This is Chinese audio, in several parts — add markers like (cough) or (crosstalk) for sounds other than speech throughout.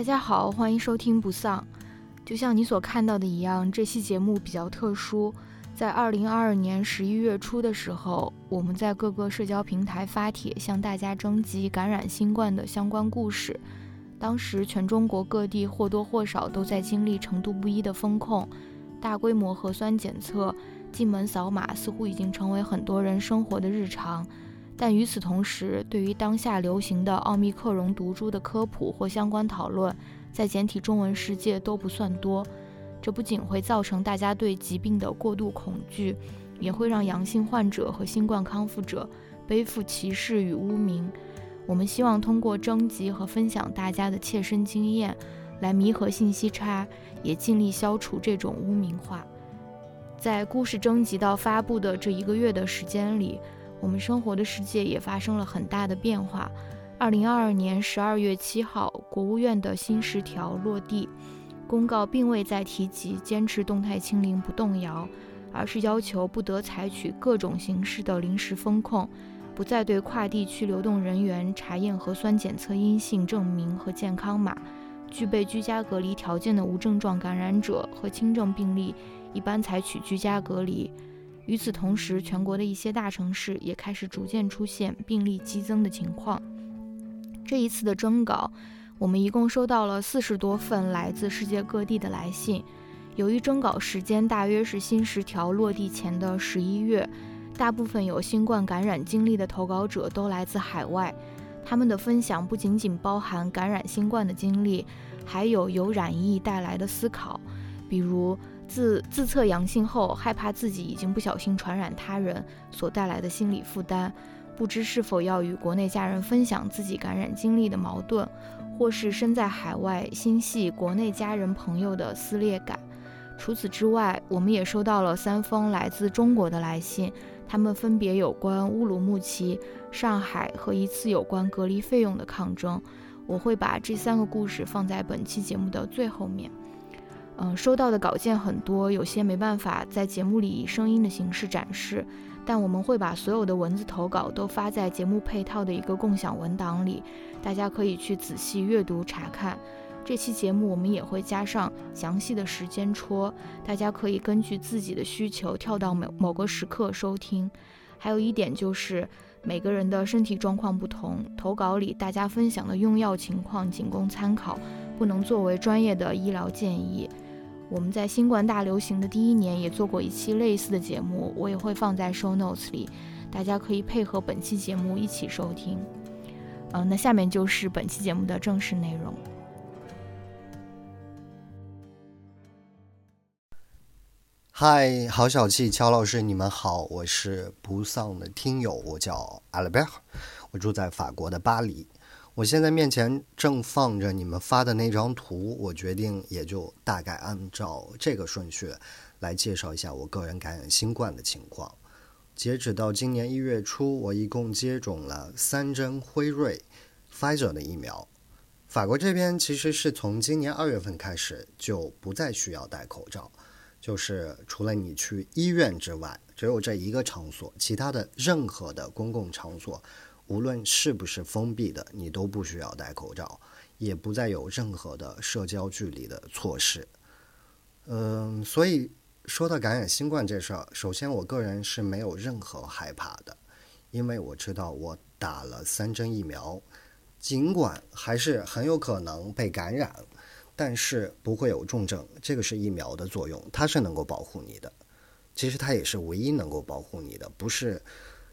大家好，欢迎收听不丧。就像你所看到的一样，这期节目比较特殊。在二零二二年十一月初的时候，我们在各个社交平台发帖，向大家征集感染新冠的相关故事。当时全中国各地或多或少都在经历程度不一的风控，大规模核酸检测、进门扫码似乎已经成为很多人生活的日常。但与此同时，对于当下流行的奥密克戎毒株的科普或相关讨论，在简体中文世界都不算多。这不仅会造成大家对疾病的过度恐惧，也会让阳性患者和新冠康复者背负歧视与污名。我们希望通过征集和分享大家的切身经验，来弥合信息差，也尽力消除这种污名化。在故事征集到发布的这一个月的时间里。我们生活的世界也发生了很大的变化。二零二二年十二月七号，国务院的新十条落地，公告并未再提及坚持动态清零不动摇，而是要求不得采取各种形式的临时风控，不再对跨地区流动人员查验核酸检测阴性证明和健康码，具备居家隔离条件的无症状感染者和轻症病例，一般采取居家隔离。与此同时，全国的一些大城市也开始逐渐出现病例激增的情况。这一次的征稿，我们一共收到了四十多份来自世界各地的来信。由于征稿时间大约是新十条落地前的十一月，大部分有新冠感染经历的投稿者都来自海外。他们的分享不仅仅包含感染新冠的经历，还有由染疫带来的思考，比如。自自测阳性后，害怕自己已经不小心传染他人所带来的心理负担，不知是否要与国内家人分享自己感染经历的矛盾，或是身在海外心系国内家人朋友的撕裂感。除此之外，我们也收到了三封来自中国的来信，他们分别有关乌鲁木齐、上海和一次有关隔离费用的抗争。我会把这三个故事放在本期节目的最后面。嗯，收到的稿件很多，有些没办法在节目里以声音的形式展示，但我们会把所有的文字投稿都发在节目配套的一个共享文档里，大家可以去仔细阅读查看。这期节目我们也会加上详细的时间戳，大家可以根据自己的需求跳到某某个时刻收听。还有一点就是，每个人的身体状况不同，投稿里大家分享的用药情况仅供参考，不能作为专业的医疗建议。我们在新冠大流行的第一年也做过一期类似的节目，我也会放在 show notes 里，大家可以配合本期节目一起收听。嗯，那下面就是本期节目的正式内容。嗨，好小气，乔老师，你们好，我是不丧的听友，我叫 Albert，我住在法国的巴黎。我现在面前正放着你们发的那张图，我决定也就大概按照这个顺序来介绍一下我个人感染新冠的情况。截止到今年一月初，我一共接种了三针辉瑞、Pfizer 的疫苗。法国这边其实是从今年二月份开始就不再需要戴口罩，就是除了你去医院之外，只有这一个场所，其他的任何的公共场所。无论是不是封闭的，你都不需要戴口罩，也不再有任何的社交距离的措施。嗯，所以说到感染新冠这事儿，首先我个人是没有任何害怕的，因为我知道我打了三针疫苗，尽管还是很有可能被感染，但是不会有重症。这个是疫苗的作用，它是能够保护你的。其实它也是唯一能够保护你的，不是。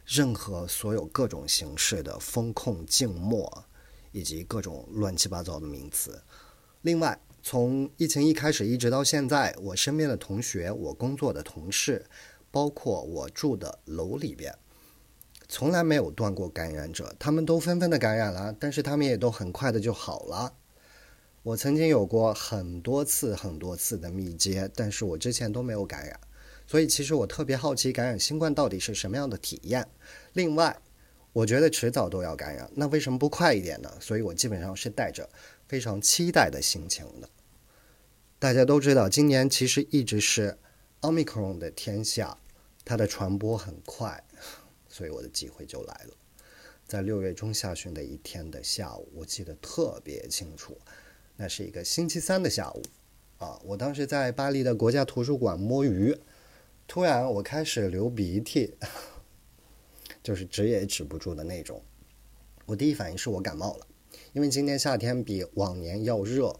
任何所有各种形式的风控、静默，以及各种乱七八糟的名词。另外，从疫情一开始一直到现在，我身边的同学、我工作的同事，包括我住的楼里边，从来没有断过感染者。他们都纷纷的感染了，但是他们也都很快的就好了。我曾经有过很多次、很多次的密接，但是我之前都没有感染。所以，其实我特别好奇感染新冠到底是什么样的体验。另外，我觉得迟早都要感染，那为什么不快一点呢？所以我基本上是带着非常期待的心情的。大家都知道，今年其实一直是奥密克戎的天下，它的传播很快，所以我的机会就来了。在六月中下旬的一天的下午，我记得特别清楚，那是一个星期三的下午，啊，我当时在巴黎的国家图书馆摸鱼，突然我开始流鼻涕，(laughs) 就是止也止不住的那种。我第一反应是我感冒了，因为今年夏天比往年要热，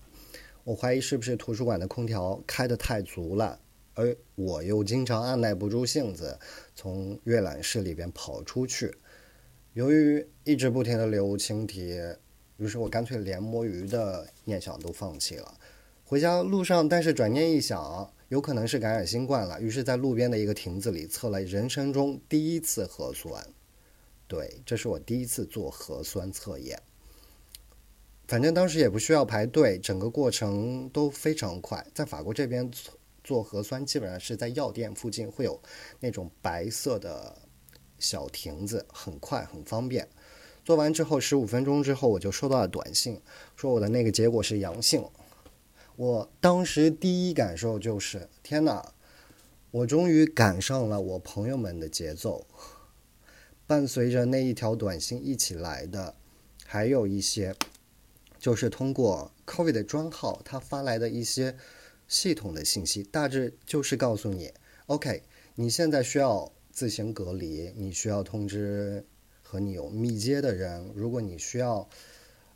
我怀疑是不是图书馆的空调开得太足了，而我又经常按耐不住性子从阅览室里边跑出去，由于一直不停的流清涕。于是我干脆连摸鱼的念想都放弃了。回家路上，但是转念一想，有可能是感染新冠了。于是，在路边的一个亭子里测了人生中第一次核酸。对，这是我第一次做核酸测验。反正当时也不需要排队，整个过程都非常快。在法国这边做核酸，基本上是在药店附近会有那种白色的小亭子，很快很方便。做完之后，十五分钟之后，我就收到了短信，说我的那个结果是阳性。我当时第一感受就是：天哪！我终于赶上了我朋友们的节奏。伴随着那一条短信一起来的，还有一些就是通过 COVID 的专号他发来的一些系统的信息，大致就是告诉你：OK，你现在需要自行隔离，你需要通知。和你有密接的人，如果你需要，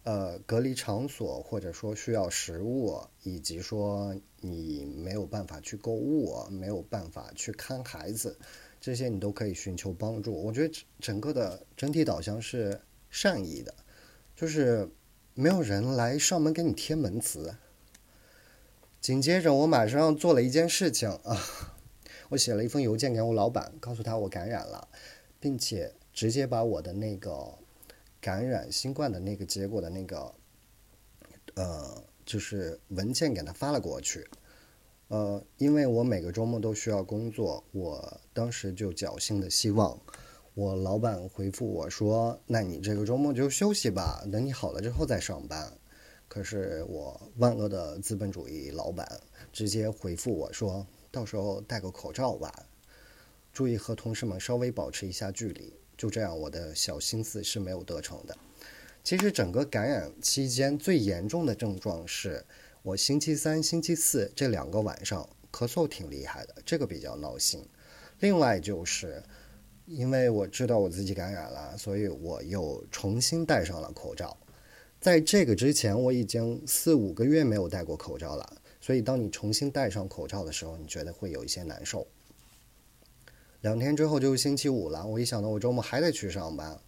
呃，隔离场所，或者说需要食物，以及说你没有办法去购物，没有办法去看孩子，这些你都可以寻求帮助。我觉得整个的整体导向是善意的，就是没有人来上门给你贴门磁。紧接着，我马上做了一件事情啊，我写了一封邮件给我老板，告诉他我感染了，并且。直接把我的那个感染新冠的那个结果的那个呃，就是文件给他发了过去。呃，因为我每个周末都需要工作，我当时就侥幸的希望我老板回复我说：“那你这个周末就休息吧，等你好了之后再上班。”可是我万恶的资本主义老板直接回复我说：“到时候戴个口罩吧，注意和同事们稍微保持一下距离。”就这样，我的小心思是没有得逞的。其实整个感染期间最严重的症状是我星期三、星期四这两个晚上咳嗽挺厉害的，这个比较闹心。另外就是因为我知道我自己感染了，所以我又重新戴上了口罩。在这个之前，我已经四五个月没有戴过口罩了，所以当你重新戴上口罩的时候，你觉得会有一些难受。两天之后就是星期五了，我一想到我周末还得去上班，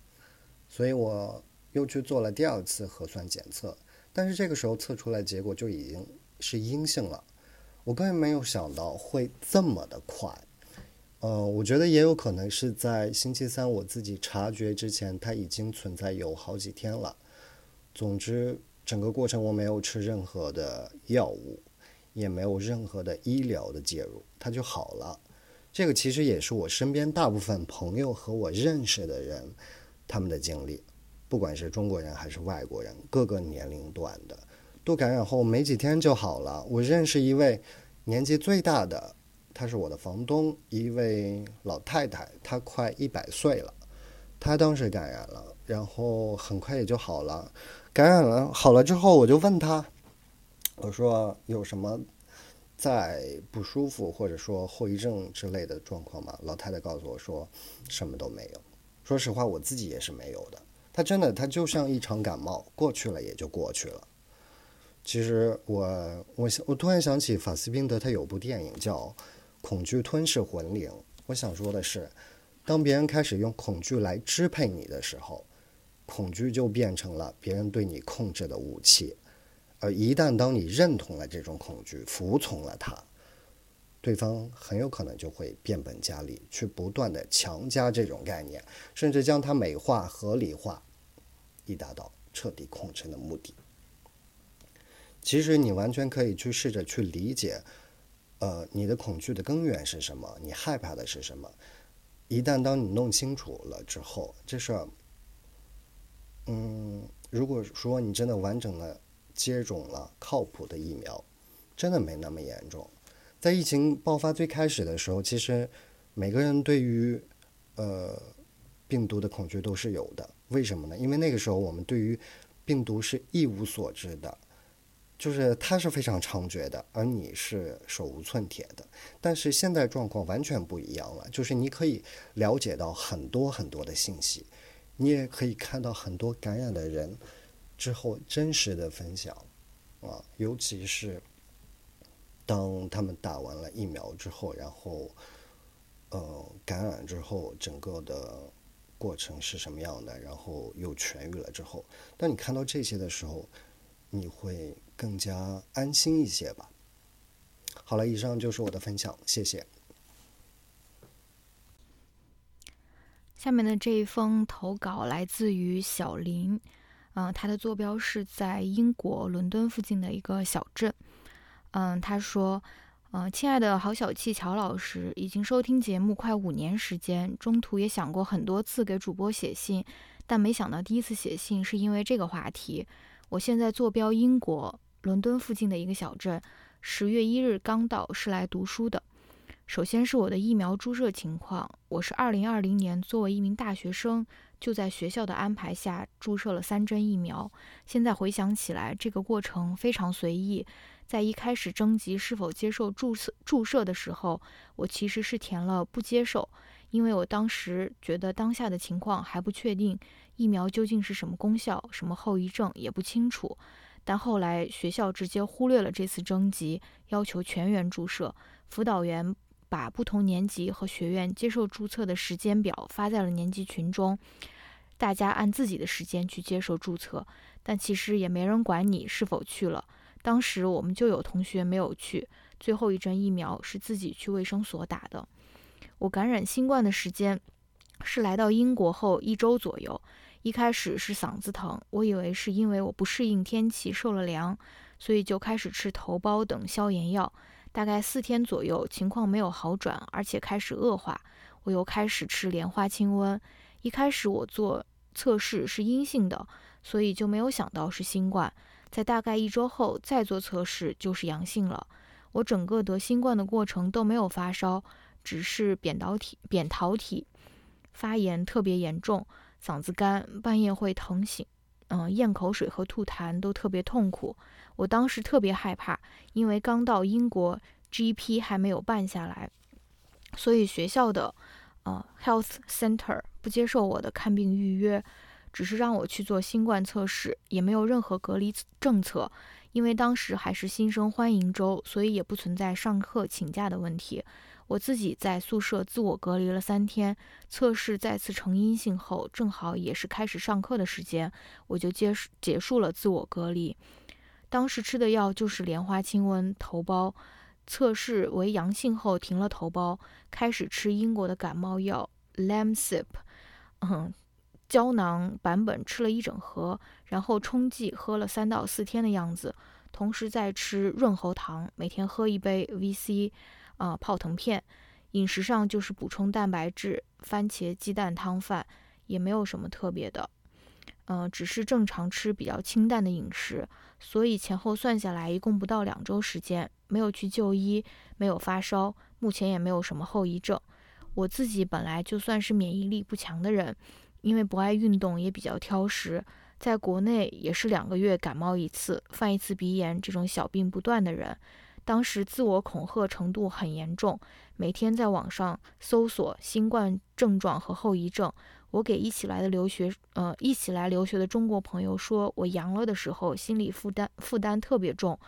所以我又去做了第二次核酸检测，但是这个时候测出来结果就已经是阴性了。我根本没有想到会这么的快，呃，我觉得也有可能是在星期三我自己察觉之前，它已经存在有好几天了。总之，整个过程我没有吃任何的药物，也没有任何的医疗的介入，它就好了。这个其实也是我身边大部分朋友和我认识的人，他们的经历，不管是中国人还是外国人，各个年龄段的，都感染后没几天就好了。我认识一位年纪最大的，他是我的房东，一位老太太，她快一百岁了，她当时感染了，然后很快也就好了。感染了好了之后，我就问她，我说有什么？在不舒服或者说后遗症之类的状况嘛，老太太告诉我说，什么都没有。说实话，我自己也是没有的。他真的，他就像一场感冒，过去了也就过去了。其实我，我想，我突然想起法斯宾德他有部电影叫《恐惧吞噬魂灵》。我想说的是，当别人开始用恐惧来支配你的时候，恐惧就变成了别人对你控制的武器。而一旦当你认同了这种恐惧，服从了它，对方很有可能就会变本加厉，去不断的强加这种概念，甚至将它美化、合理化，以达到彻底控制的目的。其实你完全可以去试着去理解，呃，你的恐惧的根源是什么，你害怕的是什么。一旦当你弄清楚了之后，这事儿，嗯，如果说你真的完整的。接种了靠谱的疫苗，真的没那么严重。在疫情爆发最开始的时候，其实每个人对于呃病毒的恐惧都是有的。为什么呢？因为那个时候我们对于病毒是一无所知的，就是它是非常猖獗的，而你是手无寸铁的。但是现在状况完全不一样了，就是你可以了解到很多很多的信息，你也可以看到很多感染的人之后真实的分享，啊，尤其是当他们打完了疫苗之后，然后呃感染之后，整个的过程是什么样的，然后又痊愈了之后，当你看到这些的时候，你会。更加安心一些吧。好了，以上就是我的分享，谢谢。下面的这一封投稿来自于小林，嗯，他的坐标是在英国伦敦附近的一个小镇。嗯，他说：“嗯，亲爱的好小气乔老师，已经收听节目快五年时间，中途也想过很多次给主播写信，但没想到第一次写信是因为这个话题。我现在坐标英国。”伦敦附近的一个小镇，十月一日刚到，是来读书的。首先是我的疫苗注射情况，我是二零二零年作为一名大学生，就在学校的安排下注射了三针疫苗。现在回想起来，这个过程非常随意。在一开始征集是否接受注射注射的时候，我其实是填了不接受，因为我当时觉得当下的情况还不确定，疫苗究竟是什么功效，什么后遗症也不清楚。但后来学校直接忽略了这次征集，要求全员注射。辅导员把不同年级和学院接受注册的时间表发在了年级群中，大家按自己的时间去接受注册。但其实也没人管你是否去了。当时我们就有同学没有去。最后一针疫苗是自己去卫生所打的。我感染新冠的时间是来到英国后一周左右。一开始是嗓子疼，我以为是因为我不适应天气受了凉，所以就开始吃头孢等消炎药。大概四天左右，情况没有好转，而且开始恶化，我又开始吃莲花清瘟。一开始我做测试是阴性的，所以就没有想到是新冠。在大概一周后再做测试就是阳性了。我整个得新冠的过程都没有发烧，只是扁桃体扁桃体发炎特别严重。嗓子干，半夜会疼醒，嗯，咽口水和吐痰都特别痛苦。我当时特别害怕，因为刚到英国，GP 还没有办下来，所以学校的呃 health center 不接受我的看病预约，只是让我去做新冠测试，也没有任何隔离政策。因为当时还是新生欢迎周，所以也不存在上课请假的问题。我自己在宿舍自我隔离了三天，测试再次呈阴性后，正好也是开始上课的时间，我就结束结束了自我隔离。当时吃的药就是莲花清瘟头孢，测试为阳性后停了头孢，开始吃英国的感冒药 Lamsip，嗯，胶囊版本吃了一整盒，然后冲剂喝了三到四天的样子，同时在吃润喉糖，每天喝一杯 VC。啊，泡腾片，饮食上就是补充蛋白质，番茄鸡蛋汤饭，也没有什么特别的，嗯，只是正常吃比较清淡的饮食，所以前后算下来一共不到两周时间，没有去就医，没有发烧，目前也没有什么后遗症。我自己本来就算是免疫力不强的人，因为不爱运动，也比较挑食，在国内也是两个月感冒一次，犯一次鼻炎这种小病不断的人。当时自我恐吓程度很严重，每天在网上搜索新冠症状和后遗症。我给一起来的留学，呃，一起来留学的中国朋友说，我阳了的时候，心理负担负担特别重。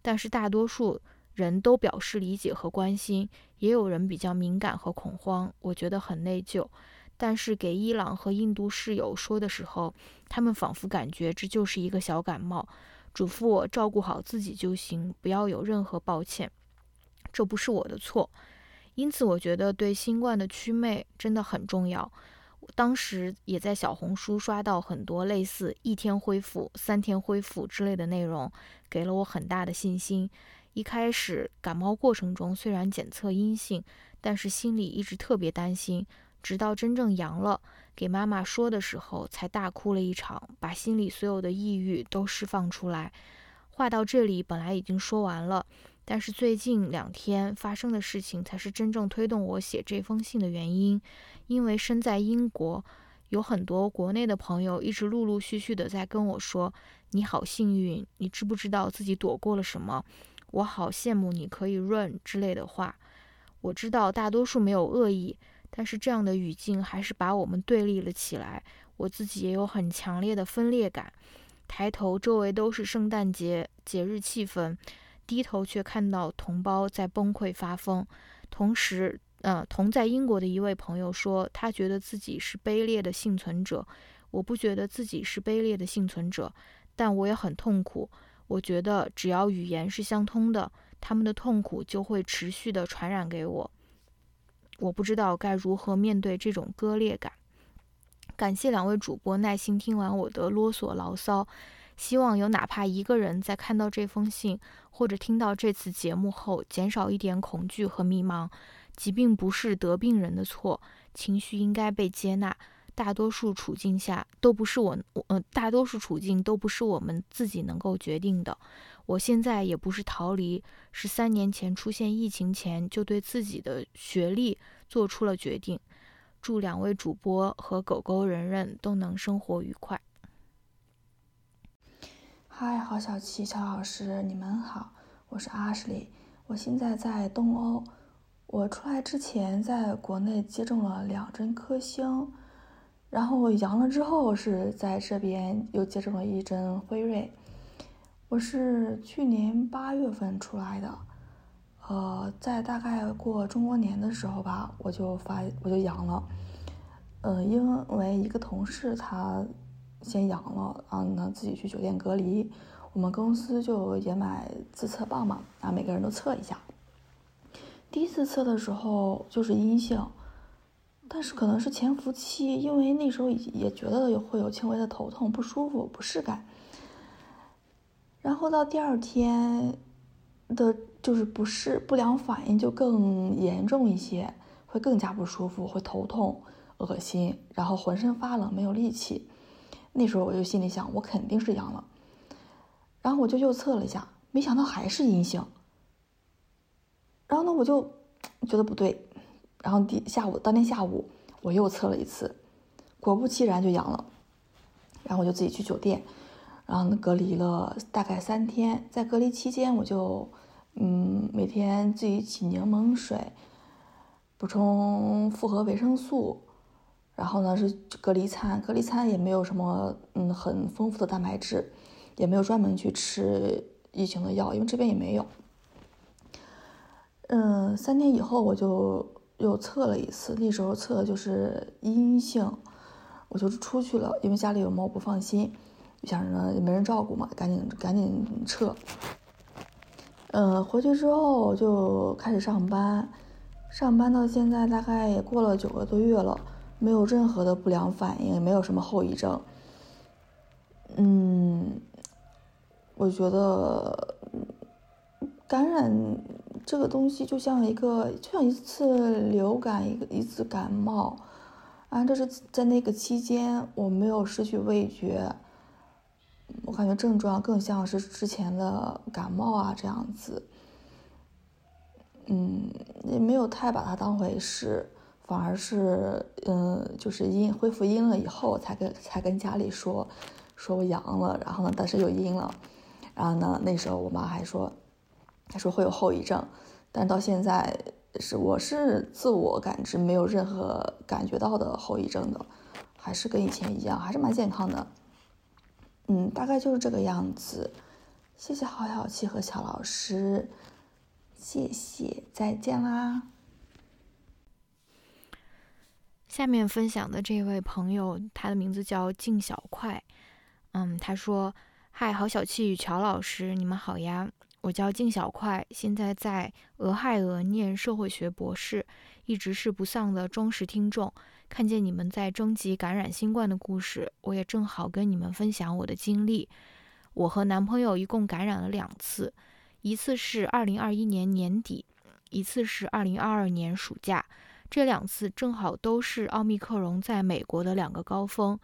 但是大多数人都表示理解和关心，也有人比较敏感和恐慌，我觉得很内疚。但是给伊朗和印度室友说的时候，他们仿佛感觉这就是一个小感冒。嘱咐我照顾好自己就行，不要有任何抱歉。这不是我的错，因此我觉得对新冠的祛魅真的很重要。当时也在小红书刷到很多类似一天恢复、三天恢复之类的内容，给了我很大的信心。一开始感冒过程中虽然检测阴性，但是心里一直特别担心，直到真正阳了。给妈妈说的时候，才大哭了一场，把心里所有的抑郁都释放出来。话到这里，本来已经说完了，但是最近两天发生的事情，才是真正推动我写这封信的原因。因为身在英国，有很多国内的朋友一直陆陆续续的在跟我说：“你好幸运，你知不知道自己躲过了什么？我好羡慕你可以 run 之类的话。”我知道大多数没有恶意，但是这样的语境还是把我们对立了起来。我自己也有很强烈的分裂感。抬头，周围都是圣诞节节日气氛；低头，却看到同胞在崩溃发疯。同时，呃，同在英国的一位朋友说，他觉得自己是卑劣的幸存者。我不觉得自己是卑劣的幸存者，但我也很痛苦。我觉得只要语言是相通的，他们的痛苦就会持续的传染给我。我不知道该如何面对这种割裂感。感谢两位主播耐心听完我的啰嗦牢骚，希望有哪怕一个人在看到这封信或者听到这次节目后，减少一点恐惧和迷茫。疾病不是得病人的错，情绪应该被接纳。大多数处境下都不是我，呃，大多数处境都不是我们自己能够决定的。我现在也不是逃离，是三年前出现疫情前就对自己的学历做出了决定。祝两位主播和狗狗人人都能生活愉快。嗨，郝小七、乔老师，你们好，我是阿什利，我现在在东欧。我出来之前在国内接种了两针科兴，然后我阳了之后是在这边又接种了一针辉瑞。我是去年八月份出来的。呃，在大概过中国年的时候吧，我就发我就阳了，呃，因为一个同事他先阳了，然后呢自己去酒店隔离，我们公司就也买自测棒嘛，然后，每个人都测一下。第一次测的时候就是阴性，但是可能是潜伏期，因为那时候也觉得会有轻微的头痛、不舒服、不适感，然后到第二天的。就是不适不良反应就更严重一些，会更加不舒服，会头痛、恶心，然后浑身发冷，没有力气。那时候我就心里想，我肯定是阳了。然后我就又测了一下，没想到还是阴性。然后呢，我就觉得不对。然后第下午当天下午我又测了一次，果不其然就阳了。然后我就自己去酒店，然后隔离了大概三天。在隔离期间，我就。嗯，每天自己挤柠檬水，补充复合维生素，然后呢是隔离餐，隔离餐也没有什么嗯很丰富的蛋白质，也没有专门去吃疫情的药，因为这边也没有。嗯，三天以后我就又测了一次，那时候测就是阴性，我就出去了，因为家里有猫不放心，想着也没人照顾嘛，赶紧赶紧撤。嗯，回去之后就开始上班，上班到现在大概也过了九个多月了，没有任何的不良反应，也没有什么后遗症。嗯，我觉得感染这个东西就像一个，就像一次流感，一个一次感冒，啊，这是在那个期间我没有失去味觉。我感觉症状更像是之前的感冒啊这样子，嗯，也没有太把它当回事，反而是嗯，就是阴恢复阴了以后才跟才跟家里说，说我阳了，然后呢，但是又阴了，然后呢，那时候我妈还说，他说会有后遗症，但到现在是我是自我感知没有任何感觉到的后遗症的，还是跟以前一样，还是蛮健康的。嗯，大概就是这个样子。谢谢郝小七和乔老师，谢谢，再见啦。下面分享的这位朋友，他的名字叫静小快。嗯，他说：“嗨，郝小七与乔老师，你们好呀！我叫静小快，现在在俄亥俄念社会学博士，一直是不丧的忠实听众。”看见你们在征集感染新冠的故事，我也正好跟你们分享我的经历。我和男朋友一共感染了两次，一次是二零二一年年底，一次是二零二二年暑假。这两次正好都是奥密克戎在美国的两个高峰。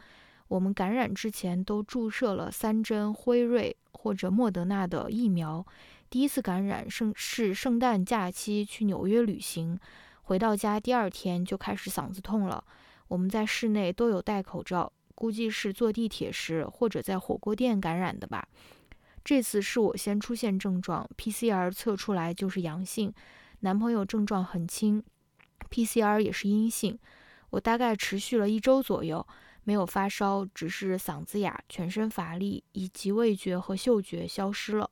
我们感染之前都注射了三针辉瑞或者莫德纳的疫苗。第一次感染圣是圣诞假期去纽约旅行。回到家第二天就开始嗓子痛了，我们在室内都有戴口罩，估计是坐地铁时或者在火锅店感染的吧。这次是我先出现症状，PCR 测出来就是阳性，男朋友症状很轻，PCR 也是阴性。我大概持续了一周左右，没有发烧，只是嗓子哑、全身乏力，以及味觉和嗅觉消失了。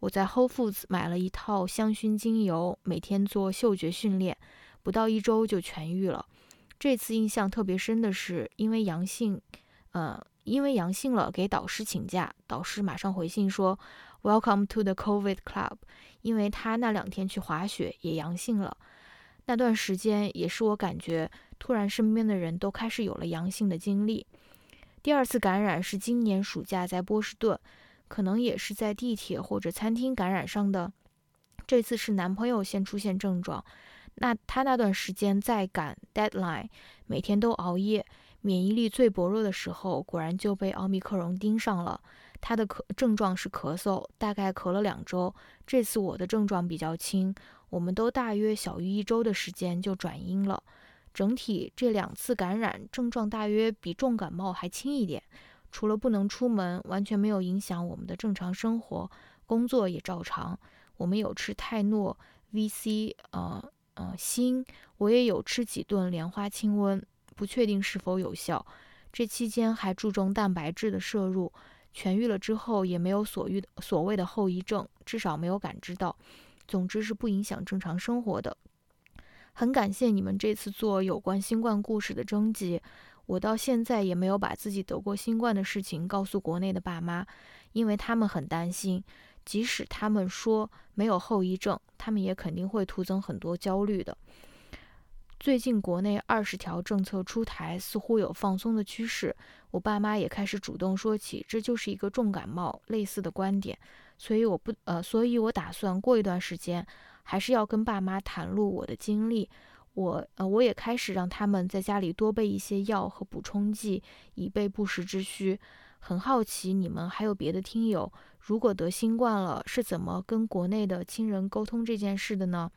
我在 Whole Foods 买了一套香薰精油，每天做嗅觉训练，不到一周就痊愈了。这次印象特别深的是，因为阳性，呃，因为阳性了，给导师请假，导师马上回信说 “Welcome to the COVID Club”，因为他那两天去滑雪也阳性了。那段时间也是我感觉突然身边的人都开始有了阳性的经历。第二次感染是今年暑假在波士顿。可能也是在地铁或者餐厅感染上的。这次是男朋友先出现症状，那他那段时间在赶 deadline，每天都熬夜，免疫力最薄弱的时候，果然就被奥密克戎盯上了。他的咳症状是咳嗽，大概咳了两周。这次我的症状比较轻，我们都大约小于一周的时间就转阴了。整体这两次感染症状大约比重感冒还轻一点。除了不能出门，完全没有影响我们的正常生活，工作也照常。我们有吃泰诺、VC，呃呃锌，我也有吃几顿莲花清瘟，不确定是否有效。这期间还注重蛋白质的摄入，痊愈了之后也没有所遇所谓的后遗症，至少没有感知到。总之是不影响正常生活的。很感谢你们这次做有关新冠故事的征集。我到现在也没有把自己得过新冠的事情告诉国内的爸妈，因为他们很担心。即使他们说没有后遗症，他们也肯定会徒增很多焦虑的。最近国内二十条政策出台，似乎有放松的趋势，我爸妈也开始主动说起这就是一个重感冒类似的观点。所以我不呃，所以我打算过一段时间，还是要跟爸妈袒露我的经历。我呃，我也开始让他们在家里多备一些药和补充剂，以备不时之需。很好奇你们还有别的听友，如果得新冠了，是怎么跟国内的亲人沟通这件事的呢？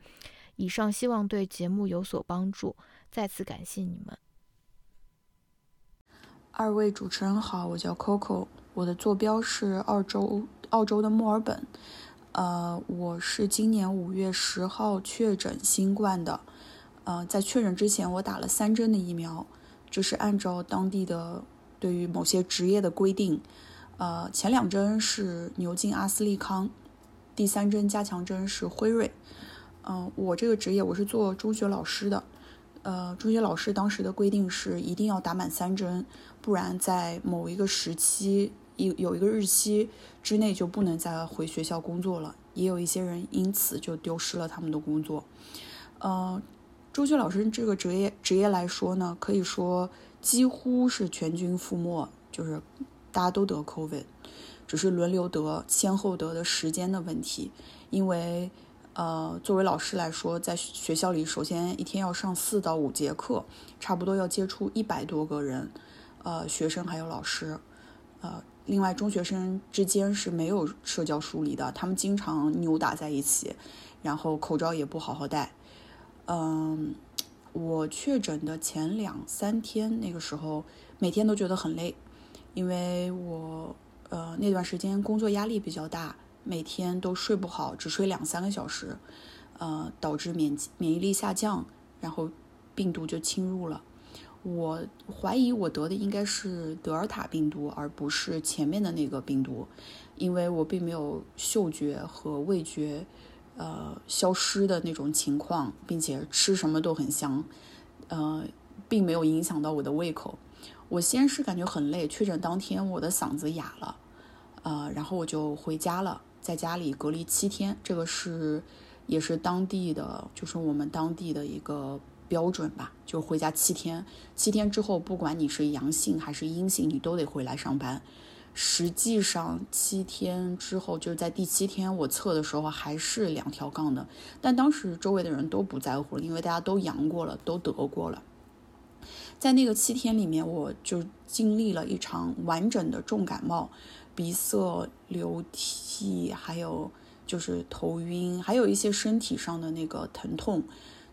以上希望对节目有所帮助，再次感谢你们。二位主持人好，我叫 Coco，我的坐标是澳洲澳洲的墨尔本。呃，我是今年五月十号确诊新冠的。呃，在确诊之前，我打了三针的疫苗，就是按照当地的对于某些职业的规定。呃，前两针是牛津阿斯利康，第三针加强针是辉瑞。嗯，我这个职业我是做中学老师的，呃，中学老师当时的规定是一定要打满三针，不然在某一个时期有有一个日期之内就不能再回学校工作了。也有一些人因此就丢失了他们的工作。呃。中学老师这个职业职业来说呢，可以说几乎是全军覆没，就是大家都得 COVID，只是轮流得、先后得的时间的问题。因为，呃，作为老师来说，在学校里，首先一天要上四到五节课，差不多要接触一百多个人，呃，学生还有老师，呃，另外中学生之间是没有社交疏离的，他们经常扭打在一起，然后口罩也不好好戴。嗯，我确诊的前两三天，那个时候每天都觉得很累，因为我呃那段时间工作压力比较大，每天都睡不好，只睡两三个小时，呃，导致免免疫力下降，然后病毒就侵入了。我怀疑我得的应该是德尔塔病毒，而不是前面的那个病毒，因为我并没有嗅觉和味觉。呃，消失的那种情况，并且吃什么都很香，呃，并没有影响到我的胃口。我先是感觉很累，确诊当天我的嗓子哑了，呃，然后我就回家了，在家里隔离七天，这个是也是当地的，就是我们当地的一个标准吧，就回家七天，七天之后，不管你是阳性还是阴性，你都得回来上班。实际上七天之后，就是在第七天我测的时候还是两条杠的，但当时周围的人都不在乎，因为大家都阳过了，都得过了。在那个七天里面，我就经历了一场完整的重感冒，鼻塞、流涕，还有就是头晕，还有一些身体上的那个疼痛，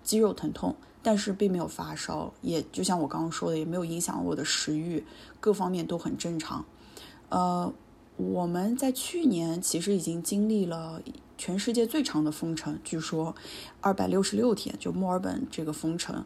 肌肉疼痛，但是并没有发烧，也就像我刚刚说的，也没有影响我的食欲，各方面都很正常。呃，我们在去年其实已经经历了全世界最长的封城，据说二百六十六天，就墨尔本这个封城。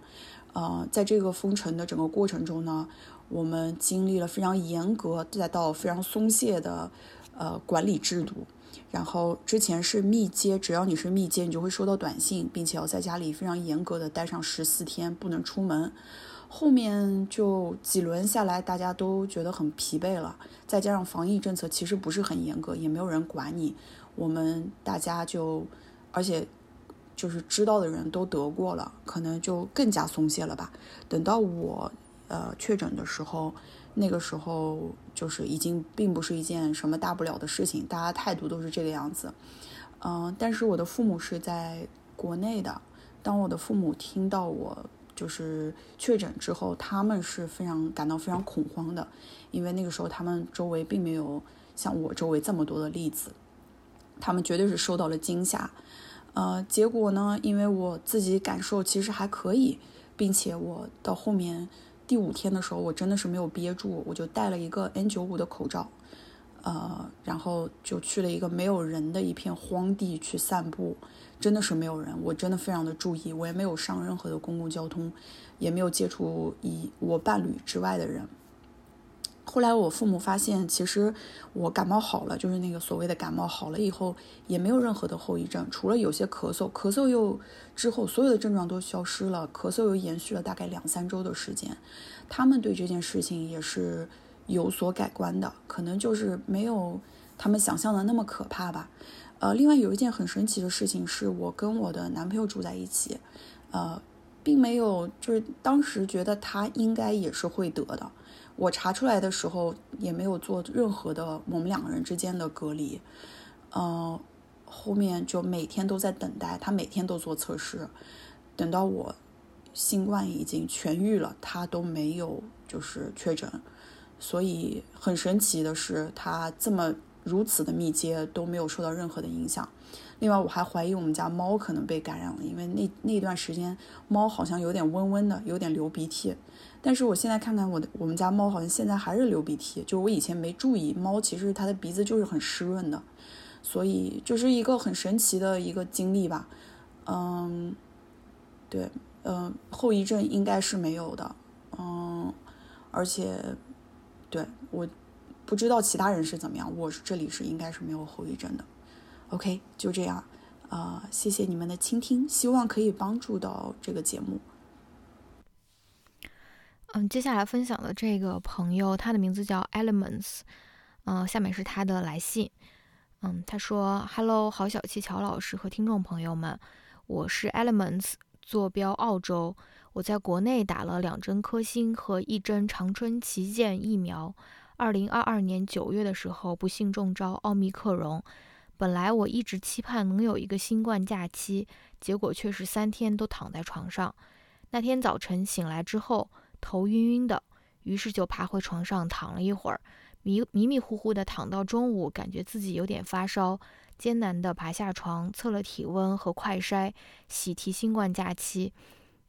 呃，在这个封城的整个过程中呢，我们经历了非常严格再到非常松懈的呃管理制度。然后之前是密接，只要你是密接，你就会收到短信，并且要在家里非常严格的待上十四天，不能出门。后面就几轮下来，大家都觉得很疲惫了，再加上防疫政策其实不是很严格，也没有人管你，我们大家就，而且就是知道的人都得过了，可能就更加松懈了吧。等到我呃确诊的时候。那个时候就是已经并不是一件什么大不了的事情，大家态度都是这个样子。嗯，但是我的父母是在国内的，当我的父母听到我就是确诊之后，他们是非常感到非常恐慌的，因为那个时候他们周围并没有像我周围这么多的例子，他们绝对是受到了惊吓。呃，结果呢，因为我自己感受其实还可以，并且我到后面。第五天的时候，我真的是没有憋住，我就戴了一个 N 九五的口罩，呃，然后就去了一个没有人的一片荒地去散步，真的是没有人，我真的非常的注意，我也没有上任何的公共交通，也没有接触以我伴侣之外的人。后来我父母发现，其实我感冒好了，就是那个所谓的感冒好了以后，也没有任何的后遗症，除了有些咳嗽，咳嗽又之后所有的症状都消失了，咳嗽又延续了大概两三周的时间。他们对这件事情也是有所改观的，可能就是没有他们想象的那么可怕吧。呃，另外有一件很神奇的事情是，我跟我的男朋友住在一起，呃，并没有就是当时觉得他应该也是会得的。我查出来的时候也没有做任何的我们两个人之间的隔离，嗯，后面就每天都在等待，他每天都做测试，等到我新冠已经痊愈了，他都没有就是确诊，所以很神奇的是他这么如此的密接都没有受到任何的影响。另外我还怀疑我们家猫可能被感染了，因为那那段时间猫好像有点温温的，有点流鼻涕。但是我现在看看我的我们家猫，好像现在还是流鼻涕。就我以前没注意，猫其实它的鼻子就是很湿润的，所以就是一个很神奇的一个经历吧。嗯，对，嗯，后遗症应该是没有的。嗯，而且，对我不知道其他人是怎么样，我这里是应该是没有后遗症的。OK，就这样，啊，谢谢你们的倾听，希望可以帮助到这个节目。嗯，接下来分享的这个朋友，他的名字叫 Elements，嗯，下面是他的来信，嗯，他说：“Hello，好小气乔老师和听众朋友们，我是 Elements，坐标澳洲，我在国内打了两针科兴和一针长春旗舰疫苗，二零二二年九月的时候不幸中招奥密克戎，本来我一直期盼能有一个新冠假期，结果却是三天都躺在床上，那天早晨醒来之后。”头晕晕的，于是就爬回床上躺了一会儿，迷迷迷糊糊的躺到中午，感觉自己有点发烧，艰难的爬下床，测了体温和快筛，喜提新冠假期。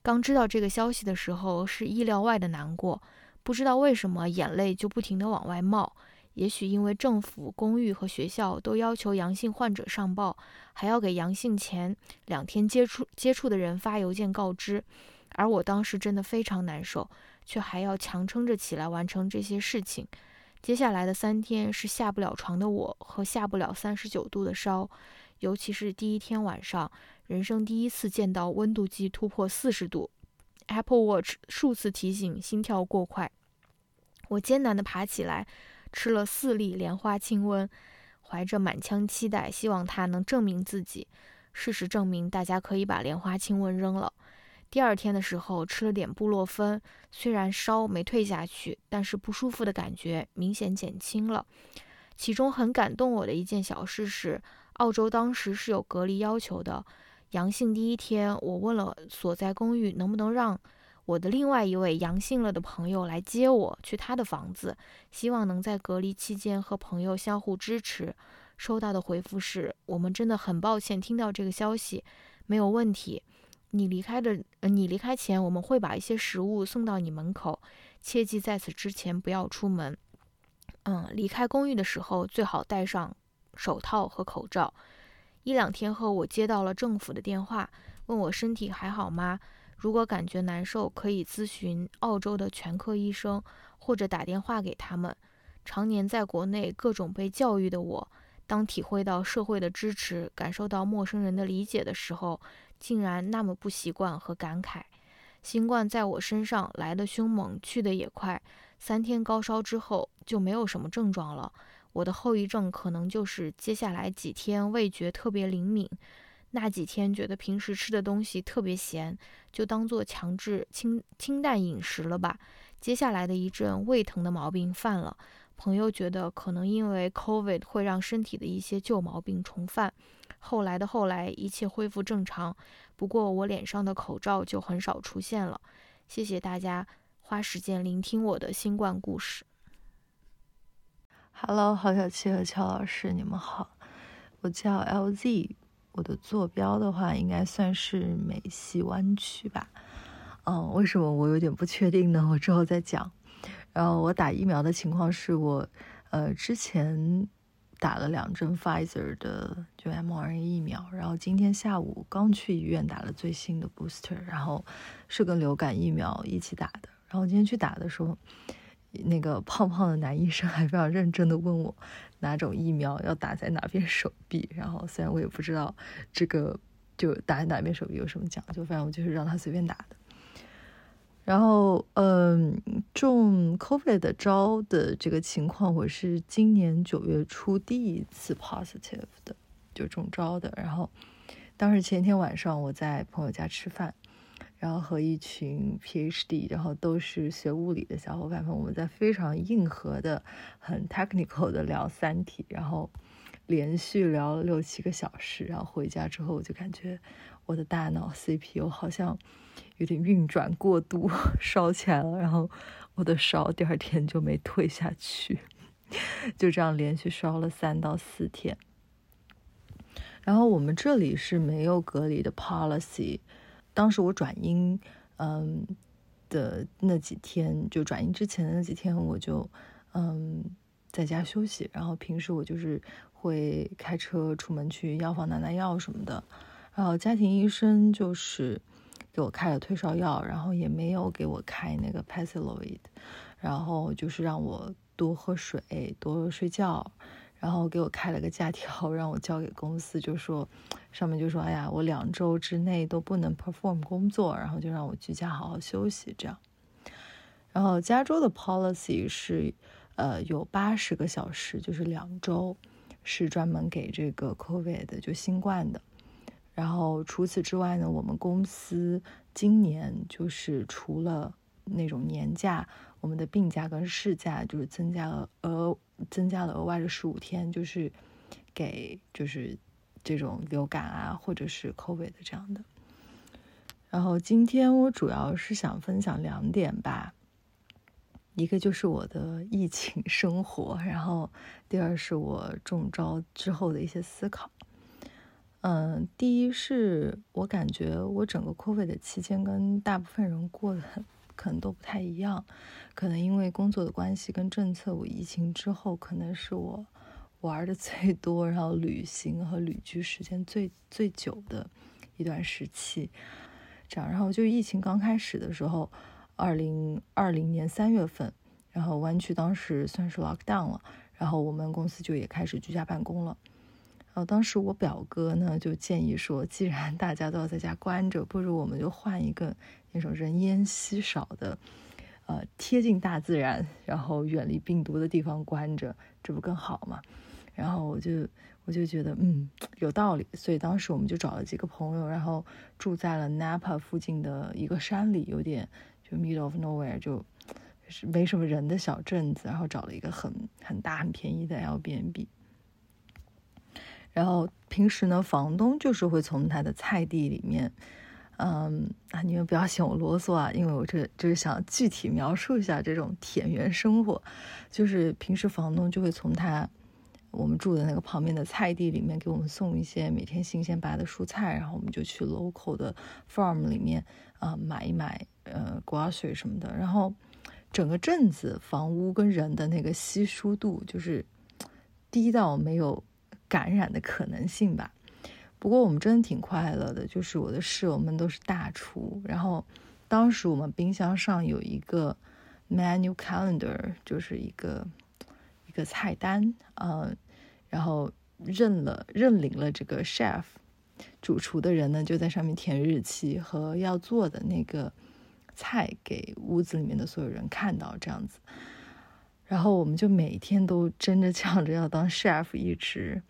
刚知道这个消息的时候，是意料外的难过，不知道为什么眼泪就不停的往外冒。也许因为政府、公寓和学校都要求阳性患者上报，还要给阳性前两天接触接触的人发邮件告知。而我当时真的非常难受，却还要强撑着起来完成这些事情。接下来的三天是下不了床的我和下不了三十九度的烧，尤其是第一天晚上，人生第一次见到温度计突破四十度，Apple Watch 数次提醒心跳过快。我艰难地爬起来，吃了四粒莲花清瘟，怀着满腔期待，希望它能证明自己。事实证明，大家可以把莲花清瘟扔了。第二天的时候吃了点布洛芬，虽然烧没退下去，但是不舒服的感觉明显减轻了。其中很感动我的一件小事是，澳洲当时是有隔离要求的。阳性第一天，我问了所在公寓能不能让我的另外一位阳性了的朋友来接我去他的房子，希望能在隔离期间和朋友相互支持。收到的回复是我们真的很抱歉听到这个消息，没有问题。你离开的，呃，你离开前，我们会把一些食物送到你门口，切记在此之前不要出门。嗯，离开公寓的时候最好戴上手套和口罩。一两天后，我接到了政府的电话，问我身体还好吗？如果感觉难受，可以咨询澳洲的全科医生，或者打电话给他们。常年在国内各种被教育的我，当体会到社会的支持，感受到陌生人的理解的时候，竟然那么不习惯和感慨。新冠在我身上来的凶猛，去的也快。三天高烧之后就没有什么症状了。我的后遗症可能就是接下来几天味觉特别灵敏，那几天觉得平时吃的东西特别咸，就当做强制清清淡饮食了吧。接下来的一阵胃疼的毛病犯了。朋友觉得可能因为 COVID 会让身体的一些旧毛病重犯。后来的后来，一切恢复正常。不过我脸上的口罩就很少出现了。谢谢大家花时间聆听我的新冠故事。Hello，郝小七和乔老师，你们好。我叫 LZ，我的坐标的话应该算是美西湾区吧。嗯，为什么我有点不确定呢？我之后再讲。然后我打疫苗的情况是我，呃，之前打了两针 Pfizer 的就 mRNA 疫苗，然后今天下午刚去医院打了最新的 booster，然后是跟流感疫苗一起打的。然后今天去打的时候，那个胖胖的男医生还非常认真的问我哪种疫苗要打在哪边手臂，然后虽然我也不知道这个就打在哪边手臂有什么讲究，反正我就是让他随便打的。然后，嗯，中 COVID 的招的这个情况，我是今年九月初第一次 positive 的，就中招的。然后，当时前天晚上我在朋友家吃饭，然后和一群 PhD，然后都是学物理的小伙伴们，我们在非常硬核的、很 technical 的聊三体，然后连续聊了六七个小时。然后回家之后，我就感觉我的大脑 CPU 好像。有点运转过度，烧起来了，然后我的烧第二天就没退下去，(laughs) 就这样连续烧了三到四天。然后我们这里是没有隔离的 policy。当时我转阴，嗯的那几天，就转阴之前的那几天，我就嗯在家休息。然后平时我就是会开车出门去药房拿拿药什么的。然后家庭医生就是。给我开了退烧药，然后也没有给我开那个 Paxlovid，然后就是让我多喝水、多睡觉，然后给我开了个假条，让我交给公司，就说上面就说，哎呀，我两周之内都不能 perform 工作，然后就让我居家好好休息这样。然后加州的 policy 是，呃，有八十个小时，就是两周，是专门给这个 COVID 的，就新冠的。然后除此之外呢，我们公司今年就是除了那种年假，我们的病假跟事假就是增加了额增加了额外的十五天，就是给就是这种流感啊或者是 COVID 的这样的。然后今天我主要是想分享两点吧，一个就是我的疫情生活，然后第二是我中招之后的一些思考。嗯，第一是我感觉我整个 COVID 的期间跟大部分人过的可能都不太一样，可能因为工作的关系跟政策，我疫情之后可能是我玩的 (laughs) 最多，然后旅行和旅居时间最最久的一段时期。这样，然后就疫情刚开始的时候，二零二零年三月份，然后湾区当时算是 lock down 了，然后我们公司就也开始居家办公了。然后当时我表哥呢就建议说，既然大家都要在家关着，不如我们就换一个那种人烟稀少的，呃，贴近大自然，然后远离病毒的地方关着，这不更好吗？然后我就我就觉得嗯有道理，所以当时我们就找了几个朋友，然后住在了 Napa 附近的一个山里，有点就 middle of nowhere，就是没什么人的小镇子，然后找了一个很很大很便宜的 Airbnb。然后平时呢，房东就是会从他的菜地里面，嗯啊，你们不要嫌我啰嗦啊，因为我这就是想具体描述一下这种田园生活，就是平时房东就会从他我们住的那个旁边的菜地里面给我们送一些每天新鲜拔的蔬菜，然后我们就去 local 的 farm 里面啊买一买呃瓜水什么的，然后整个镇子房屋跟人的那个稀疏度就是低到没有感染的可能性吧。不过我们真的挺快乐的，就是我的室友们都是大厨，然后当时我们冰箱上有一个 menu calendar，就是一个一个菜单，嗯，然后认了认领了这个 chef 主厨的人呢，就在上面填日期和要做的那个菜给屋子里面的所有人看到，这样子，然后我们就每天都争着抢着要当 chef 一直。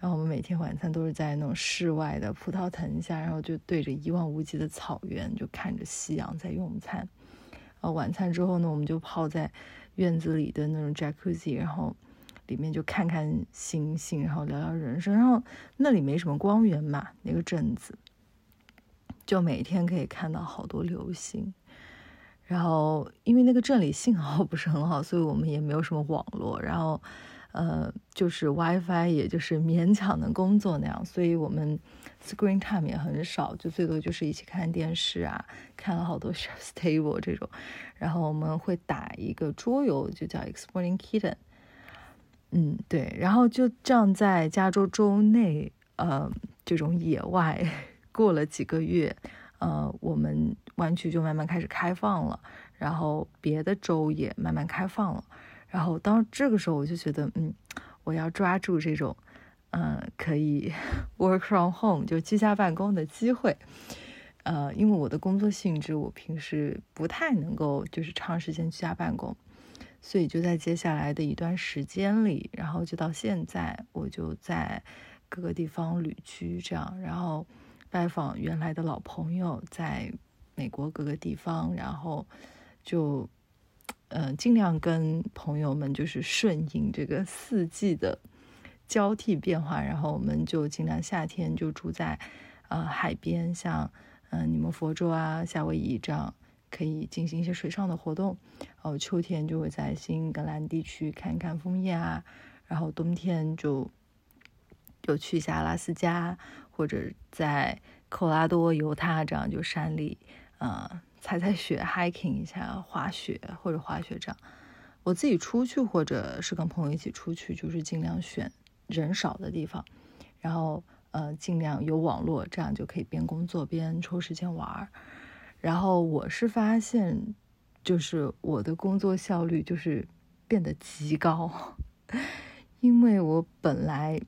然后我们每天晚餐都是在那种室外的葡萄藤下，然后就对着一望无际的草原，就看着夕阳在用餐。然后晚餐之后呢，我们就泡在院子里的那种 jacuzzi，然后里面就看看星星，然后聊聊人生。然后那里没什么光源嘛，那个镇子，就每天可以看到好多流星。然后因为那个镇里信号不是很好，所以我们也没有什么网络。然后。呃，就是 WiFi，也就是勉强能工作那样，所以我们 Screen Time 也很少，就最多就是一起看电视啊，看了好多 (laughs) Chef's Table 这种，然后我们会打一个桌游，就叫 Exploring Kitten，嗯，对，然后就这样在加州州内，呃，这种野外过了几个月，呃，我们湾区就慢慢开始开放了，然后别的州也慢慢开放了。然后当这个时候，我就觉得，嗯，我要抓住这种，嗯，可以 (laughs) work from home 就居家办公的机会，呃，因为我的工作性质，我平时不太能够就是长时间居家办公，所以就在接下来的一段时间里，然后就到现在，我就在各个地方旅居，这样，然后拜访原来的老朋友，在美国各个地方，然后就。嗯，尽量跟朋友们就是顺应这个四季的交替变化，然后我们就尽量夏天就住在呃海边，像嗯你们佛州啊、夏威夷这样可以进行一些水上的活动。然后秋天就会在新英格兰地区看看枫叶啊，然后冬天就就去一下阿拉斯加或者在科拉多、犹他这样就山里啊。踩踩雪，hiking 一下，滑雪或者滑雪这样。我自己出去或者是跟朋友一起出去，就是尽量选人少的地方，然后呃尽量有网络，这样就可以边工作边抽时间玩。然后我是发现，就是我的工作效率就是变得极高，(laughs) 因为我本来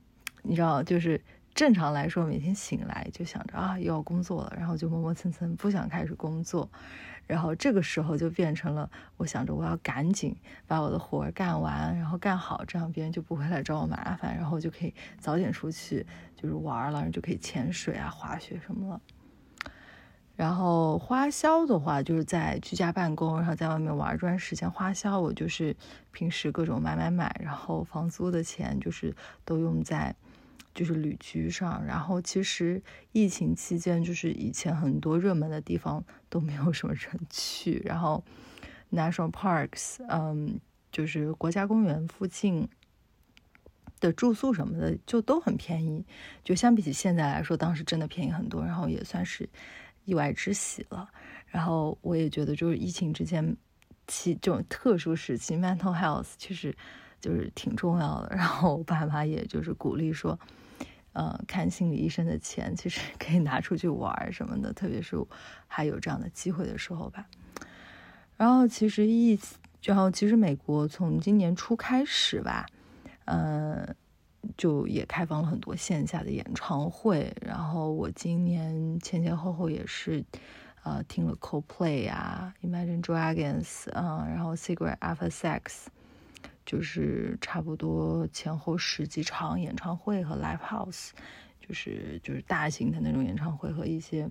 你知道就是。正常来说，每天醒来就想着啊，又要工作了，然后就磨磨蹭蹭，不想开始工作。然后这个时候就变成了，我想着我要赶紧把我的活儿干完，然后干好，这样别人就不会来找我麻烦，然后就可以早点出去就是玩了，就可以潜水啊、滑雪什么了。然后花销的话，就是在居家办公，然后在外面玩这段时间，花销我就是平时各种买买买，然后房租的钱就是都用在。就是旅居上，然后其实疫情期间，就是以前很多热门的地方都没有什么人 (laughs) 去，然后 national parks，嗯，就是国家公园附近的住宿什么的就都很便宜，就相比起现在来说，当时真的便宜很多，然后也算是意外之喜了。然后我也觉得，就是疫情之间期这种特殊时期，mental health 其实就是挺重要的。然后我爸妈也就是鼓励说。呃，看心理医生的钱其实可以拿出去玩什么的，特别是还有这样的机会的时候吧。然后其实疫，然后其实美国从今年初开始吧，嗯，就也开放了很多线下的演唱会。然后我今年前前后后也是，呃，听了 Coldplay 啊，Imagine Dragons，嗯，然后 Secret After Sex。就是差不多前后十几场演唱会和 live house，就是就是大型的那种演唱会和一些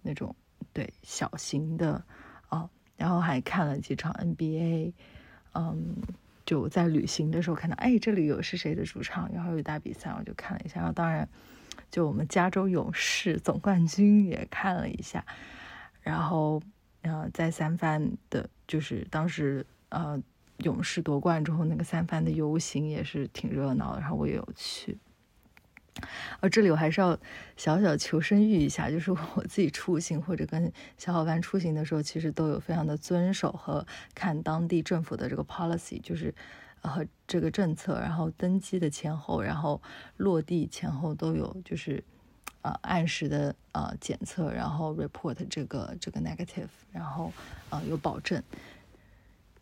那种对小型的哦，然后还看了几场 NBA，嗯，就在旅行的时候看到，哎，这里有是谁的主场，然后有打比赛，我就看了一下，然后当然就我们加州勇士总冠军也看了一下，然后呃在三藩的，就是当时呃。勇士夺冠之后那个三藩的游行也是挺热闹的，然后我也有去。而这里我还是要小小求生欲一下，就是我自己出行或者跟小伙伴出行的时候，其实都有非常的遵守和看当地政府的这个 policy，就是和这个政策，然后登机的前后，然后落地前后都有，就是呃按时的呃检测，然后 report 这个这个 negative，然后呃有保证。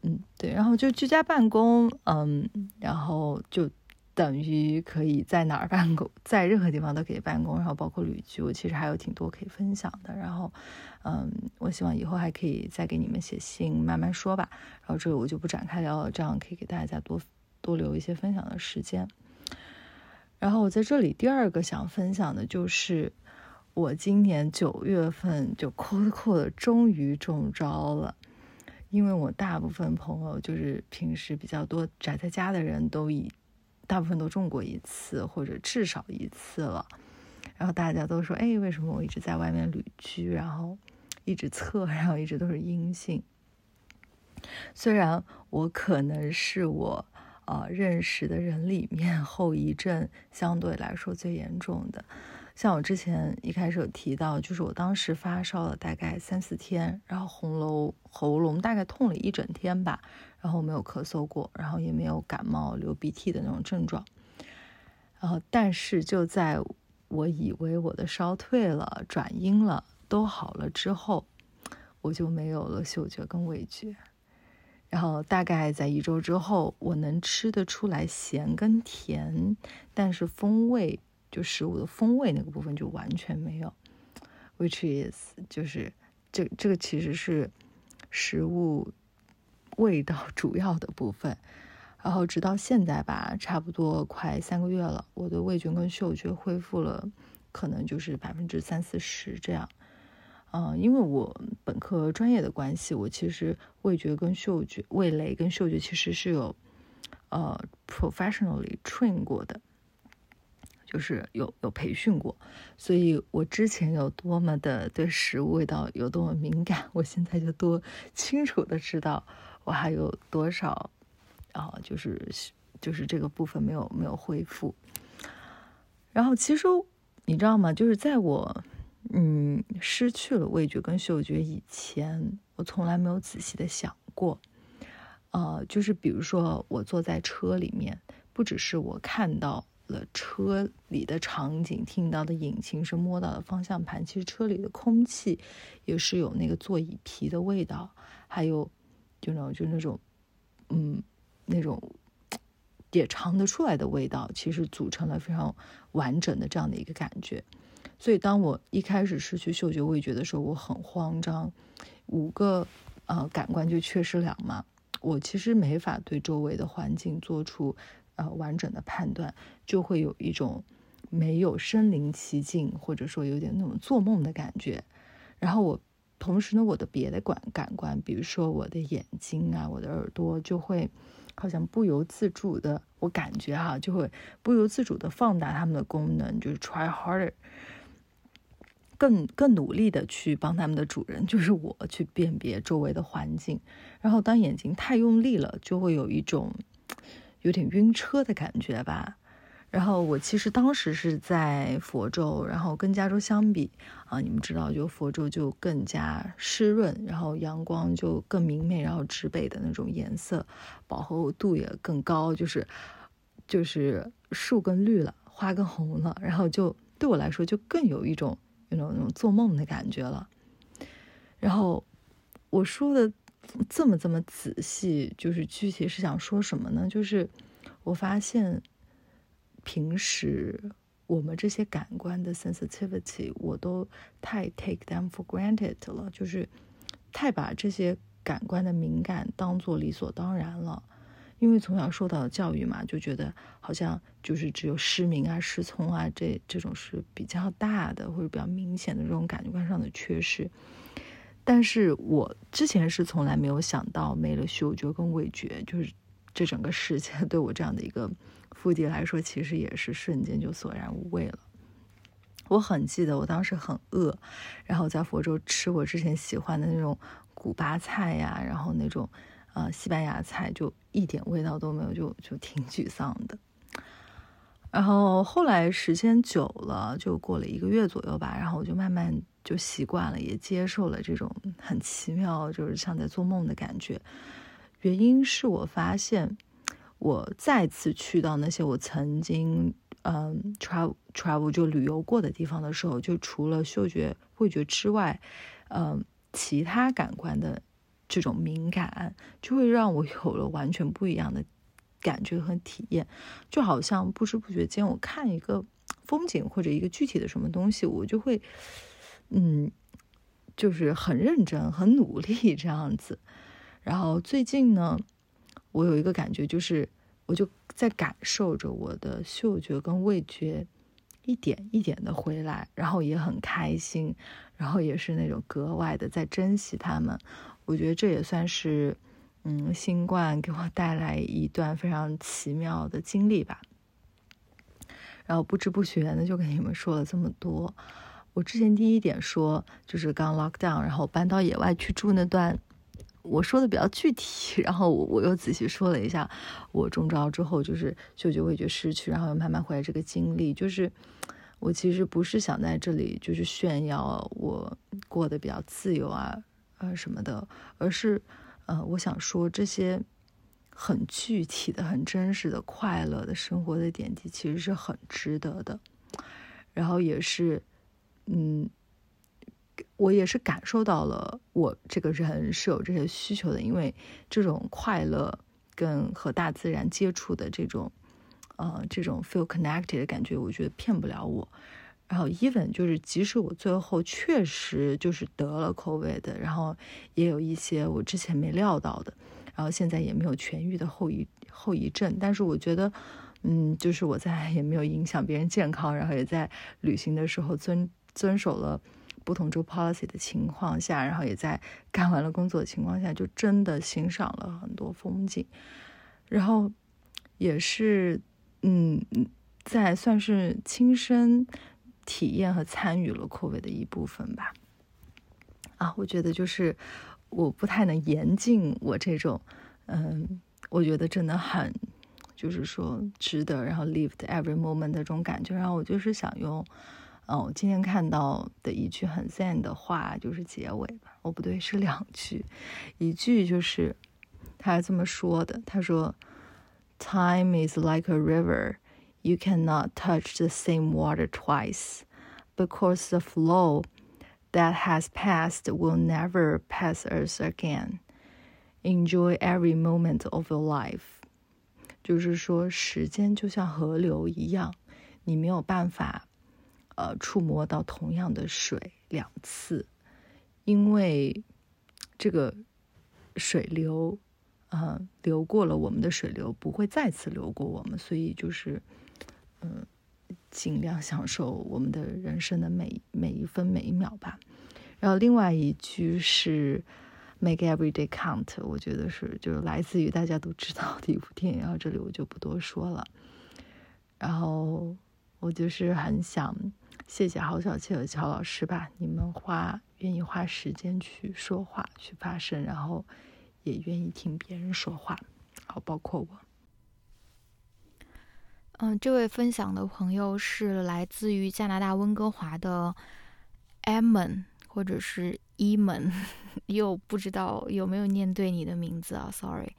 嗯，对，然后就居家办公，嗯，然后就。等于可以在哪儿办公，在任何地方都可以办公，然后包括旅居，我其实还有挺多可以分享的。然后，嗯，我希望以后还可以再给你们写信，慢慢说吧。然后这个我就不展开聊了，这样可以给大家多多留一些分享的时间。然后我在这里第二个想分享的就是，我今年九月份就扣的扣的终于中招了，因为我大部分朋友就是平时比较多宅在家的人都以。大部分都中过一次，或者至少一次了。然后大家都说：“哎，为什么我一直在外面旅居，然后一直测，然后一直都是阴性？”虽然我可能是我呃认识的人里面后遗症相对来说最严重的。像我之前一开始有提到，就是我当时发烧了大概三四天，然后喉咙喉咙大概痛了一整天吧。然后没有咳嗽过，然后也没有感冒、流鼻涕的那种症状。然后，但是就在我以为我的烧退了、转阴了、都好了之后，我就没有了嗅觉跟味觉。然后大概在一周之后，我能吃得出来咸跟甜，但是风味就食物的风味那个部分就完全没有。Which is 就是这这个其实是食物。味道 (laughs) 主要的部分，然后直到现在吧，差不多快三个月了，我的味觉跟嗅觉恢复了，可能就是百分之三四十这样。嗯，因为我本科专业的关系，我其实味觉跟嗅觉、味蕾跟嗅觉其实是有呃 professionally train 过的，就是有有培训过，所以我之前有多么的对食物味道有多么敏感，我现在就多清楚的知道。我还有多少啊？就是就是这个部分没有没有恢复。然后其实你知道吗？就是在我嗯失去了味觉跟嗅觉以前，我从来没有仔细的想过。呃，就是比如说我坐在车里面，不只是我看到了车里的场景，听到的引擎声，摸到的方向盘，其实车里的空气也是有那个座椅皮的味道，还有。就那种，就那种，嗯，那种也尝得出来的味道，其实组成了非常完整的这样的一个感觉。所以，当我一开始失去嗅觉、味觉的时候，我很慌张，五个呃感官就缺失两嘛，我其实没法对周围的环境做出呃完整的判断，就会有一种没有身临其境，或者说有点那种做梦的感觉。然后我。同时呢，我的别的感感官，比如说我的眼睛啊，我的耳朵，就会好像不由自主的，我感觉哈，就会不由自主的放大他们的功能，就是 try harder，更更努力的去帮他们的主人，就是我去辨别周围的环境。然后当眼睛太用力了，就会有一种有点晕车的感觉吧。然后我其实当时是在佛州，然后跟加州相比啊，你们知道，就佛州就更加湿润，然后阳光就更明媚，然后植被的那种颜色饱和度也更高，就是就是树更绿了，花更红了，然后就对我来说就更有一种那种那种做梦的感觉了。然后我说的这么这么仔细，就是具体是想说什么呢？就是我发现。平时我们这些感官的 sensitivity，我都太 take them for granted 了，就是太把这些感官的敏感当做理所当然了。因为从小受到的教育嘛，就觉得好像就是只有失明啊、失聪啊这这种是比较大的或者比较明显的这种感官上的缺失。但是我之前是从来没有想到没了嗅觉跟味觉，就是这整个世界 (laughs) 对我这样的一个。腹地来说，其实也是瞬间就索然无味了。我很记得我当时很饿，然后在佛州吃我之前喜欢的那种古巴菜呀，然后那种呃，西班牙菜就一点味道都没有，就就挺沮丧的。然后后来时间久了，就过了一个月左右吧，然后我就慢慢就习惯了，也接受了这种很奇妙，就是像在做梦的感觉。原因是我发现，我再次去到那些我曾经嗯 travel travel 就旅游过的地方的时候，就除了嗅觉、味觉之外，嗯，其他感官的这种敏感，就会让我有了完全不一样的。感觉和体验，就好像不知不觉间，我看一个风景或者一个具体的什么东西，我就会，嗯，就是很认真、很努力这样子。然后最近呢，我有一个感觉，就是我就在感受着我的嗅觉跟味觉一点一点的回来，然后也很开心，然后也是那种格外的在珍惜他们。我觉得这也算是。嗯，新冠给我带来一段非常奇妙的经历吧。然后不知不觉的就跟你们说了这么多。我之前第一点说就是刚 lock down，然后搬到野外去住那段，我说的比较具体。然后我我又仔细说了一下我中招之后就是嗅觉味觉失去，然后又慢慢回来这个经历。就是我其实不是想在这里就是炫耀我过得比较自由啊呃什么的，而是。呃，我想说这些很具体的、很真实的快乐的生活的点滴，其实是很值得的。然后也是，嗯，我也是感受到了，我这个人是有这些需求的，因为这种快乐跟和大自然接触的这种，呃，这种 feel connected 的感觉，我觉得骗不了我。然后，even 就是，即使我最后确实就是得了 COVID，然后也有一些我之前没料到的，然后现在也没有痊愈的后遗后遗症，但是我觉得，嗯，就是我在 (laughs) 也没有影响别人健康，然后也在旅行的时候遵遵守了不同州 policy 的情况下，然后也在干完了工作的情况下，就真的欣赏了很多风景，然后也是，嗯，在算是亲身。体验和参与了 COVID 的一部分吧。啊，我觉得就是我不太能严禁我这种，嗯，我觉得真的很，就是说值得，然后 lived every moment 的这种感觉。然后我就是想用，嗯，我今天看到的一句很 zen 的话，就是结尾吧。哦，不对，是两句，一句就是他这么说的，他说：“Time is like a river。” you cannot touch the same water twice because the flow that has passed will never pass us again. Enjoy every moment of your life. 就是说，时间就像河流一样，你没有办法， 呃，触摸到同样的水两次，因为这个水流，呃，流过了我们的水流不会再次流过我们，所以就是。嗯，尽量享受我们的人生的每每一分每一秒吧。然后另外一句是 “Make every day count”，我觉得是就是来自于大家都知道的一部电影。然后这里我就不多说了。然后我就是很想谢谢郝小七和乔老师吧，你们花愿意花时间去说话去发声，然后也愿意听别人说话，好，包括我。嗯，这位分享的朋友是来自于加拿大温哥华的 Emon，或者是 Emon，(laughs) 又不知道有没有念对你的名字啊？Sorry，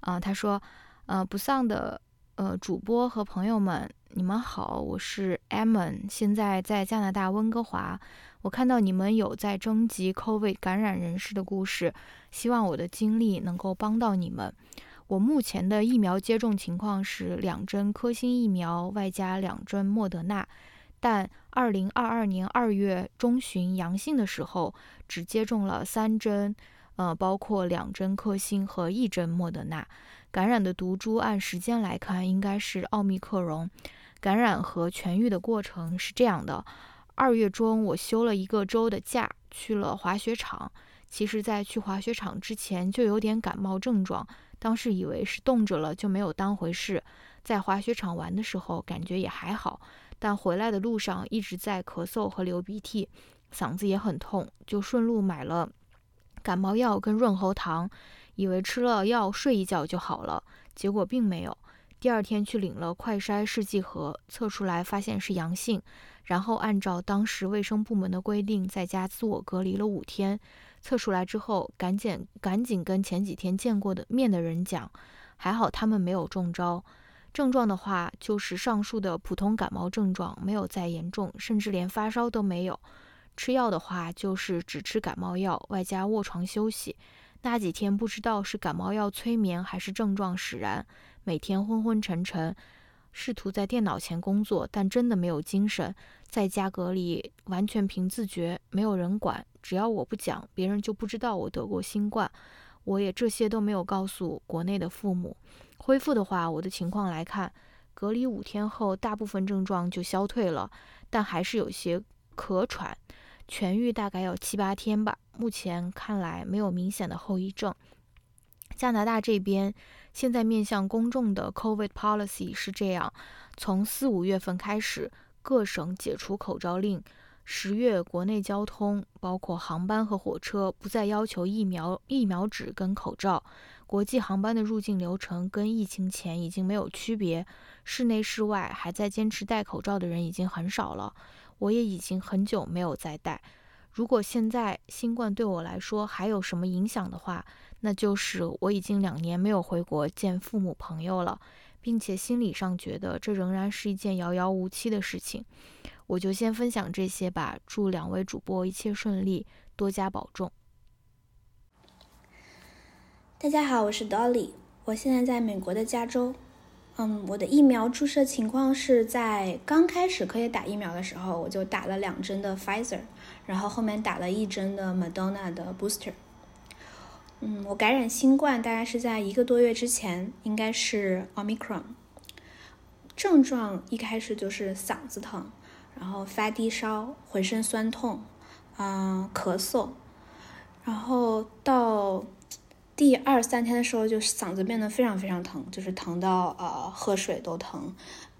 啊，他说，呃，不丧的呃主播和朋友们，你们好，我是 Emon，现在在加拿大温哥华。我看到你们有在征集 COVID 感染人士的故事，希望我的经历能够帮到你们。我目前的疫苗接种情况是两针科兴疫苗外加两针莫德纳，但二零二二年二月中旬阳性的时候只接种了三针，呃，包括两针科兴和一针莫德纳。感染的毒株按时间来看应该是奥密克戎。感染和痊愈的过程是这样的：二月中我休了一个周的假，去了滑雪场。其实，在去滑雪场之前就有点感冒症状。当时以为是冻着了，就没有当回事。在滑雪场玩的时候，感觉也还好，但回来的路上一直在咳嗽和流鼻涕，嗓子也很痛，就顺路买了感冒药跟润喉糖。以为吃了药睡一觉就好了，结果并没有。第二天去领了快筛试剂盒，测出来发现是阳性，然后按照当时卫生部门的规定，在家自我隔离了五天。测出来之后，赶紧赶紧跟前几天见过的面的人讲，还好他们没有中招。症状的话，就是上述的普通感冒症状，没有再严重，甚至连发烧都没有。吃药的话，就是只吃感冒药，外加卧床休息。那几天不知道是感冒药催眠还是症状使然。每天昏昏沉沉，试图在电脑前工作，但真的没有精神。在家隔离，完全凭自觉，没有人管。只要我不讲，别人就不知道我得过新冠。我也这些都没有告诉国内的父母。恢复的话，我的情况来看，隔离五天后，大部分症状就消退了，但还是有些咳喘，痊愈大概要七八天吧。目前看来没有明显的后遗症。加拿大这边。现在面向公众的 COVID policy 是这样：从四五月份开始，各省解除口罩令；十月国内交通，包括航班和火车，不再要求疫苗疫苗纸跟口罩；国际航班的入境流程跟疫情前已经没有区别，室内室外还在坚持戴口罩的人已经很少了。我也已经很久没有再戴。如果现在新冠对我来说还有什么影响的话，那就是我已经两年没有回国见父母朋友了，并且心理上觉得这仍然是一件遥遥无期的事情。我就先分享这些吧，祝两位主播一切顺利，多加保重。大家好，我是 Dolly，我现在在美国的加州。嗯，我的疫苗注射情况是在刚开始可以打疫苗的时候，我就打了两针的 Pfizer，然后后面打了一针的 Moderna 的 booster。嗯，我感染新冠大概是在一个多月之前，应该是 Omicron。症状一开始就是嗓子疼，然后发低烧、浑身酸痛，嗯，咳嗽，然后到第二三天的时候，就嗓子变得非常非常疼，就是疼到呃喝水都疼，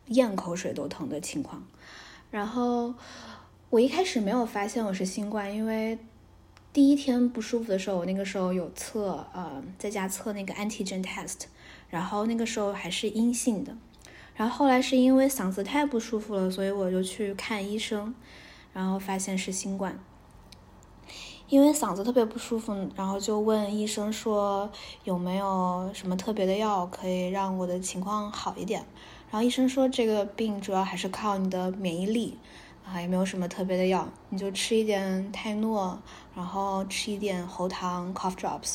咽口水都疼的情况。然后我一开始没有发现我是新冠，因为。第一天不舒服的时候，我那个时候有测，呃，在家测那个 antigen test，然后那个时候还是阴性的。然后后来是因为嗓子太不舒服了，所以我就去看医生，然后发现是新冠。因为嗓子特别不舒服，然后就问医生说有没有什么特别的药可以让我的情况好一点。然后医生说这个病主要还是靠你的免疫力。啊，也没有什么特别的药，你就吃一点泰诺，然后吃一点喉糖 cough drops，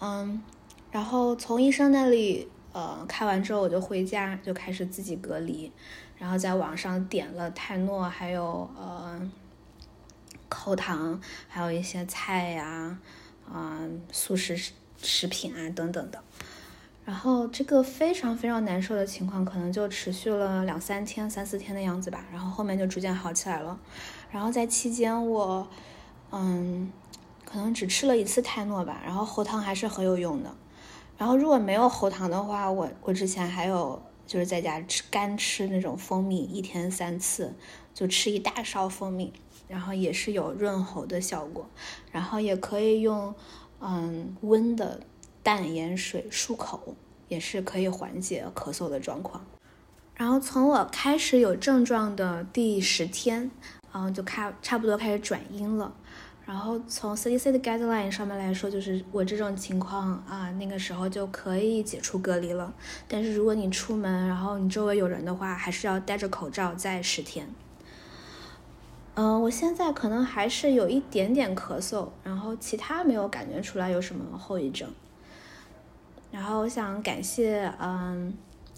嗯，然后从医生那里呃开完之后，我就回家就开始自己隔离，然后在网上点了泰诺，还有呃喉糖，还有一些菜呀，啊速食食品啊等等的。然后这个非常非常难受的情况，可能就持续了两三天、三四天的样子吧。然后后面就逐渐好起来了。然后在期间，我，嗯，可能只吃了一次泰诺吧。然后喉糖还是很有用的。然后如果没有喉糖的话，我我之前还有就是在家吃干吃那种蜂蜜，一天三次，就吃一大勺蜂蜜，然后也是有润喉的效果。然后也可以用，嗯，温的。淡盐水漱口也是可以缓解咳嗽的状况。然后从我开始有症状的第十天，嗯，就开差不多开始转阴了。然后从 CDC 的 guideline 上面来说，就是我这种情况啊，那个时候就可以解除隔离了。但是如果你出门，然后你周围有人的话，还是要戴着口罩在十天。嗯，我现在可能还是有一点点咳嗽，然后其他没有感觉出来有什么后遗症。然后我想感谢嗯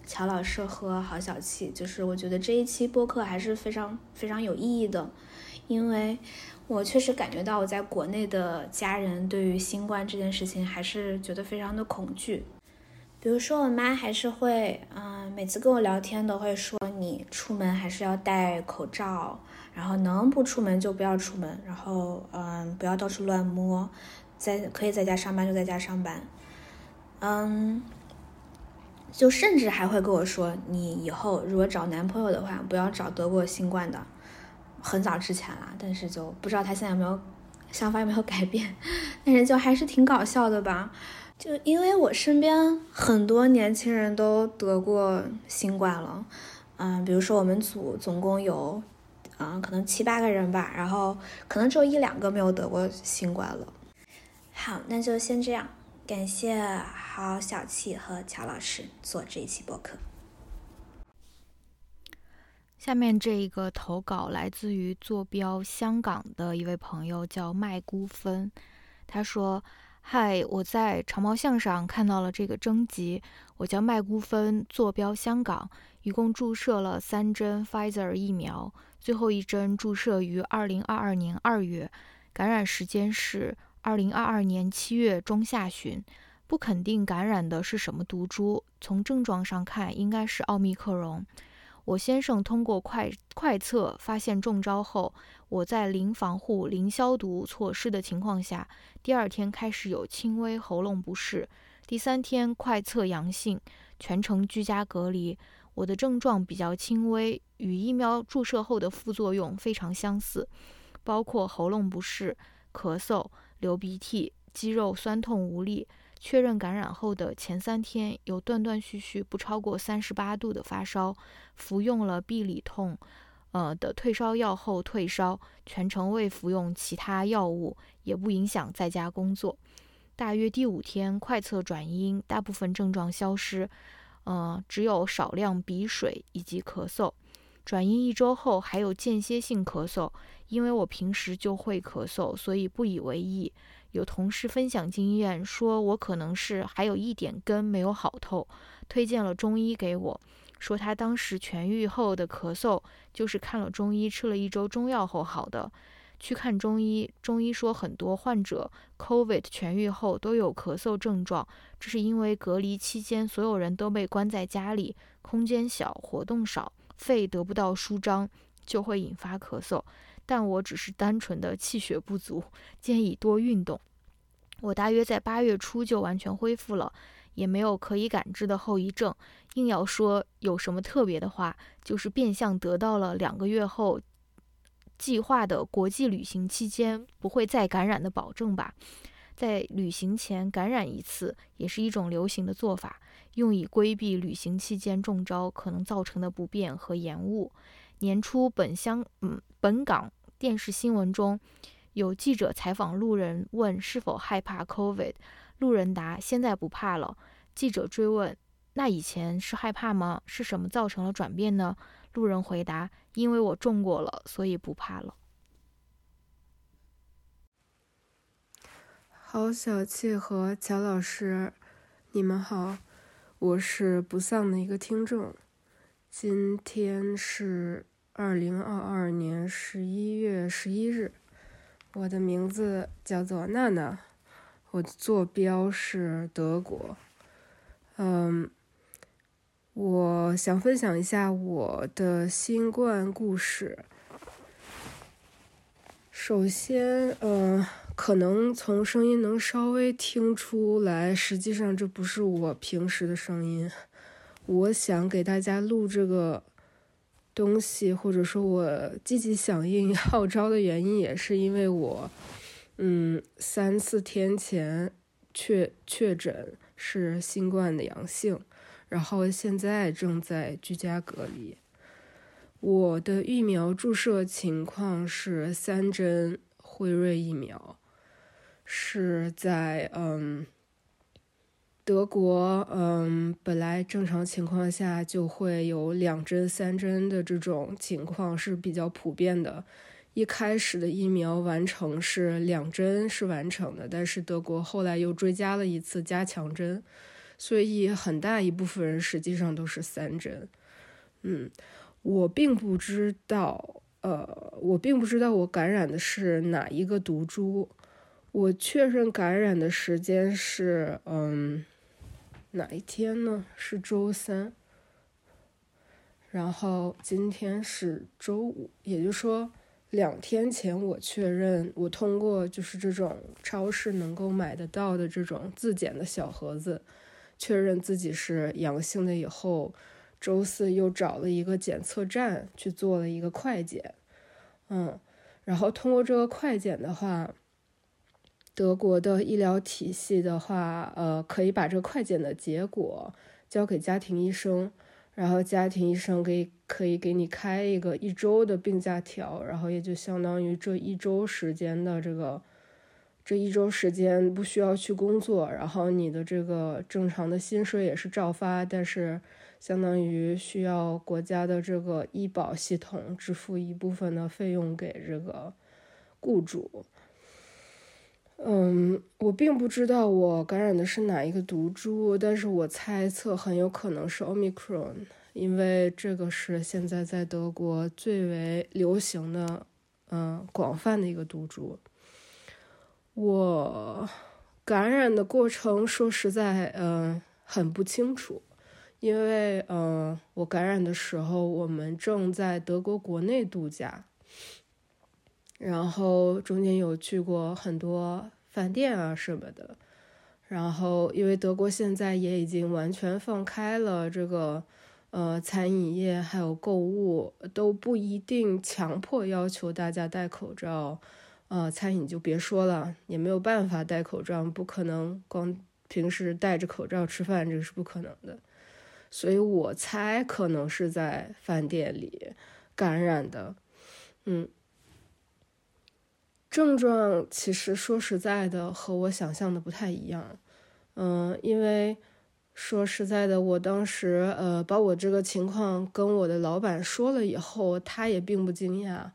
乔老师和郝小气，就是我觉得这一期播客还是非常非常有意义的，因为我确实感觉到我在国内的家人对于新冠这件事情还是觉得非常的恐惧。比如说我妈还是会嗯每次跟我聊天都会说你出门还是要戴口罩，然后能不出门就不要出门，然后嗯不要到处乱摸，在可以在家上班就在家上班。嗯，就甚至还会跟我说，你以后如果找男朋友的话，不要找得过新冠的。很早之前了，但是就不知道他现在有没有想法有没有改变。(laughs) 但是就还是挺搞笑的吧。就因为我身边很多年轻人都得过新冠了，嗯，比如说我们组总共有，嗯，可能七八个人吧，然后可能只有一两个没有得过新冠了。好，那就先这样，感谢郝小气和乔老师做这一期播客。下面这一个投稿来自于坐标香港的一位朋友，叫麦姑芬，他说。嗨，我在长毛象上看到了这个征集。我叫麦姑芬，坐标香港，一共注射了三针 Pfizer 疫苗，最后一针注射于二零二二年二月，感染时间是二零二二年七月中下旬。不肯定感染的是什么毒株，从症状上看应该是奥密克戎。我先生通过快快测发现中招后，我在零防护、零消毒措施的情况下，第二天开始有轻微喉咙不适，第三天快测阳性，全程居家隔离。我的症状比较轻微，与疫苗注射后的副作用非常相似，包括喉咙不适、咳嗽、流鼻涕、肌肉酸痛无力。确认感染后的前三天有断断续续不超过三十八度的发烧，服用了必理痛，呃的退烧药后退烧，全程未服用其他药物，也不影响在家工作。大约第五天快测转阴，大部分症状消失，呃只有少量鼻水以及咳嗽。转阴一周后还有间歇性咳嗽，因为我平时就会咳嗽，所以不以为意。有同事分享经验，说我可能是还有一点根没有好透，推荐了中医给我，说他当时痊愈后的咳嗽就是看了中医，吃了一周中药后好的。去看中医，中医说很多患者 COVID 痊愈后都有咳嗽症状，这是因为隔离期间所有人都被关在家里，空间小，活动少，肺得不到舒张，就会引发咳嗽。但我只是单纯的气血不足，建议多运动。我大约在八月初就完全恢复了，也没有可以感知的后遗症。硬要说有什么特别的话，就是变相得到了两个月后计划的国际旅行期间不会再感染的保证吧。在旅行前感染一次，也是一种流行的做法，用以规避旅行期间中招可能造成的不便和延误。年初本乡嗯本港电视新闻中。有记者采访路人，问是否害怕 COVID，路人答现在不怕了。记者追问，那以前是害怕吗？是什么造成了转变呢？路人回答，因为我中过了，所以不怕了。好，小气和乔老师，你们好，我是不丧的一个听众。今天是二零二二年十一月十一日。我的名字叫做娜娜，我的坐标是德国。嗯，我想分享一下我的新冠故事。首先，呃，可能从声音能稍微听出来，实际上这不是我平时的声音。我想给大家录这个。东西，或者说我积极响应 (laughs) 号召的原因，也是因为我，嗯，三四天前确确诊是新冠的阳性，然后现在正在居家隔离。我的疫苗注射情况是三针辉瑞疫苗，是在嗯。德国，嗯，本来正常情况下就会有两针、三针的这种情况是比较普遍的。一开始的疫苗完成是两针是完成的，但是德国后来又追加了一次加强针，所以很大一部分人实际上都是三针。嗯，我并不知道，呃，我并不知道我感染的是哪一个毒株。我确认感染的时间是，嗯。哪一天呢？是周三。然后今天是周五，也就是说，两天前我确认，我通过就是这种超市能够买得到的这种自检的小盒子，确认自己是阳性的以后，周四又找了一个检测站去做了一个快检，嗯，然后通过这个快检的话。德国的医疗体系的话，呃，可以把这个快检的结果交给家庭医生，然后家庭医生给可以给你开一个一周的病假条，然后也就相当于这一周时间的这个这一周时间不需要去工作，然后你的这个正常的薪水也是照发，但是相当于需要国家的这个医保系统支付一部分的费用给这个雇主。嗯，我并不知道我感染的是哪一个毒株，但是我猜测很有可能是 Omicron，因为这个是现在在德国最为流行的、嗯广泛的一个毒株。我感染的过程说实在，嗯，很不清楚，因为嗯，我感染的时候我们正在德国国内度假。然后中间有去过很多饭店啊什么的，然后因为德国现在也已经完全放开了这个，呃，餐饮业还有购物都不一定强迫要求大家戴口罩，呃，餐饮就别说了，也没有办法戴口罩，不可能光平时戴着口罩吃饭，这个是不可能的，所以我猜可能是在饭店里感染的，嗯。症状其实说实在的，和我想象的不太一样。嗯，因为说实在的，我当时呃把我这个情况跟我的老板说了以后，他也并不惊讶。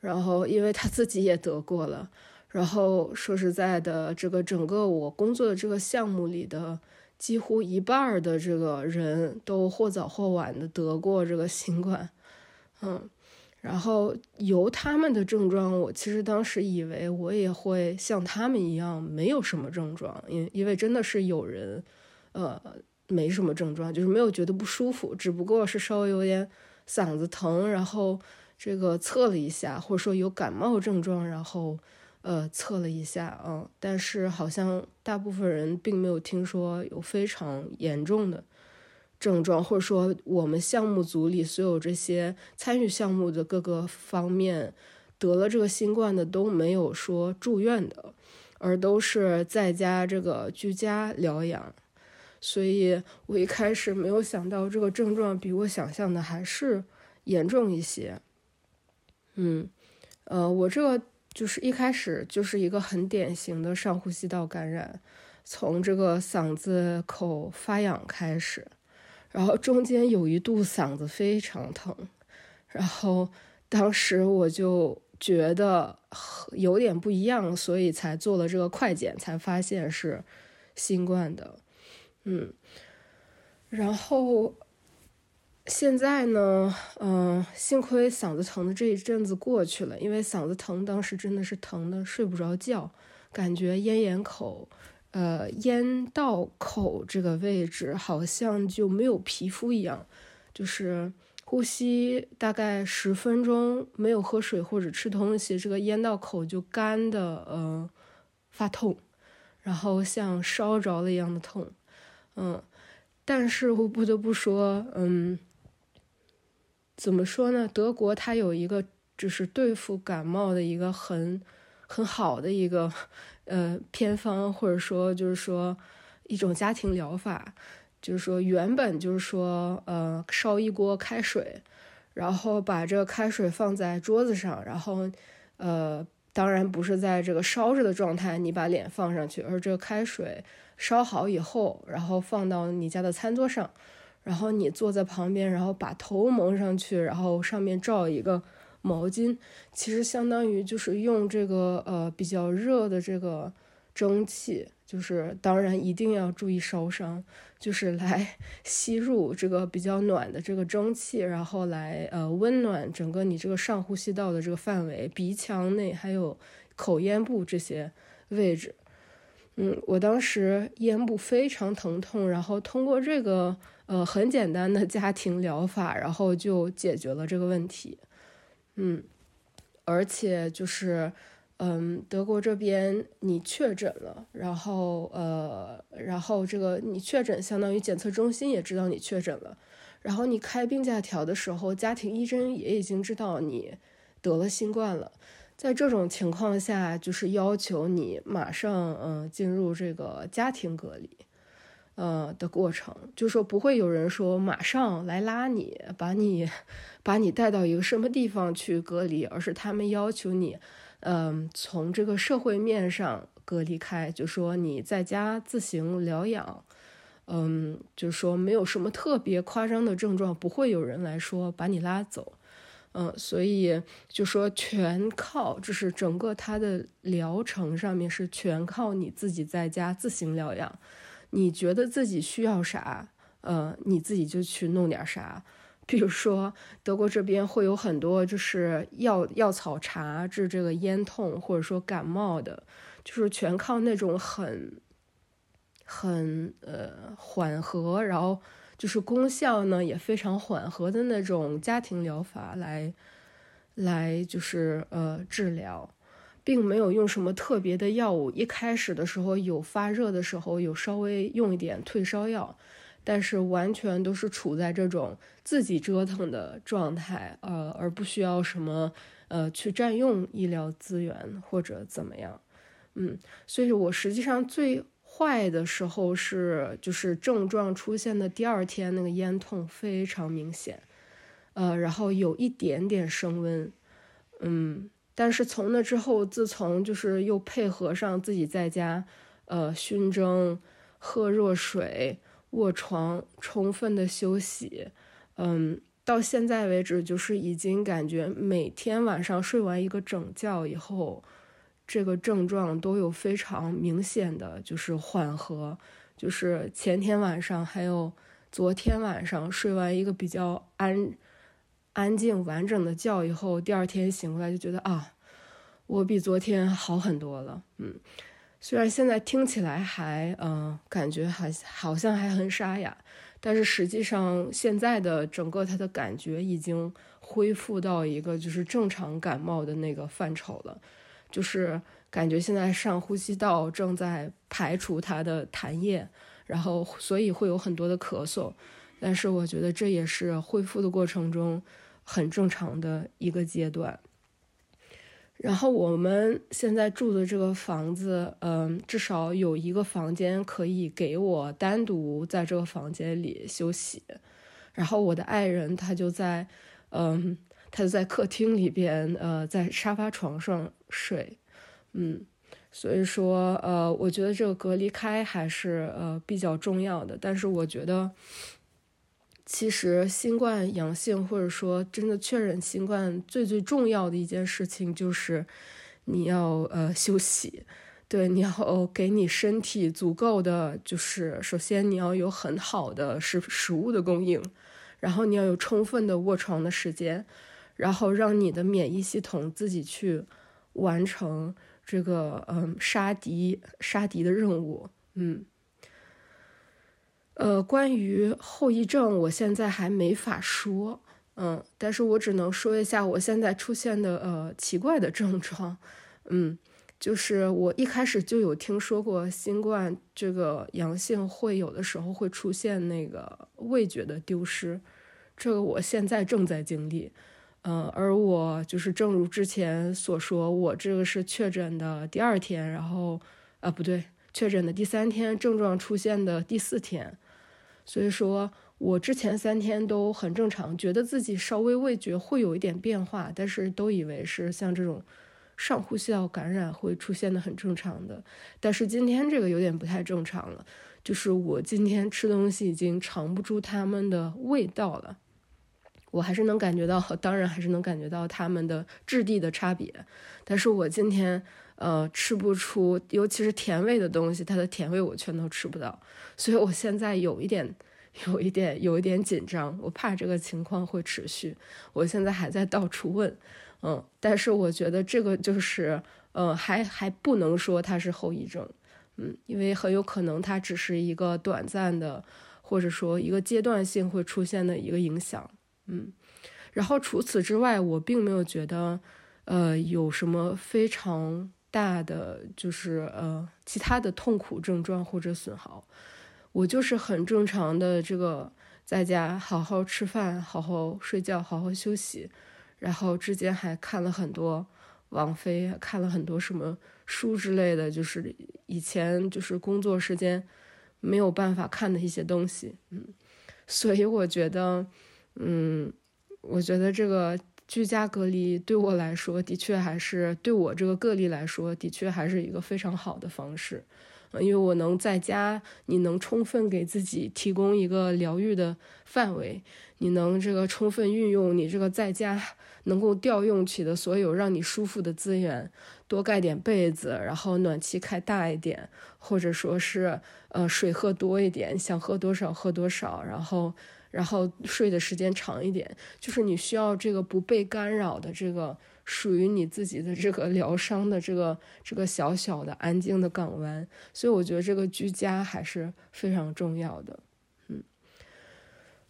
然后，因为他自己也得过了。然后说实在的，这个整个我工作的这个项目里的几乎一半的这个人都或早或晚的得过这个新冠。嗯。然后由他们的症状，我其实当时以为我也会像他们一样没有什么症状，因因为真的是有人，呃，没什么症状，就是没有觉得不舒服，只不过是稍微有点嗓子疼，然后这个测了一下，或者说有感冒症状，然后呃测了一下啊，但是好像大部分人并没有听说有非常严重的。症状，或者说我们项目组里所有这些参与项目的各个方面得了这个新冠的都没有说住院的，而都是在家这个居家疗养。所以我一开始没有想到这个症状比我想象的还是严重一些。嗯，呃，我这个就是一开始就是一个很典型的上呼吸道感染，从这个嗓子口发痒开始。然后中间有一度嗓子非常疼，然后当时我就觉得有点不一样，所以才做了这个快检，才发现是新冠的。嗯，然后现在呢，嗯，幸亏嗓子疼的这一阵子过去了，因为嗓子疼当时真的是疼的睡不着觉，感觉咽炎口。呃，咽道口这个位置好像就没有皮肤一样，就是呼吸大概十分钟没有喝水或者吃东西，这个咽道口就干的，呃，发痛，然后像烧着了一样的痛，嗯，但是我不得不说，嗯，怎么说呢？德国它有一个就是对付感冒的一个很很好的一个。呃，偏方或者说就是说一种家庭疗法，就是说原本就是说呃烧一锅开水，然后把这个开水放在桌子上，然后呃当然不是在这个烧着的状态，你把脸放上去，而这个开水烧好以后，然后放到你家的餐桌上，然后你坐在旁边，然后把头蒙上去，然后上面罩一个。毛巾其实相当于就是用这个呃比较热的这个蒸汽，就是当然一定要注意烧伤，就是来 (laughs) 吸入这个比较暖的这个蒸汽，然后来呃温暖整个你这个上呼吸道的这个范围，鼻腔内还有口咽部这些位置。嗯，我当时咽部非常疼痛，然后通过这个呃很简单的家庭疗法，然后就解决了这个问题。嗯，而且就是，嗯，德国这边你确诊了，然后呃，然后这个你确诊，相当于检测中心也知道你确诊了，然后你开病假条的时候，家庭医生也已经知道你得了新冠了，在这种情况下，就是要求你马上嗯进入这个家庭隔离，呃的过程，就说不会有人说马上来拉你，把你把你带到一个什么地方去隔离，而是他们要求你，嗯从这个社会面上隔离开，就说你在家自行疗养，嗯，就说没有什么特别夸张的症状，不会有人来说把你拉走。嗯，所以就说全靠，就是整个他的疗程上面是全靠你自己在家自行疗养。你觉得自己需要啥，呃，你自己就去弄点啥。比如说德国这边会有很多就是药药草茶治这个咽痛或者说感冒的，就是全靠那种很很呃缓和，然后。就是功效呢也非常缓和的那种家庭疗法来，来就是呃治疗，并没有用什么特别的药物。一开始的时候有发热的时候有稍微用一点退烧药，但是完全都是处在这种自己折腾的状态，呃，而不需要什么呃去占用医疗资源或者怎么样，嗯，所以我实际上最。坏的时候是就是症状出现的第二天，那个咽痛非常明显，呃，然后有一点点升温，嗯，但是从那之后，自从就是又配合上自己在家，呃，熏蒸、喝热水、卧床、充分的休息，嗯，到现在为止，就是已经感觉每天晚上睡完一个整觉以后。这个症状都有非常明显的就是缓和，就是前天晚上还有昨天晚上睡完一个比较安安静完整的觉以后，第二天醒过来就觉得啊，我比昨天好很多了。嗯，虽然现在听起来还嗯感觉还好像还很沙哑，但是实际上现在的整个他的感觉已经恢复到一个就是正常感冒的那个范畴了。就是感觉现在上呼吸道正在排除它的痰液，然后所以会有很多的咳嗽，但是我觉得这也是恢复的过程中很正常的一个阶段。然后我们现在住的这个房子，嗯，至少有一个房间可以给我单独在这个房间里休息，然后我的爱人他就在，嗯。他就在客厅里边，呃，在沙发床上睡，嗯，所以说，呃，我觉得这个隔离开还是呃比较重要的。但是我觉得，其实新冠阳性或者说真的确认新冠最最重要的一件事情就是你要呃休息，对，你要给你身体足够的，就是首先你要有很好的食食物的供应，然后你要有充分的卧床的时间。然后让你的免疫系统自己去完成这个嗯杀敌杀敌的任务，嗯，呃，关于后遗症，我现在还没法说，嗯，但是我只能说一下我现在出现的呃奇怪的症状，嗯，就是我一开始就有听说过新冠这个阳性会有的时候会出现那个味觉的丢失，这个我现在正在经历。嗯，而我就是正如之前所说，我这个是确诊的第二天，然后，啊不对，确诊的第三天，症状出现的第四天，所以说我之前三天都很正常，觉得自己稍微味觉会有一点变化，但是都以为是像这种上呼吸道感染会出现的很正常的，但是今天这个有点不太正常了，就是我今天吃东西已经尝不出它们的味道了。我还是能感觉到，当然还是能感觉到它们的质地的差别，但是我今天呃吃不出，尤其是甜味的东西，它的甜味我全都吃不到，所以我现在有一点，有一点，有一点紧张，我怕这个情况会持续，我现在还在到处问，嗯，但是我觉得这个就是，嗯，还还不能说它是后遗症，嗯，因为很有可能它只是一个短暂的，或者说一个阶段性会出现的一个影响。嗯，然后除此之外，我并没有觉得，呃，有什么非常大的，就是呃，其他的痛苦症状或者损耗。我就是很正常的这个在家好好吃饭、好好睡觉、好好休息，然后之间还看了很多王菲，看了很多什么书之类的，就是以前就是工作时间没有办法看的一些东西，嗯，所以我觉得，嗯，我觉得这个居家隔离对我来说，的确还是对我这个个例来说，的确还是一个非常好的方式。因为我能在家，你能充分给自己提供一个疗愈的范围，你能这个充分运用你这个在家能够调用起的所有让你舒服的资源，多盖点被子，然后暖气开大一点，或者说是呃水喝多一点，想喝多少喝多少，然后然后睡的时间长一点，就是你需要这个不被干扰的这个。属于你自己的这个疗伤的这个这个小小的安静的港湾，所以我觉得这个居家还是非常重要的。嗯，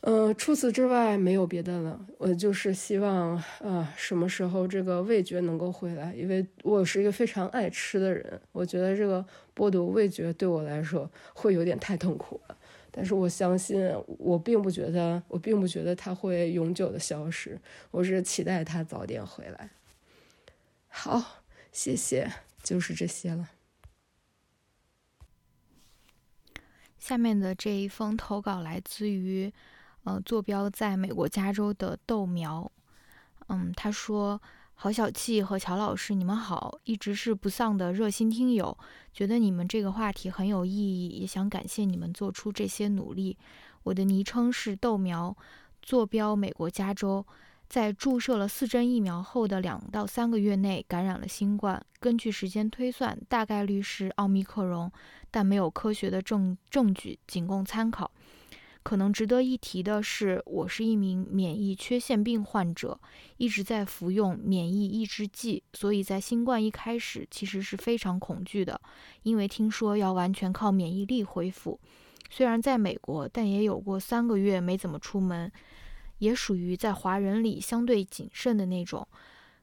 呃，除此之外没有别的了。我就是希望啊，什么时候这个味觉能够回来？因为我是一个非常爱吃的人，我觉得这个剥夺味觉对我来说会有点太痛苦了。但是我相信，我并不觉得，我并不觉得它会永久的消失。我是期待它早点回来。好，谢谢，就是这些了。下面的这一封投稿来自于，呃，坐标在美国加州的豆苗。嗯，他说：“郝小气和乔老师，你们好，一直是不丧的热心听友，觉得你们这个话题很有意义，也想感谢你们做出这些努力。我的昵称是豆苗，坐标美国加州。”在注射了四针疫苗后的两到三个月内感染了新冠，根据时间推算，大概率是奥密克戎，但没有科学的证证据，仅供参考。可能值得一提的是，我是一名免疫缺陷病患者，一直在服用免疫抑制剂，所以在新冠一开始其实是非常恐惧的，因为听说要完全靠免疫力恢复。虽然在美国，但也有过三个月没怎么出门。也属于在华人里相对谨慎的那种。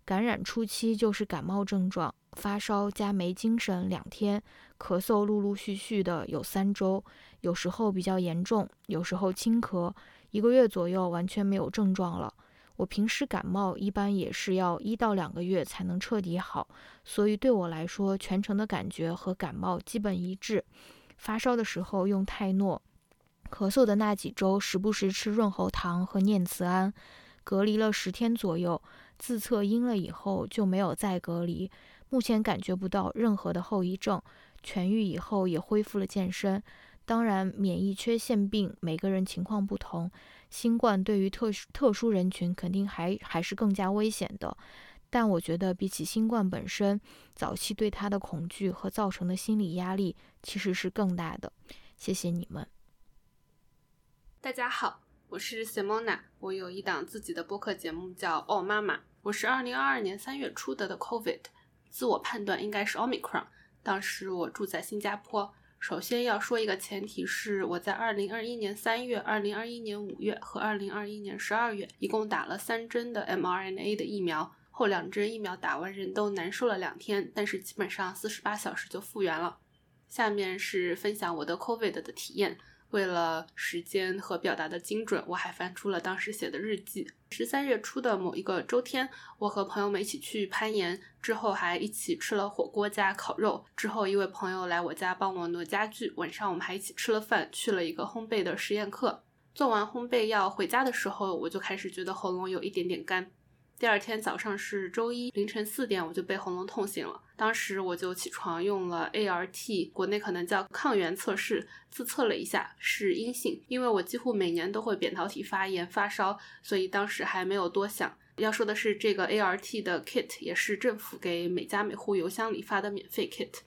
感染初期就是感冒症状，发烧加没精神两天，咳嗽陆陆续续的有三周，有时候比较严重，有时候轻咳，一个月左右完全没有症状了。我平时感冒一般也是要一到两个月才能彻底好，所以对我来说，全程的感觉和感冒基本一致。发烧的时候用泰诺。咳嗽的那几周，时不时吃润喉糖和念慈庵，隔离了十天左右，自测阴了以后就没有再隔离，目前感觉不到任何的后遗症，痊愈以后也恢复了健身。当然，免疫缺陷病每个人情况不同，新冠对于特殊特殊人群肯定还还是更加危险的。但我觉得比起新冠本身，早期对它的恐惧和造成的心理压力其实是更大的。谢谢你们。大家好，我是 Simona，我有一档自己的播客节目叫《哦妈妈》。我是二零二二年三月初得的 COVID，自我判断应该是 Omicron。当时我住在新加坡。首先要说一个前提是，我在二零二一年三月、二零二一年五月和二零二一年十二月一共打了三针的 mRNA 的疫苗。后两针疫苗打完人都难受了两天，但是基本上四十八小时就复原了。下面是分享我的 COVID 的体验。为了时间和表达的精准，我还翻出了当时写的日记。十三月初的某一个周天，我和朋友们一起去攀岩，之后还一起吃了火锅加烤肉。之后一位朋友来我家帮我挪家具，晚上我们还一起吃了饭，去了一个烘焙的实验课。做完烘焙要回家的时候，我就开始觉得喉咙有一点点干。第二天早上是周一凌晨四点，我就被喉咙痛醒了。当时我就起床用了 ART，国内可能叫抗原测试，自测了一下是阴性。因为我几乎每年都会扁桃体发炎发烧，所以当时还没有多想。要说的是，这个 ART 的 kit 也是政府给每家每户邮箱里发的免费 kit。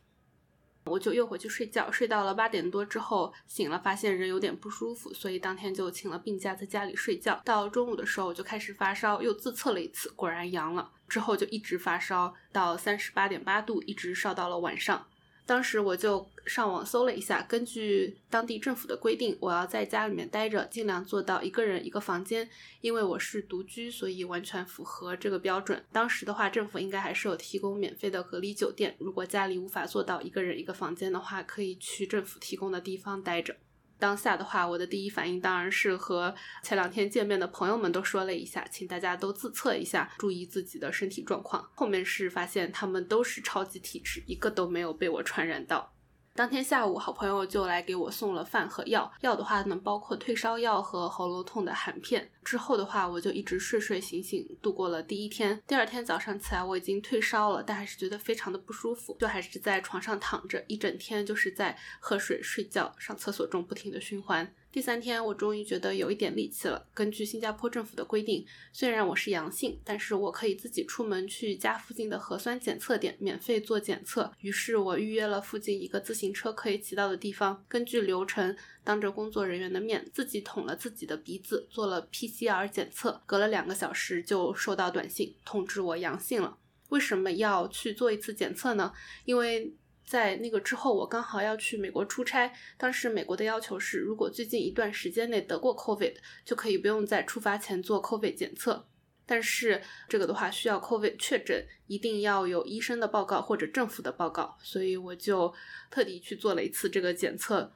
我就又回去睡觉，睡到了八点多之后醒了，发现人有点不舒服，所以当天就请了病假，在家里睡觉。到中午的时候我就开始发烧，又自测了一次，果然阳了。之后就一直发烧到三十八点八度，一直烧到了晚上。当时我就上网搜了一下，根据当地政府的规定，我要在家里面待着，尽量做到一个人一个房间。因为我是独居，所以完全符合这个标准。当时的话，政府应该还是有提供免费的隔离酒店。如果家里无法做到一个人一个房间的话，可以去政府提供的地方待着。当下的话，我的第一反应当然是和前两天见面的朋友们都说了一下，请大家都自测一下，注意自己的身体状况。后面是发现他们都是超级体质，一个都没有被我传染到。当天下午，好朋友就来给我送了饭和药。药的话呢，包括退烧药和喉咙痛的含片。之后的话，我就一直睡睡醒醒度过了第一天。第二天早上起来，我已经退烧了，但还是觉得非常的不舒服，就还是在床上躺着，一整天就是在喝水、睡觉、上厕所中不停的循环。第三天，我终于觉得有一点力气了。根据新加坡政府的规定，虽然我是阳性，但是我可以自己出门去家附近的核酸检测点免费做检测。于是我预约了附近一个自行车可以骑到的地方，根据流程，当着工作人员的面，自己捅了自己的鼻子，做了 PCR 检测。隔了两个小时，就收到短信通知我阳性了。为什么要去做一次检测呢？因为在那个之后，我刚好要去美国出差。当时美国的要求是，如果最近一段时间内得过 COVID，就可以不用在出发前做 COVID 检测。但是这个的话，需要 COVID 确诊，一定要有医生的报告或者政府的报告。所以我就特地去做了一次这个检测。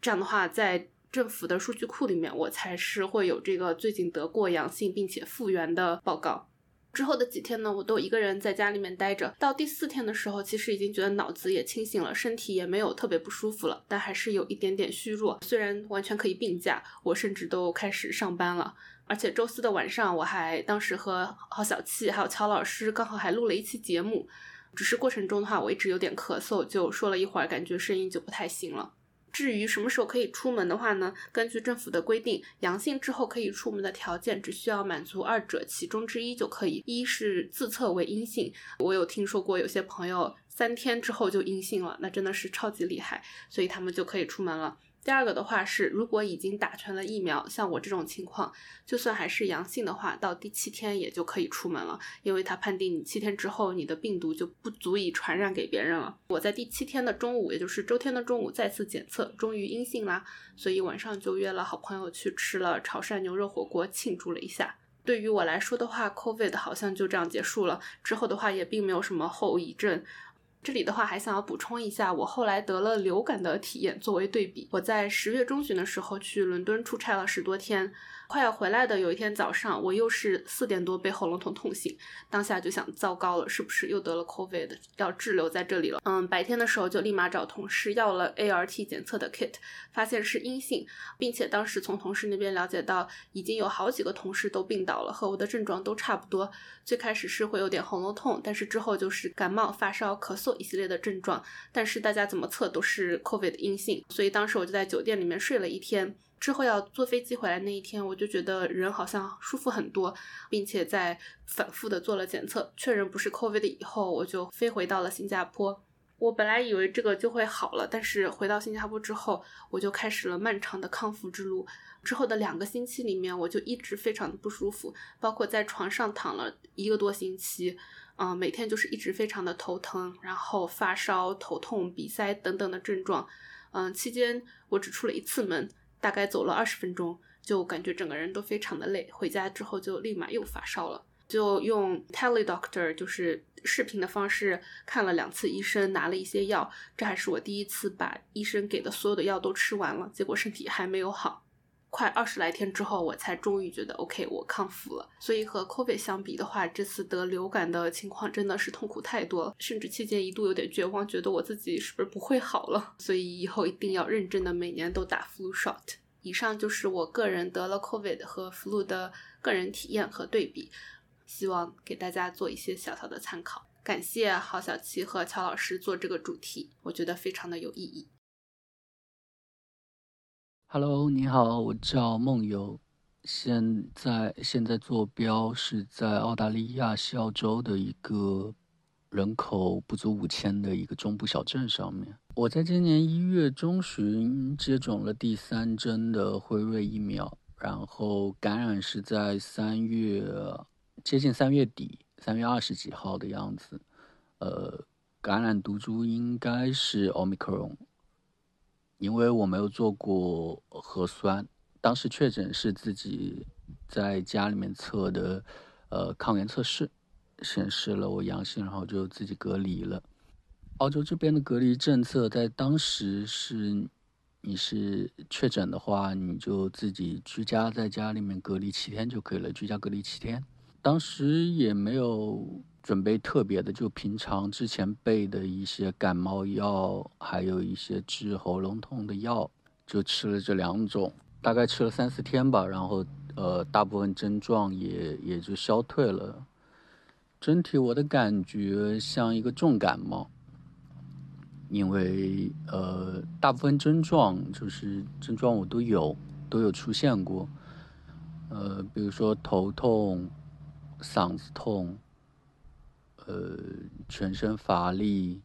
这样的话，在政府的数据库里面，我才是会有这个最近得过阳性并且复原的报告。之后的几天呢，我都一个人在家里面待着。到第四天的时候，其实已经觉得脑子也清醒了，身体也没有特别不舒服了，但还是有一点点虚弱。虽然完全可以病假，我甚至都开始上班了。而且周四的晚上，我还当时和郝小气还有乔老师刚好还录了一期节目，只是过程中的话，我一直有点咳嗽，就说了一会儿，感觉声音就不太行了。至于什么时候可以出门的话呢？根据政府的规定，阳性之后可以出门的条件只需要满足二者其中之一就可以。一是自测为阴性，我有听说过有些朋友三天之后就阴性了，那真的是超级厉害，所以他们就可以出门了。第二个的话是，如果已经打全了疫苗，像我这种情况，就算还是阳性的话，到第七天也就可以出门了，因为他判定你七天之后你的病毒就不足以传染给别人了。我在第七天的中午，也就是周天的中午再次检测，终于阴性啦，所以晚上就约了好朋友去吃了潮汕牛肉火锅庆祝了一下。对于我来说的话，COVID 好像就这样结束了，之后的话也并没有什么后遗症。这里的话还想要补充一下，我后来得了流感的体验作为对比。我在十月中旬的时候去伦敦出差了十多天。快要回来的有一天早上，我又是四点多被喉咙痛痛醒，当下就想糟糕了，是不是又得了 COVID，要滞留在这里了？嗯，白天的时候就立马找同事要了 ART 检测的 kit，发现是阴性，并且当时从同事那边了解到，已经有好几个同事都病倒了，和我的症状都差不多。最开始是会有点喉咙痛，但是之后就是感冒、发烧、咳嗽一系列的症状，但是大家怎么测都是 COVID 阴性，所以当时我就在酒店里面睡了一天。之后要坐飞机回来那一天，我就觉得人好像舒服很多，并且在反复的做了检测，确认不是 COVID 以后，我就飞回到了新加坡。我本来以为这个就会好了，但是回到新加坡之后，我就开始了漫长的康复之路。之后的两个星期里面，我就一直非常的不舒服，包括在床上躺了一个多星期，嗯，每天就是一直非常的头疼，然后发烧、头痛、鼻塞等等的症状。嗯，期间我只出了一次门。大概走了二十分钟，就感觉整个人都非常的累。回家之后就立马又发烧了，就用 Tele Doctor，就是视频的方式看了两次医生，拿了一些药。这还是我第一次把医生给的所有的药都吃完了，结果身体还没有好。快二十来天之后，我才终于觉得 OK，我康复了。所以和 COVID 相比的话，这次得流感的情况真的是痛苦太多了，甚至期间一度有点绝望，觉得我自己是不是不会好了。所以以后一定要认真的每年都打 flu shot。以上就是我个人得了 COVID 和 flu 的个人体验和对比，希望给大家做一些小小的参考。感谢郝小琪和乔老师做这个主题，我觉得非常的有意义。Hello，你好，我叫梦游，现在现在坐标是在澳大利亚西澳洲的一个人口不足五千的一个中部小镇上面。我在今年一月中旬接种了第三针的辉瑞疫苗，然后感染是在三月接近三月底，三月二十几号的样子。呃，感染毒株应该是 Omicron。因为我没有做过核酸，当时确诊是自己在家里面测的，呃，抗原测试显示了我阳性，然后就自己隔离了。澳洲这边的隔离政策在当时是你是确诊的话，你就自己居家在家里面隔离七天就可以了，居家隔离七天。当时也没有准备特别的，就平常之前备的一些感冒药，还有一些治喉咙痛的药，就吃了这两种，大概吃了三四天吧，然后呃，大部分症状也也就消退了。整体我的感觉像一个重感冒，因为呃，大部分症状就是症状我都有都有出现过，呃，比如说头痛、嗓子痛，呃，全身乏力，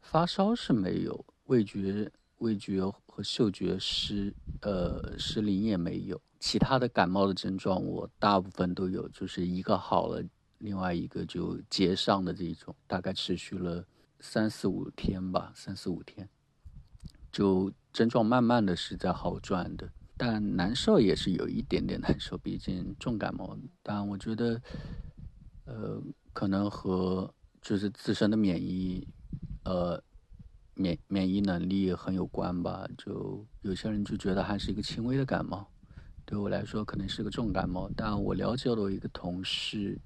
发烧是没有，味觉味觉和嗅觉失呃失灵也没有，其他的感冒的症状我大部分都有，就是一个好了。另外一个就结上的这种，大概持续了三四五天吧，三四五天，就症状慢慢的是在好转的，但难受也是有一点点难受，毕竟重感冒。但我觉得，呃，可能和就是自身的免疫，呃，免免疫能力很有关吧。就有些人就觉得还是一个轻微的感冒，对我来说可能是个重感冒。但我了解的一个同事。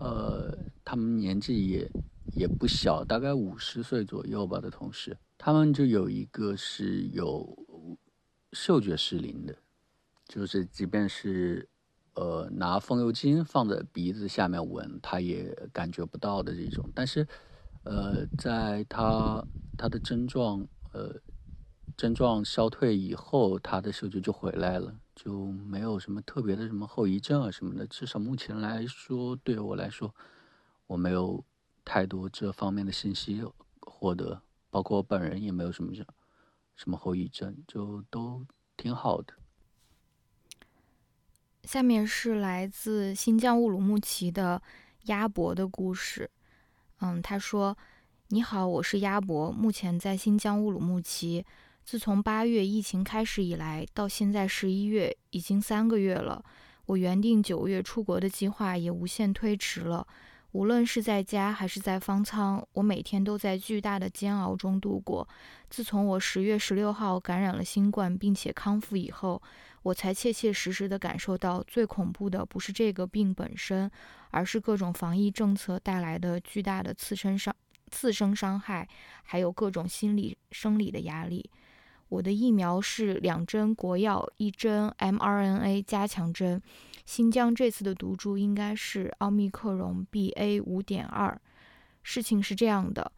呃，他们年纪也也不小，大概五十岁左右吧的同事，他们就有一个是有嗅觉失灵的，就是即便是呃拿风油精放在鼻子下面闻，他也感觉不到的这种。但是，呃，在他他的症状呃症状消退以后，他的嗅觉就回来了。就没有什么特别的什么后遗症啊什么的，至少目前来说，对我来说，我没有太多这方面的信息获得，包括我本人也没有什么什么后遗症，就都挺好的。下面是来自新疆乌鲁木齐的鸭脖的故事。嗯，他说：“你好，我是鸭脖，目前在新疆乌鲁木齐。”自从八月疫情开始以来，到现在十一月，已经三个月了。我原定九月出国的计划也无限推迟了。无论是在家还是在方舱，我每天都在巨大的煎熬中度过。自从我十月十六号感染了新冠并且康复以后，我才切切实实地感受到，最恐怖的不是这个病本身，而是各种防疫政策带来的巨大的次生伤、次生伤害，还有各种心理、生理的压力。我的疫苗是两针国药，一针 mRNA 加强针。新疆这次的毒株应该是奥密克戎 BA 五点二。事情是这样的：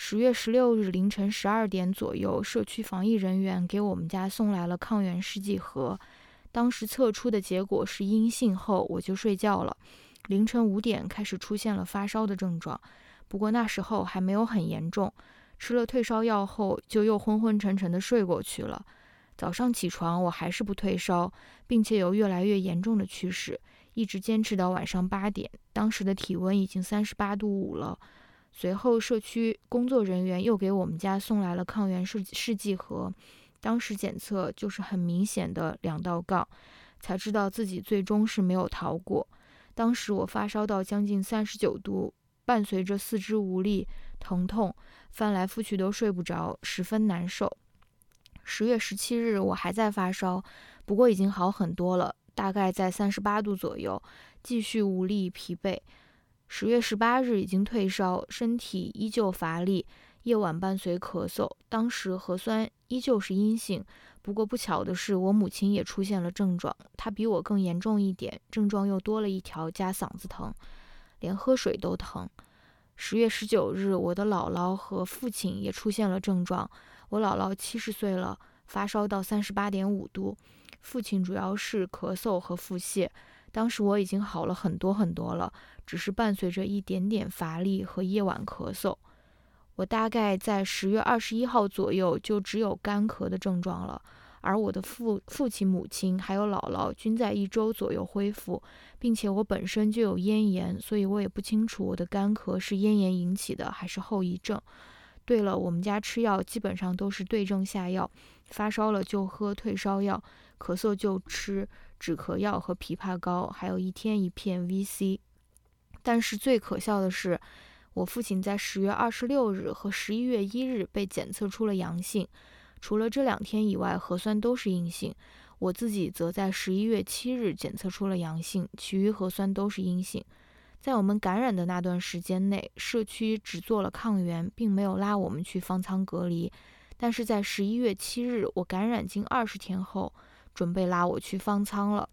十月十六日凌晨十二点左右，社区防疫人员给我们家送来了抗原试剂盒。当时测出的结果是阴性后，我就睡觉了。凌晨五点开始出现了发烧的症状，不过那时候还没有很严重。吃了退烧药后，就又昏昏沉沉的睡过去了。早上起床，我还是不退烧，并且有越来越严重的趋势，一直坚持到晚上八点。当时的体温已经三十八度五了。随后，社区工作人员又给我们家送来了抗原试试剂盒，当时检测就是很明显的两道杠，才知道自己最终是没有逃过。当时我发烧到将近三十九度，伴随着四肢无力、疼痛。翻来覆去都睡不着，十分难受。十月十七日，我还在发烧，不过已经好很多了，大概在三十八度左右，继续无力疲惫。十月十八日已经退烧，身体依旧乏力，夜晚伴随咳嗽。当时核酸依旧是阴性，不过不巧的是，我母亲也出现了症状，她比我更严重一点，症状又多了一条，加嗓子疼，连喝水都疼。十月十九日，我的姥姥和父亲也出现了症状。我姥姥七十岁了，发烧到三十八点五度；父亲主要是咳嗽和腹泻。当时我已经好了很多很多了，只是伴随着一点点乏力和夜晚咳嗽。我大概在十月二十一号左右就只有干咳的症状了。而我的父父亲、母亲还有姥姥均在一周左右恢复，并且我本身就有咽炎，所以我也不清楚我的干咳是咽炎引起的还是后遗症。对了，我们家吃药基本上都是对症下药，发烧了就喝退烧药，咳嗽就吃止咳药和枇杷膏，还有一天一片 VC。但是最可笑的是，我父亲在十月二十六日和十一月一日被检测出了阳性。除了这两天以外，核酸都是阴性。我自己则在十一月七日检测出了阳性，其余核酸都是阴性。在我们感染的那段时间内，社区只做了抗原，并没有拉我们去方舱隔离。但是在十一月七日，我感染近二十天后，准备拉我去方舱了。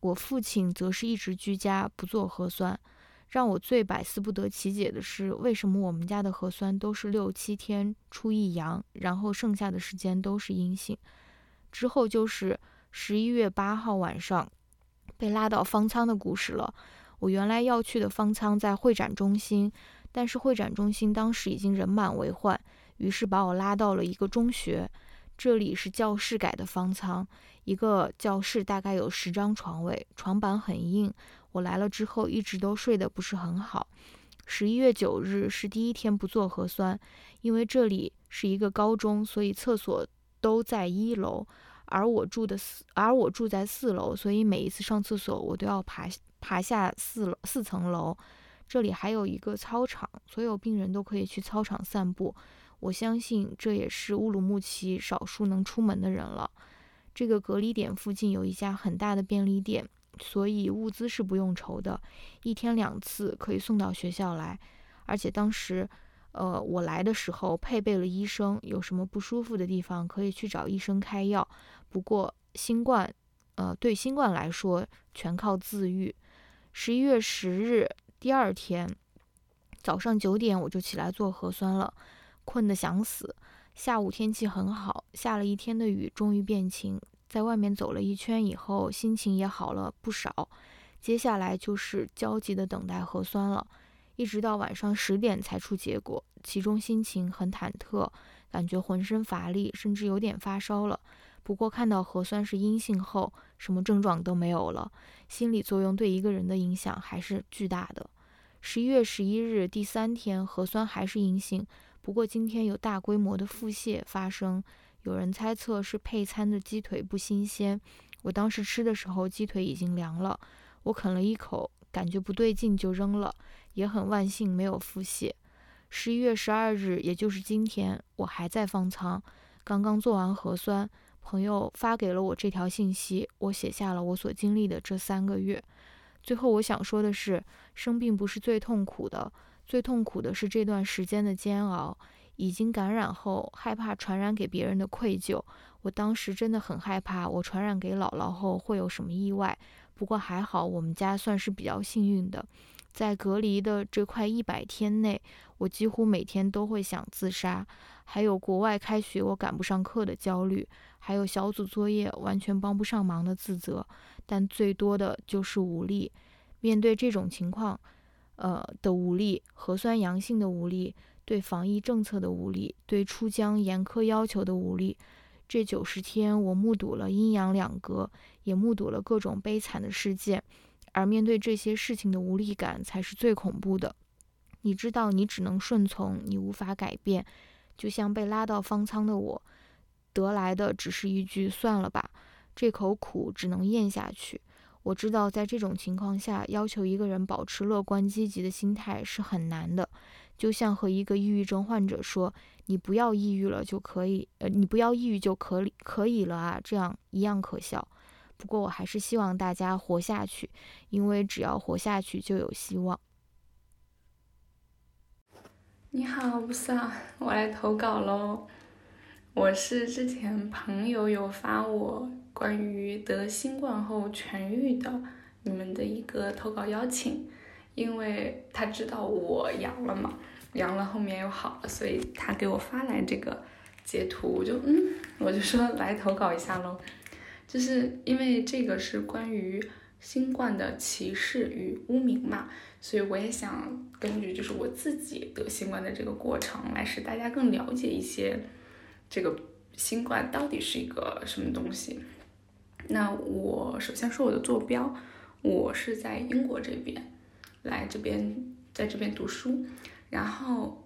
我父亲则是一直居家不做核酸。让我最百思不得其解的是，为什么我们家的核酸都是六七天出一阳，然后剩下的时间都是阴性？之后就是十一月八号晚上被拉到方舱的故事了。我原来要去的方舱在会展中心，但是会展中心当时已经人满为患，于是把我拉到了一个中学。这里是教室改的方舱，一个教室大概有十张床位，床板很硬。我来了之后一直都睡得不是很好。十一月九日是第一天不做核酸，因为这里是一个高中，所以厕所都在一楼，而我住的四，而我住在四楼，所以每一次上厕所我都要爬爬下四楼四层楼。这里还有一个操场，所有病人都可以去操场散步。我相信这也是乌鲁木齐少数能出门的人了。这个隔离点附近有一家很大的便利店，所以物资是不用愁的，一天两次可以送到学校来。而且当时，呃，我来的时候配备了医生，有什么不舒服的地方可以去找医生开药。不过新冠，呃，对新冠来说全靠自愈。十一月十日第二天早上九点我就起来做核酸了。困得想死，下午天气很好，下了一天的雨终于变晴。在外面走了一圈以后，心情也好了不少。接下来就是焦急的等待核酸了，一直到晚上十点才出结果，其中心情很忐忑，感觉浑身乏力，甚至有点发烧了。不过看到核酸是阴性后，什么症状都没有了，心理作用对一个人的影响还是巨大的。十一月十一日第三天，核酸还是阴性。不过今天有大规模的腹泻发生，有人猜测是配餐的鸡腿不新鲜。我当时吃的时候鸡腿已经凉了，我啃了一口，感觉不对劲就扔了，也很万幸没有腹泻。十一月十二日，也就是今天，我还在方舱，刚刚做完核酸，朋友发给了我这条信息，我写下了我所经历的这三个月。最后我想说的是，生病不是最痛苦的。最痛苦的是这段时间的煎熬，已经感染后害怕传染给别人的愧疚。我当时真的很害怕，我传染给姥姥后会有什么意外。不过还好，我们家算是比较幸运的。在隔离的这快一百天内，我几乎每天都会想自杀。还有国外开学我赶不上课的焦虑，还有小组作业完全帮不上忙的自责。但最多的就是无力。面对这种情况。呃的无力，核酸阳性的无力，对防疫政策的无力，对出疆严苛要求的无力。这九十天，我目睹了阴阳两隔，也目睹了各种悲惨的事件。而面对这些事情的无力感，才是最恐怖的。你知道，你只能顺从，你无法改变。就像被拉到方舱的我，得来的只是一句“算了吧”，这口苦只能咽下去。我知道，在这种情况下，要求一个人保持乐观积极的心态是很难的。就像和一个抑郁症患者说：“你不要抑郁了就可以，呃，你不要抑郁就可以可以了啊。”这样一样可笑。不过，我还是希望大家活下去，因为只要活下去就有希望。你好，吴桑，我来投稿喽。我是之前朋友有发我。关于得新冠后痊愈的你们的一个投稿邀请，因为他知道我阳了嘛，阳了后面又好了，所以他给我发来这个截图，我就嗯，我就说来投稿一下喽，就是因为这个是关于新冠的歧视与污名嘛，所以我也想根据就是我自己得新冠的这个过程来使大家更了解一些这个新冠到底是一个什么东西。那我首先说我的坐标，我是在英国这边，来这边在这边读书，然后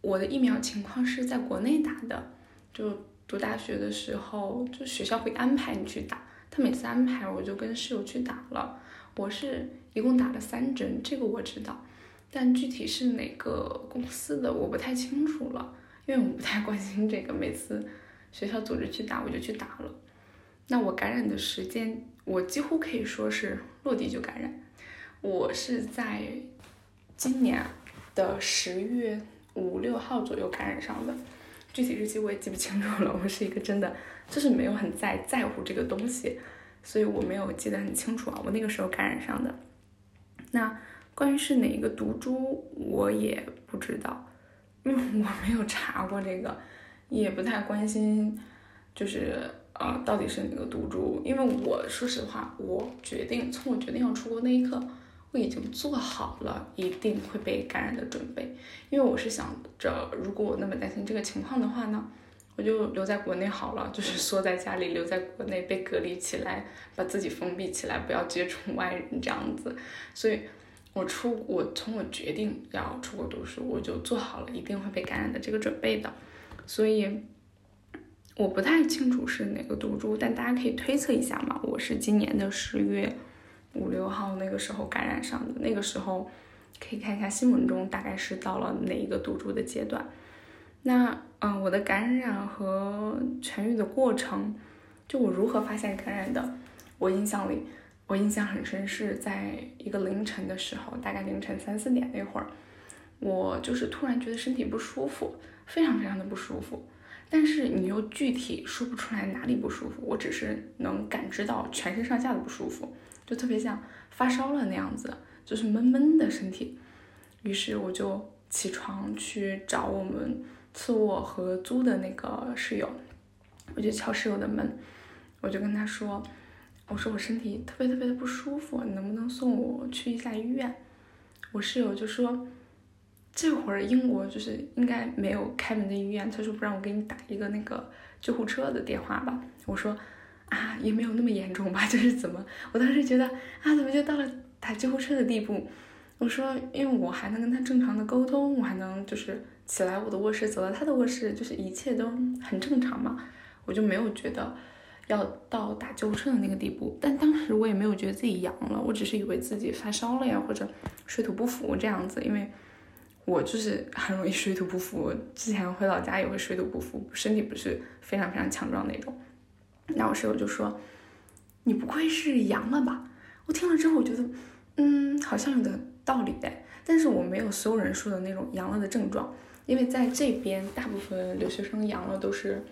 我的疫苗情况是在国内打的，就读大学的时候，就学校会安排你去打，他每次安排我就跟室友去打了，我是一共打了三针，这个我知道，但具体是哪个公司的我不太清楚了，因为我不太关心这个，每次学校组织去打，我就去打了。那我感染的时间，我几乎可以说是落地就感染。我是在今年的十月五六号左右感染上的，具体日期我也记不清楚了。我是一个真的就是没有很在在乎这个东西，所以我没有记得很清楚啊。我那个时候感染上的。那关于是哪一个毒株，我也不知道，因为我没有查过这个，也不太关心，就是呃到底是哪个毒株。因为我说实话，我决定从我决定要出国那一刻，我已经做好了一定会被感染的准备。因为我是想着，如果我那么担心这个情况的话呢，我就留在国内好了，就是缩在家里，留在国内被隔离起来，把自己封闭起来，不要接触外人这样子。所以。我出我从我决定要出国读书，我就做好了一定会被感染的这个准备的，所以我不太清楚是哪个毒株，但大家可以推测一下嘛。我是今年的十月五六号那个时候感染上的，那个时候可以看一下新闻中大概是到了哪一个毒株的阶段。那嗯，我的感染和痊愈的过程，就我如何发现感染的，我印象里。我印象很深，是在一个凌晨的时候，大概凌晨三四点那会儿，我就是突然觉得身体不舒服，非常非常的不舒服，但是你又具体说不出来哪里不舒服，我只是能感知到全身上下的不舒服，就特别像发烧了那样子，就是闷闷的身体。于是我就起床去找我们次卧合租的那个室友，我就敲室友的门，我就跟他说。我说我身体特别特别的不舒服，你能不能送我去一下医院？我室友就说，这会儿英国就是应该没有开门的医院，他说不让我给你打一个那个救护车的电话吧。我说啊，也没有那么严重吧，(laughs) 就是怎么？我当时觉得啊，怎么就到了打救护车的地步？我说，因为我还能跟他正常的沟通，我还能就是起来我的卧室走到他的卧室，就是一切都很正常嘛，我就没有觉得。要到打救护车的那个地步，但当时我也没有觉得自己阳了，我只是以为自己发烧了呀，或者水土不服这样子，因为我就是很容易水土不服，之前回老家也会水土不服，身体不是非常非常强壮那种。那我室友就说：“你不会是阳了吧？”我听了之后，我觉得，嗯，好像有点道理，但是我没有所有人说的那种阳了的症状，因为在这边大部分留学生阳了都是。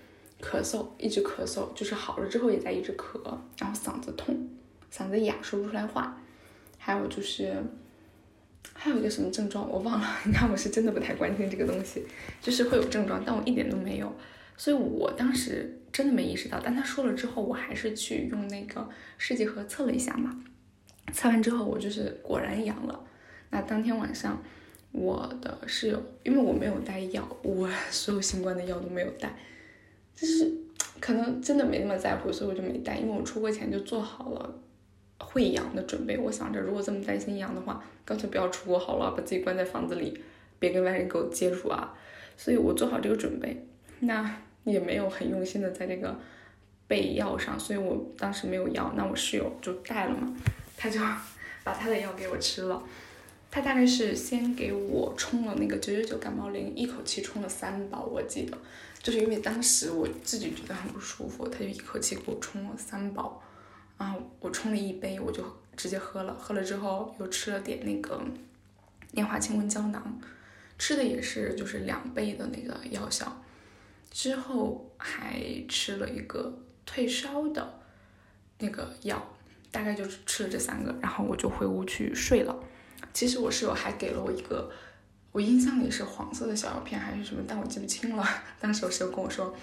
咳嗽，一直咳嗽，就是好了之后也在一直咳，然后嗓子痛，嗓子哑，说不出来话。还有就是，还有一个什么症状我忘了。你看我是真的不太关心这个东西，就是会有症状，但我一点都没有。所以我当时真的没意识到。但他说了之后，我还是去用那个试剂盒测了一下嘛。测完之后，我就是果然阳了。那当天晚上，我的室友，因为我没有带药，我 (laughs) 所有新冠的药都没有带。就是可能真的没那么在乎，所以我就没带，因为我出国前就做好了会阳的准备。我想着，如果这么担心阳的话，干脆不要出国好了，把自己关在房子里，别跟外人给我接触啊。所以我做好这个准备，那也没有很用心的在这个备药上，所以我当时没有药。那我室友就带了嘛，他就 (laughs) 把他的药给我吃了。他大概是先给我冲了那个九九九感冒灵，一口气冲了三包，我记得。就是因为当时我自己觉得很不舒服，他就一口气给我冲了三包，然后，我冲了一杯，我就直接喝了，喝了之后又吃了点那个莲花清瘟胶囊，吃的也是就是两倍的那个药效，之后还吃了一个退烧的那个药，大概就是吃了这三个，然后我就回屋去睡了。其实我室友还给了我一个。我印象里是黄色的小药片还是什么，但我记不清了。(laughs) 当时我室友跟我说，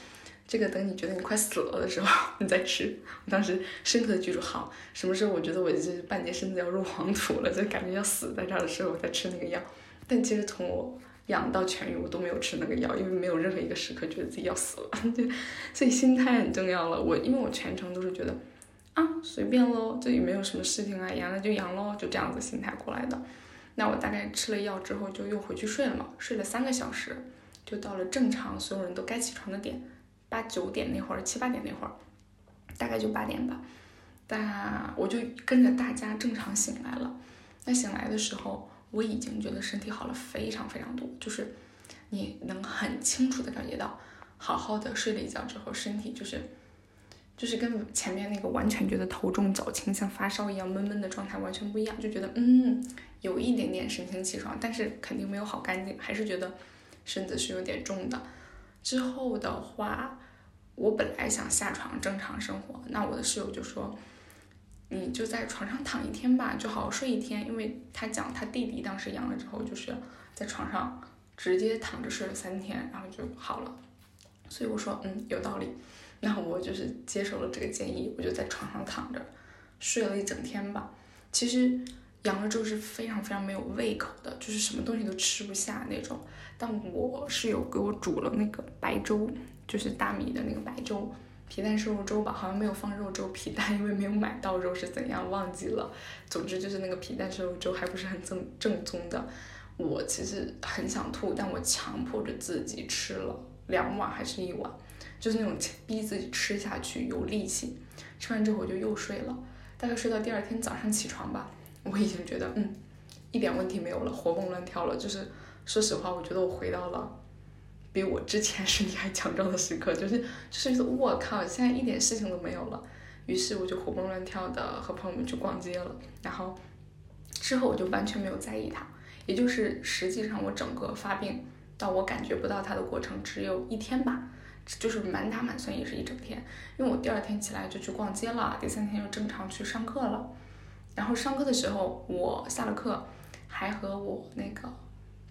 这个等你觉得你快死了的时候 (laughs) 你再吃。我当时深刻的记住，好，什么时候我觉得我这半截身子要入黄土了，就感觉要死在这儿的时候，我再吃那个药。但其实从我养到痊愈，我都没有吃那个药，因为没有任何一个时刻觉得自己要死了。(laughs) 对，所以心态很重要了。我因为我全程都是觉得，啊，随便喽，这也没有什么事情啊，阳了就阳喽，就这样子心态过来的。那我大概吃了药之后就又回去睡了嘛，睡了三个小时，就到了正常所有人都该起床的点，八九点那会儿，七八点那会儿，大概就八点吧。但我就跟着大家正常醒来了。那醒来的时候，我已经觉得身体好了非常非常多，就是你能很清楚的感觉到好好的睡了一觉之后，身体就是就是跟前面那个完全觉得头重脚轻，像发烧一样闷闷的状态完全不一样，就觉得嗯有一点点神清气爽，但是肯定没有好干净，还是觉得身子是有点重的。之后的话，我本来想下床正常生活，那我的室友就说。你就在床上躺一天吧，就好好睡一天，因为他讲他弟弟当时阳了之后，就是在床上直接躺着睡了三天，然后就好了。所以我说，嗯，有道理。那我就是接受了这个建议，我就在床上躺着睡了一整天吧。其实阳了之后是非常非常没有胃口的，就是什么东西都吃不下那种。但我室友给我煮了那个白粥，就是大米的那个白粥。皮蛋瘦肉粥吧，好像没有放肉粥皮蛋，因为没有买到肉是怎样忘记了。总之就是那个皮蛋瘦肉粥还不是很正正宗的。我其实很想吐，但我强迫着自己吃了两碗还是一碗，就是那种逼自己吃下去有力气。吃完之后我就又睡了，大概睡到第二天早上起床吧，我已经觉得嗯一点问题没有了，活蹦乱跳了。就是说实话，我觉得我回到了。比我之前身体还强壮的时刻，就是就是，我靠，现在一点事情都没有了。于是我就活蹦乱跳的和朋友们去逛街了。然后之后我就完全没有在意它，也就是实际上我整个发病到我感觉不到它的过程只有一天吧，就是满打满算也是一整天。因为我第二天起来就去逛街了，第三天又正常去上课了。然后上课的时候，我下了课还和我那个。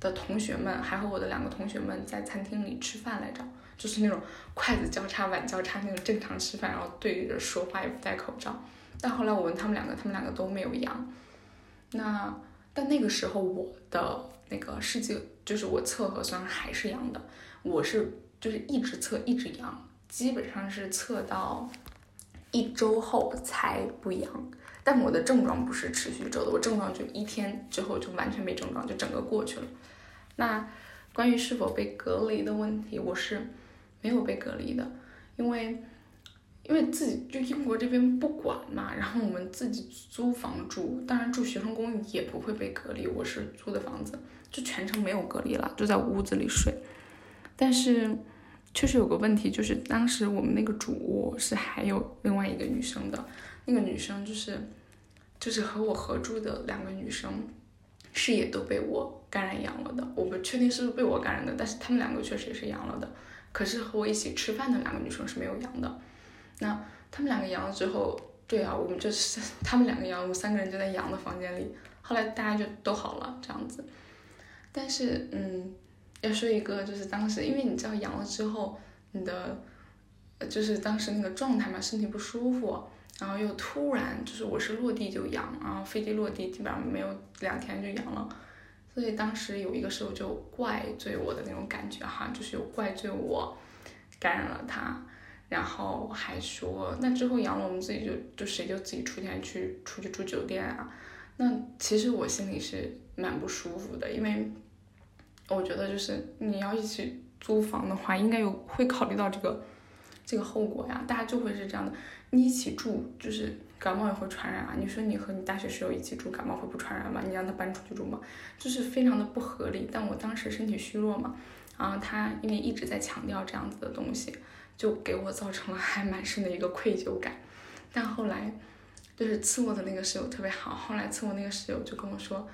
的同学们还和我的两个同学们在餐厅里吃饭来着，就是那种筷子交叉、碗交叉那种正常吃饭，然后对着说话也不戴口罩。但后来我问他们两个，他们两个都没有阳。那但那个时候我的那个试剂就是我测核酸还是阳的，我是就是一直测一直阳，基本上是测到一周后才不阳。但我的症状不是持续周的，我症状就一天之后就完全没症状，就整个过去了。那关于是否被隔离的问题，我是没有被隔离的，因为因为自己就英国这边不管嘛，然后我们自己租房住，当然住学生公寓也不会被隔离，我是租的房子，就全程没有隔离了，就在屋子里睡。但是确实有个问题，就是当时我们那个主卧是还有另外一个女生的。那个女生就是，就是和我合住的两个女生，视野都被我感染阳了的。我不确定是不是被我感染的，但是她们两个确实也是阳了的。可是和我一起吃饭的两个女生是没有阳的。那她们两个阳了之后，对啊，我们就是她们两个阳，我们三个人就在阳的房间里。后来大家就都好了，这样子。但是，嗯，要说一个，就是当时，因为你知道阳了之后，你的，就是当时那个状态嘛，身体不舒服。然后又突然就是我是落地就阳，然后飞机落地基本上没有两天就阳了，所以当时有一个时候就怪罪我的那种感觉哈，就是有怪罪我感染了他，然后还说那之后阳了我们自己就就谁就自己出钱去出去住酒店啊，那其实我心里是蛮不舒服的，因为我觉得就是你要一起租房的话，应该有会考虑到这个这个后果呀，大家就会是这样的。你一起住，就是感冒也会传染啊！你说你和你大学室友一起住，感冒会不传染吗？你让他搬出去住吗？就是非常的不合理。但我当时身体虚弱嘛，然后他因为一直在强调这样子的东西，就给我造成了还蛮深的一个愧疚感。但后来，就是次我的那个室友特别好，后来次我那个室友就跟我说，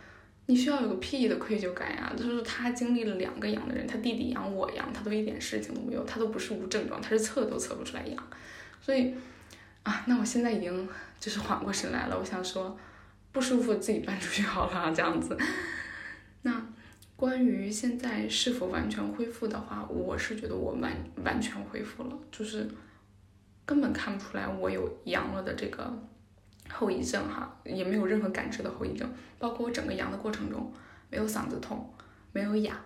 你需要有个屁的愧疚感呀！就是他经历了两个阳的人，他弟弟阳，我阳，他都一点事情都没有，他都不是无症状，他是测都测不出来阳，所以。啊，那我现在已经就是缓过神来了。我想说，不舒服自己搬出去好了，这样子。那关于现在是否完全恢复的话，我是觉得我完完全恢复了，就是根本看不出来我有阳了的这个后遗症哈，也没有任何感知的后遗症。包括我整个阳的过程中，没有嗓子痛，没有哑，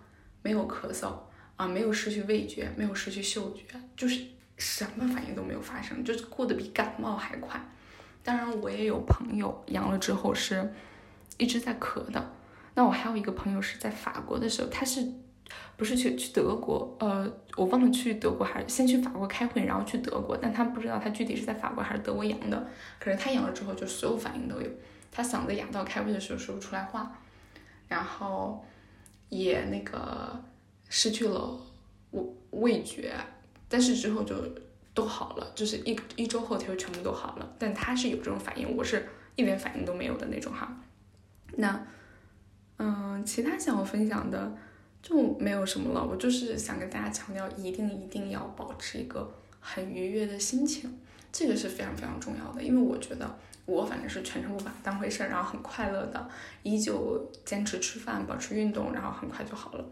没有咳嗽啊，没有失去味觉，没有失去嗅觉，就是。什么反应都没有发生，就是过得比感冒还快。当然，我也有朋友阳了之后是一直在咳的。那我还有一个朋友是在法国的时候，他是不是去去德国？呃，我忘了去德国还是先去法国开会，然后去德国。但他不知道他具体是在法国还是德国阳的。可是他阳了之后就所有反应都有，他嗓子哑到开会的时候说不出来话，然后也那个失去了味味觉。但是之后就都好了，就是一一周后他就全部都好了。但他是有这种反应，我是一点反应都没有的那种哈。那，嗯，其他想要分享的就没有什么了。我就是想跟大家强调，一定一定要保持一个很愉悦的心情，这个是非常非常重要的。因为我觉得我反正是全程不把它当回事儿，然后很快乐的，依旧坚持吃饭，保持运动，然后很快就好了。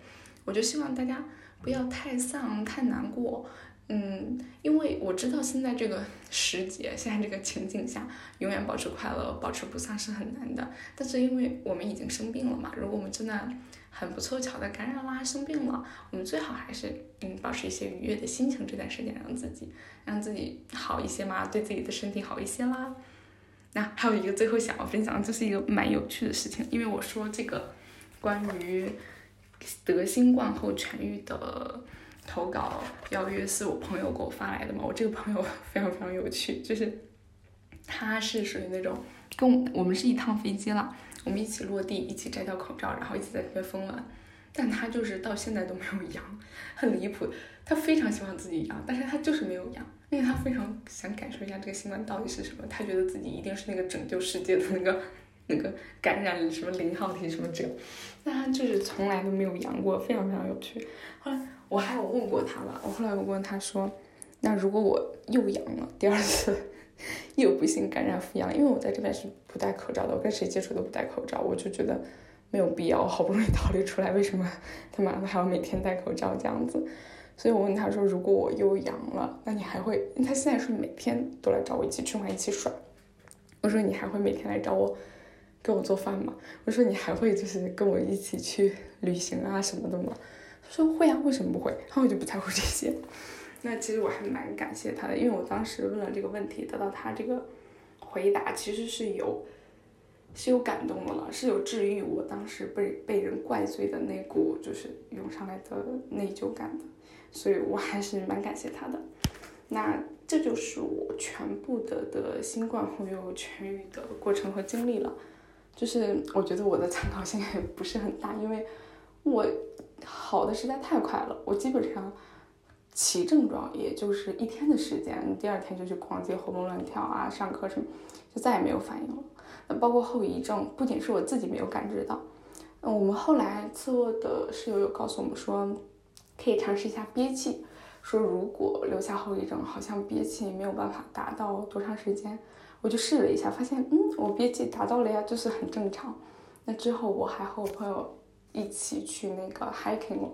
我就希望大家不要太丧、太难过。嗯，因为我知道现在这个时节，现在这个情景下，永远保持快乐、保持不丧是很难的。但是因为我们已经生病了嘛，如果我们真的很不凑巧的感染啦、生病了，我们最好还是嗯保持一些愉悦的心情，这段时间让自己让自己好一些嘛，对自己的身体好一些啦。那还有一个最后想要分享，就是一个蛮有趣的事情，因为我说这个关于得新冠后痊愈的。投稿邀约是我朋友给我发来的嘛？我这个朋友 (laughs) 非常非常有趣，就是他是属于那种跟我们是一趟飞机了，我们一起落地，一起摘掉口罩，然后一起在那边疯了。但他就是到现在都没有阳，很离谱。他非常希望自己阳，但是他就是没有阳，因为他非常想感受一下这个新冠到底是什么。他觉得自己一定是那个拯救世界的那个 (laughs) 那个感染什么零号体什么者，但他就是从来都没有阳过，非常非常有趣。后来。我还有问过他了，我后来我问他说，那如果我又阳了，第二次 (laughs) 又不幸感染复阳，因为我在这边是不戴口罩的，我跟谁接触都不戴口罩，我就觉得没有必要，好不容易逃离出来，为什么他妈的还要每天戴口罩这样子？所以我问他说，如果我又阳了，那你还会？他现在是每天都来找我一起吃饭一起耍，我说你还会每天来找我给我做饭吗？我说你还会就是跟我一起去旅行啊什么的吗？他说会啊，为什么不会？然后我就不在乎这些。那其实我还蛮感谢他的，因为我当时问了这个问题，得到他这个回答，其实是有是有感动的了，是有治愈我当时被被人怪罪的那股就是涌上来的内疚感的，所以我还是蛮感谢他的。那这就是我全部的的新冠后又痊愈的过程和经历了。就是我觉得我的参考性也不是很大，因为我。好的实在太快了，我基本上起症状也就是一天的时间，第二天就去逛街，活蹦乱跳啊，上课什么，就再也没有反应了。那包括后遗症，不仅是我自己没有感知到，嗯，我们后来次卧的室友有告诉我们说，可以尝试一下憋气，说如果留下后遗症，好像憋气没有办法达到多长时间。我就试了一下，发现嗯，我憋气达到了呀，就是很正常。那之后我还和我朋友。一起去那个 hiking，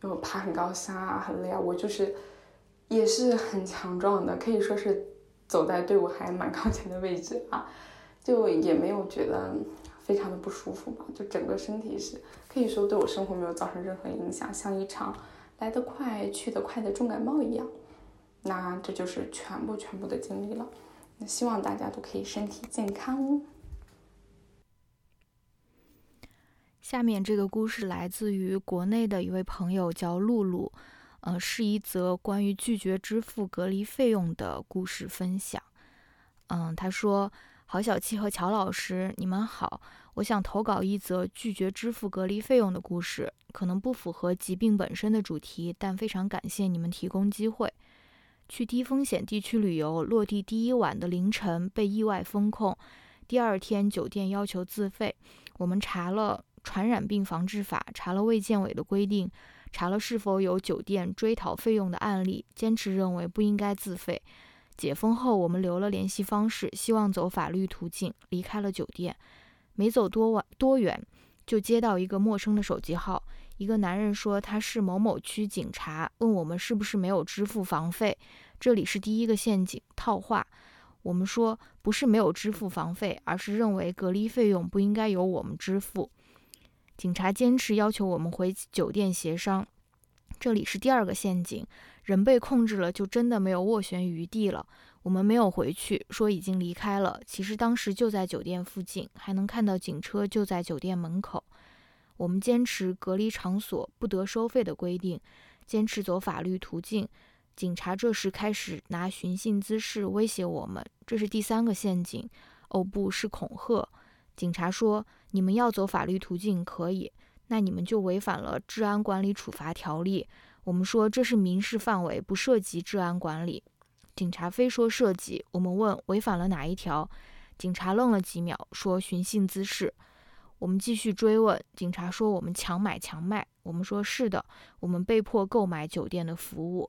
就爬很高山啊，很累啊。我就是也是很强壮的，可以说是走在队伍还蛮靠前的位置啊，就也没有觉得非常的不舒服吧。就整个身体是可以说对我生活没有造成任何影响，像一场来得快去得快的重感冒一样。那这就是全部全部的经历了。希望大家都可以身体健康哦。下面这个故事来自于国内的一位朋友，叫露露，呃，是一则关于拒绝支付隔离费用的故事分享。嗯，他说：“郝小七和乔老师，你们好，我想投稿一则拒绝支付隔离费用的故事，可能不符合疾病本身的主题，但非常感谢你们提供机会。去低风险地区旅游，落地第一晚的凌晨被意外封控，第二天酒店要求自费，我们查了。”传染病防治法查了卫健委的规定，查了是否有酒店追讨费用的案例，坚持认为不应该自费。解封后，我们留了联系方式，希望走法律途径离开了酒店。没走多晚多远，就接到一个陌生的手机号，一个男人说他是某某区警察，问我们是不是没有支付房费。这里是第一个陷阱套话。我们说不是没有支付房费，而是认为隔离费用不应该由我们支付。警察坚持要求我们回酒店协商，这里是第二个陷阱，人被控制了就真的没有斡旋余地了。我们没有回去，说已经离开了，其实当时就在酒店附近，还能看到警车就在酒店门口。我们坚持隔离场所不得收费的规定，坚持走法律途径。警察这时开始拿寻衅滋事威胁我们，这是第三个陷阱。哦，不是恐吓。警察说。你们要走法律途径可以，那你们就违反了治安管理处罚条例。我们说这是民事范围，不涉及治安管理。警察非说涉及，我们问违反了哪一条？警察愣了几秒，说寻衅滋事。我们继续追问，警察说我们强买强卖。我们说是的，我们被迫购买酒店的服务。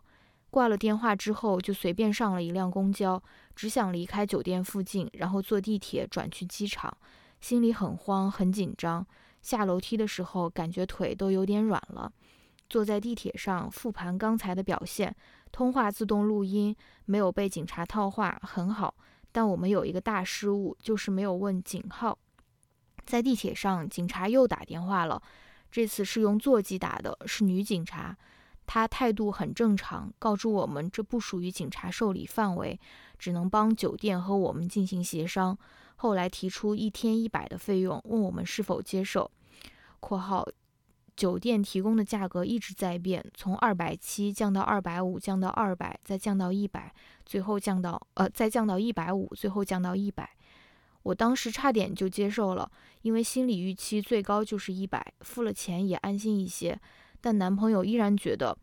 挂了电话之后，就随便上了一辆公交，只想离开酒店附近，然后坐地铁转去机场。心里很慌，很紧张。下楼梯的时候，感觉腿都有点软了。坐在地铁上复盘刚才的表现，通话自动录音，没有被警察套话，很好。但我们有一个大失误，就是没有问警号。在地铁上，警察又打电话了，这次是用座机打的，是女警察。她态度很正常，告知我们这不属于警察受理范围，只能帮酒店和我们进行协商。后来提出一天一百的费用，问我们是否接受。（括号酒店提供的价格一直在变，从二百七降到二百五，降到二百，再降到一百，最后降到呃再降到一百五，最后降到一百。）我当时差点就接受了，因为心理预期最高就是一百，付了钱也安心一些。但男朋友依然觉得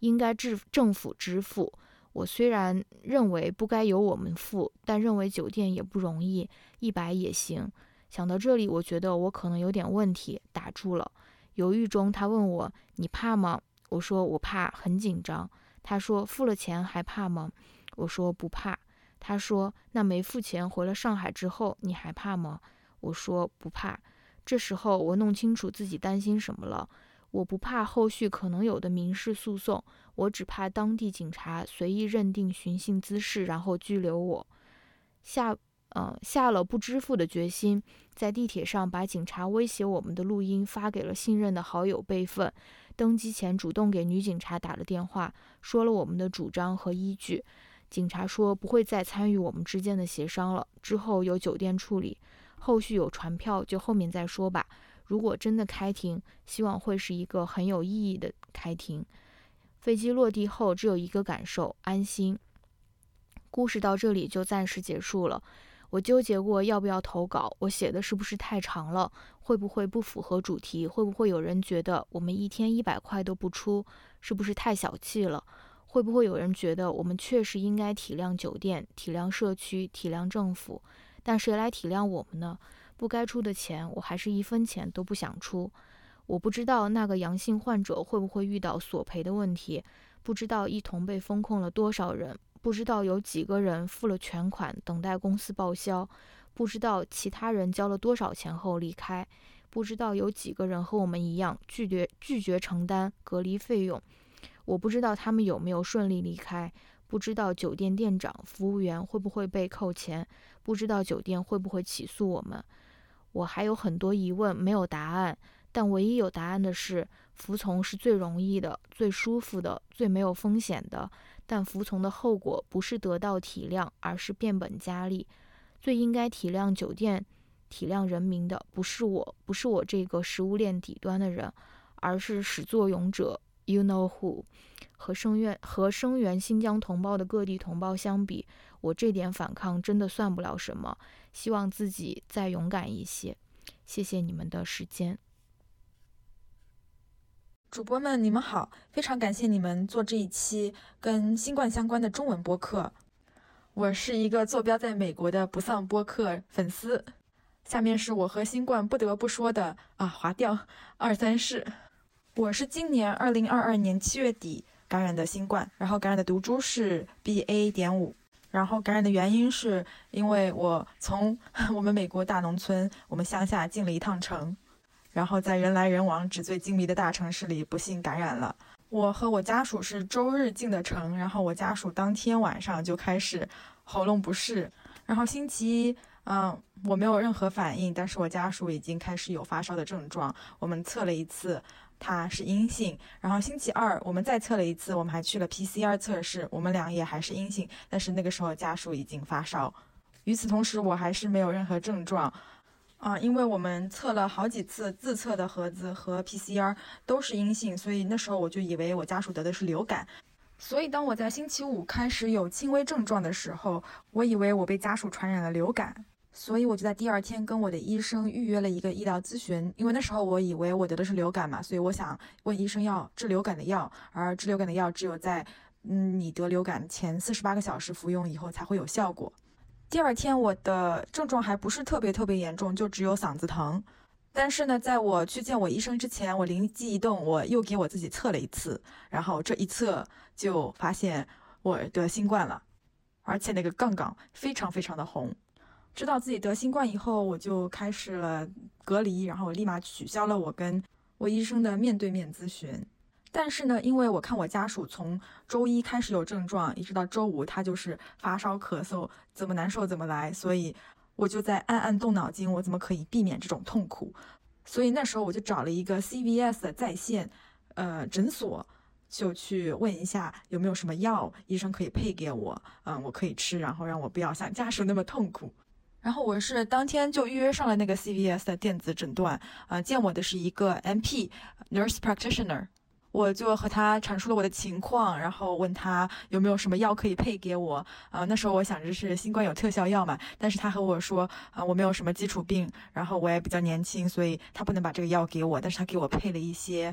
应该支政府支付。我虽然认为不该由我们付，但认为酒店也不容易，一百也行。想到这里，我觉得我可能有点问题，打住了。犹豫中，他问我：“你怕吗？”我说：“我怕，很紧张。”他说：“付了钱还怕吗？”我说：“不怕。”他说：“那没付钱回了上海之后，你还怕吗？”我说：“不怕。”这时候我弄清楚自己担心什么了。我不怕后续可能有的民事诉讼，我只怕当地警察随意认定寻衅滋事，然后拘留我。下，呃，下了不支付的决心，在地铁上把警察威胁我们的录音发给了信任的好友备份。登机前主动给女警察打了电话，说了我们的主张和依据。警察说不会再参与我们之间的协商了，之后由酒店处理，后续有传票就后面再说吧。如果真的开庭，希望会是一个很有意义的开庭。飞机落地后只有一个感受：安心。故事到这里就暂时结束了。我纠结过要不要投稿，我写的是不是太长了？会不会不符合主题？会不会有人觉得我们一天一百块都不出，是不是太小气了？会不会有人觉得我们确实应该体谅酒店、体谅社区、体谅政府？但谁来体谅我们呢？不该出的钱，我还是一分钱都不想出。我不知道那个阳性患者会不会遇到索赔的问题，不知道一同被封控了多少人，不知道有几个人付了全款等待公司报销，不知道其他人交了多少钱后离开，不知道有几个人和我们一样拒绝拒绝承担隔离费用。我不知道他们有没有顺利离开，不知道酒店店长、服务员会不会被扣钱，不知道酒店会不会起诉我们。我还有很多疑问没有答案，但唯一有答案的是，服从是最容易的、最舒服的、最没有风险的。但服从的后果不是得到体谅，而是变本加厉。最应该体谅酒店、体谅人民的，不是我，不是我这个食物链底端的人，而是始作俑者。You know who？和声援和声援新疆同胞的各地同胞相比，我这点反抗真的算不了什么。希望自己再勇敢一些。谢谢你们的时间。主播们，你们好！非常感谢你们做这一期跟新冠相关的中文播客。我是一个坐标在美国的不丧播客粉丝。下面是我和新冠不得不说的啊，划掉二三事。我是今年二零二二年七月底感染的新冠，然后感染的毒株是 BA. 点五，然后感染的原因是因为我从 (laughs) 我们美国大农村，我们乡下进了一趟城，然后在人来人往、纸醉金迷的大城市里不幸感染了。我和我家属是周日进的城，然后我家属当天晚上就开始喉咙不适，然后星期一，嗯，我没有任何反应，但是我家属已经开始有发烧的症状，我们测了一次。他是阴性，然后星期二我们再测了一次，我们还去了 PCR 测试，我们俩也还是阴性，但是那个时候家属已经发烧。与此同时，我还是没有任何症状，啊，因为我们测了好几次自测的盒子和 PCR 都是阴性，所以那时候我就以为我家属得的是流感。所以当我在星期五开始有轻微症状的时候，我以为我被家属传染了流感。所以我就在第二天跟我的医生预约了一个医疗咨询，因为那时候我以为我得的是流感嘛，所以我想问医生要治流感的药，而治流感的药只有在嗯你得流感前四十八个小时服用以后才会有效果。第二天我的症状还不是特别特别严重，就只有嗓子疼。但是呢，在我去见我医生之前，我灵机一动，我又给我自己测了一次，然后这一测就发现我得新冠了，而且那个杠杠非常非常的红。知道自己得新冠以后，我就开始了隔离，然后我立马取消了我跟我医生的面对面咨询。但是呢，因为我看我家属从周一开始有症状，一直到周五他就是发烧咳嗽，怎么难受怎么来，所以我就在暗暗动脑筋，我怎么可以避免这种痛苦？所以那时候我就找了一个 CVS 的在线呃诊所，就去问一下有没有什么药医生可以配给我，嗯，我可以吃，然后让我不要像家属那么痛苦。然后我是当天就预约上了那个 CVS 的电子诊断，呃，见我的是一个 NP Nurse Practitioner，我就和他阐述了我的情况，然后问他有没有什么药可以配给我。啊，那时候我想着是新冠有特效药嘛，但是他和我说，啊，我没有什么基础病，然后我也比较年轻，所以他不能把这个药给我，但是他给我配了一些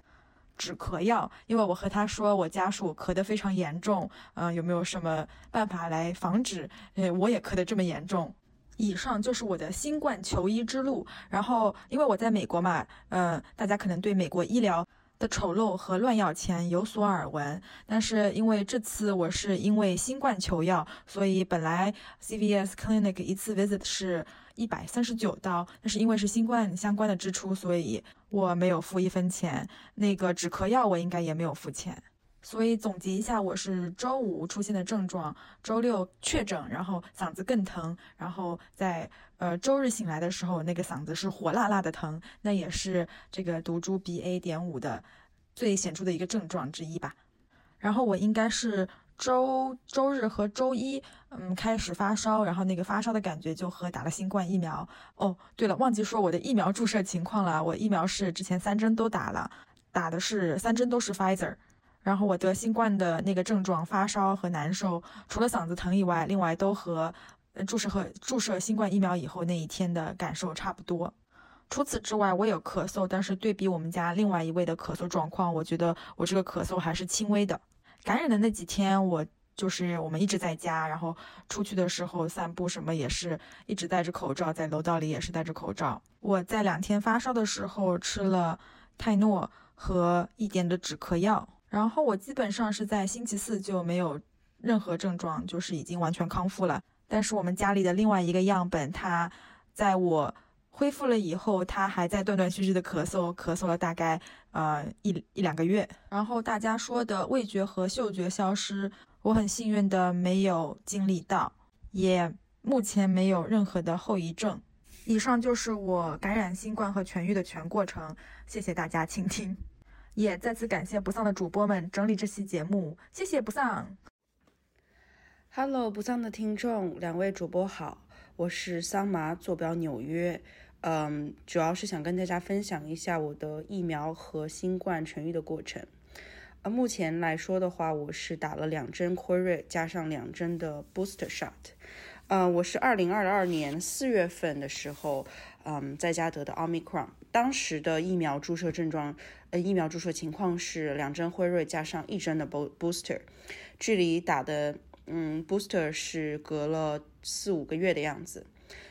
止咳药，因为我和他说我家属咳得非常严重，嗯，有没有什么办法来防止，呃，我也咳得这么严重。以上就是我的新冠求医之路。然后，因为我在美国嘛，嗯，大家可能对美国医疗的丑陋和乱要钱有所耳闻。但是，因为这次我是因为新冠求药，所以本来 CVS Clinic 一次 visit 是一百三十九刀，但是因为是新冠相关的支出，所以我没有付一分钱。那个止咳药我应该也没有付钱。所以总结一下，我是周五出现的症状，周六确诊，然后嗓子更疼，然后在呃周日醒来的时候，那个嗓子是火辣辣的疼，那也是这个毒株 BA. 点五的最显著的一个症状之一吧。然后我应该是周周日和周一，嗯，开始发烧，然后那个发烧的感觉就和打了新冠疫苗。哦，对了，忘记说我的疫苗注射情况了，我疫苗是之前三针都打了，打的是三针都是 Pfizer。然后我得新冠的那个症状，发烧和难受，除了嗓子疼以外，另外都和注射和注射新冠疫苗以后那一天的感受差不多。除此之外，我有咳嗽，但是对比我们家另外一位的咳嗽状况，我觉得我这个咳嗽还是轻微的。感染的那几天，我就是我们一直在家，然后出去的时候散步什么也是一直戴着口罩，在楼道里也是戴着口罩。我在两天发烧的时候吃了泰诺和一点的止咳药。然后我基本上是在星期四就没有任何症状，就是已经完全康复了。但是我们家里的另外一个样本，它在我恢复了以后，它还在断断续续的咳嗽，咳嗽了大概呃一一两个月。然后大家说的味觉和嗅觉消失，我很幸运的没有经历到，也目前没有任何的后遗症。以上就是我感染新冠和痊愈的全过程，谢谢大家倾听。也再次感谢不丧的主播们整理这期节目，谢谢不丧。Hello，不丧的听众，两位主播好，我是桑麻，坐标纽约。嗯，主要是想跟大家分享一下我的疫苗和新冠痊愈的过程。呃，目前来说的话，我是打了两针辉瑞，加上两针的 booster shot。呃，我是二零二二年四月份的时候，嗯，在家得的 omicron。当时的疫苗注射症状，呃，疫苗注射情况是两针辉瑞加上一针的 booster，距离打的，嗯，booster 是隔了四五个月的样子。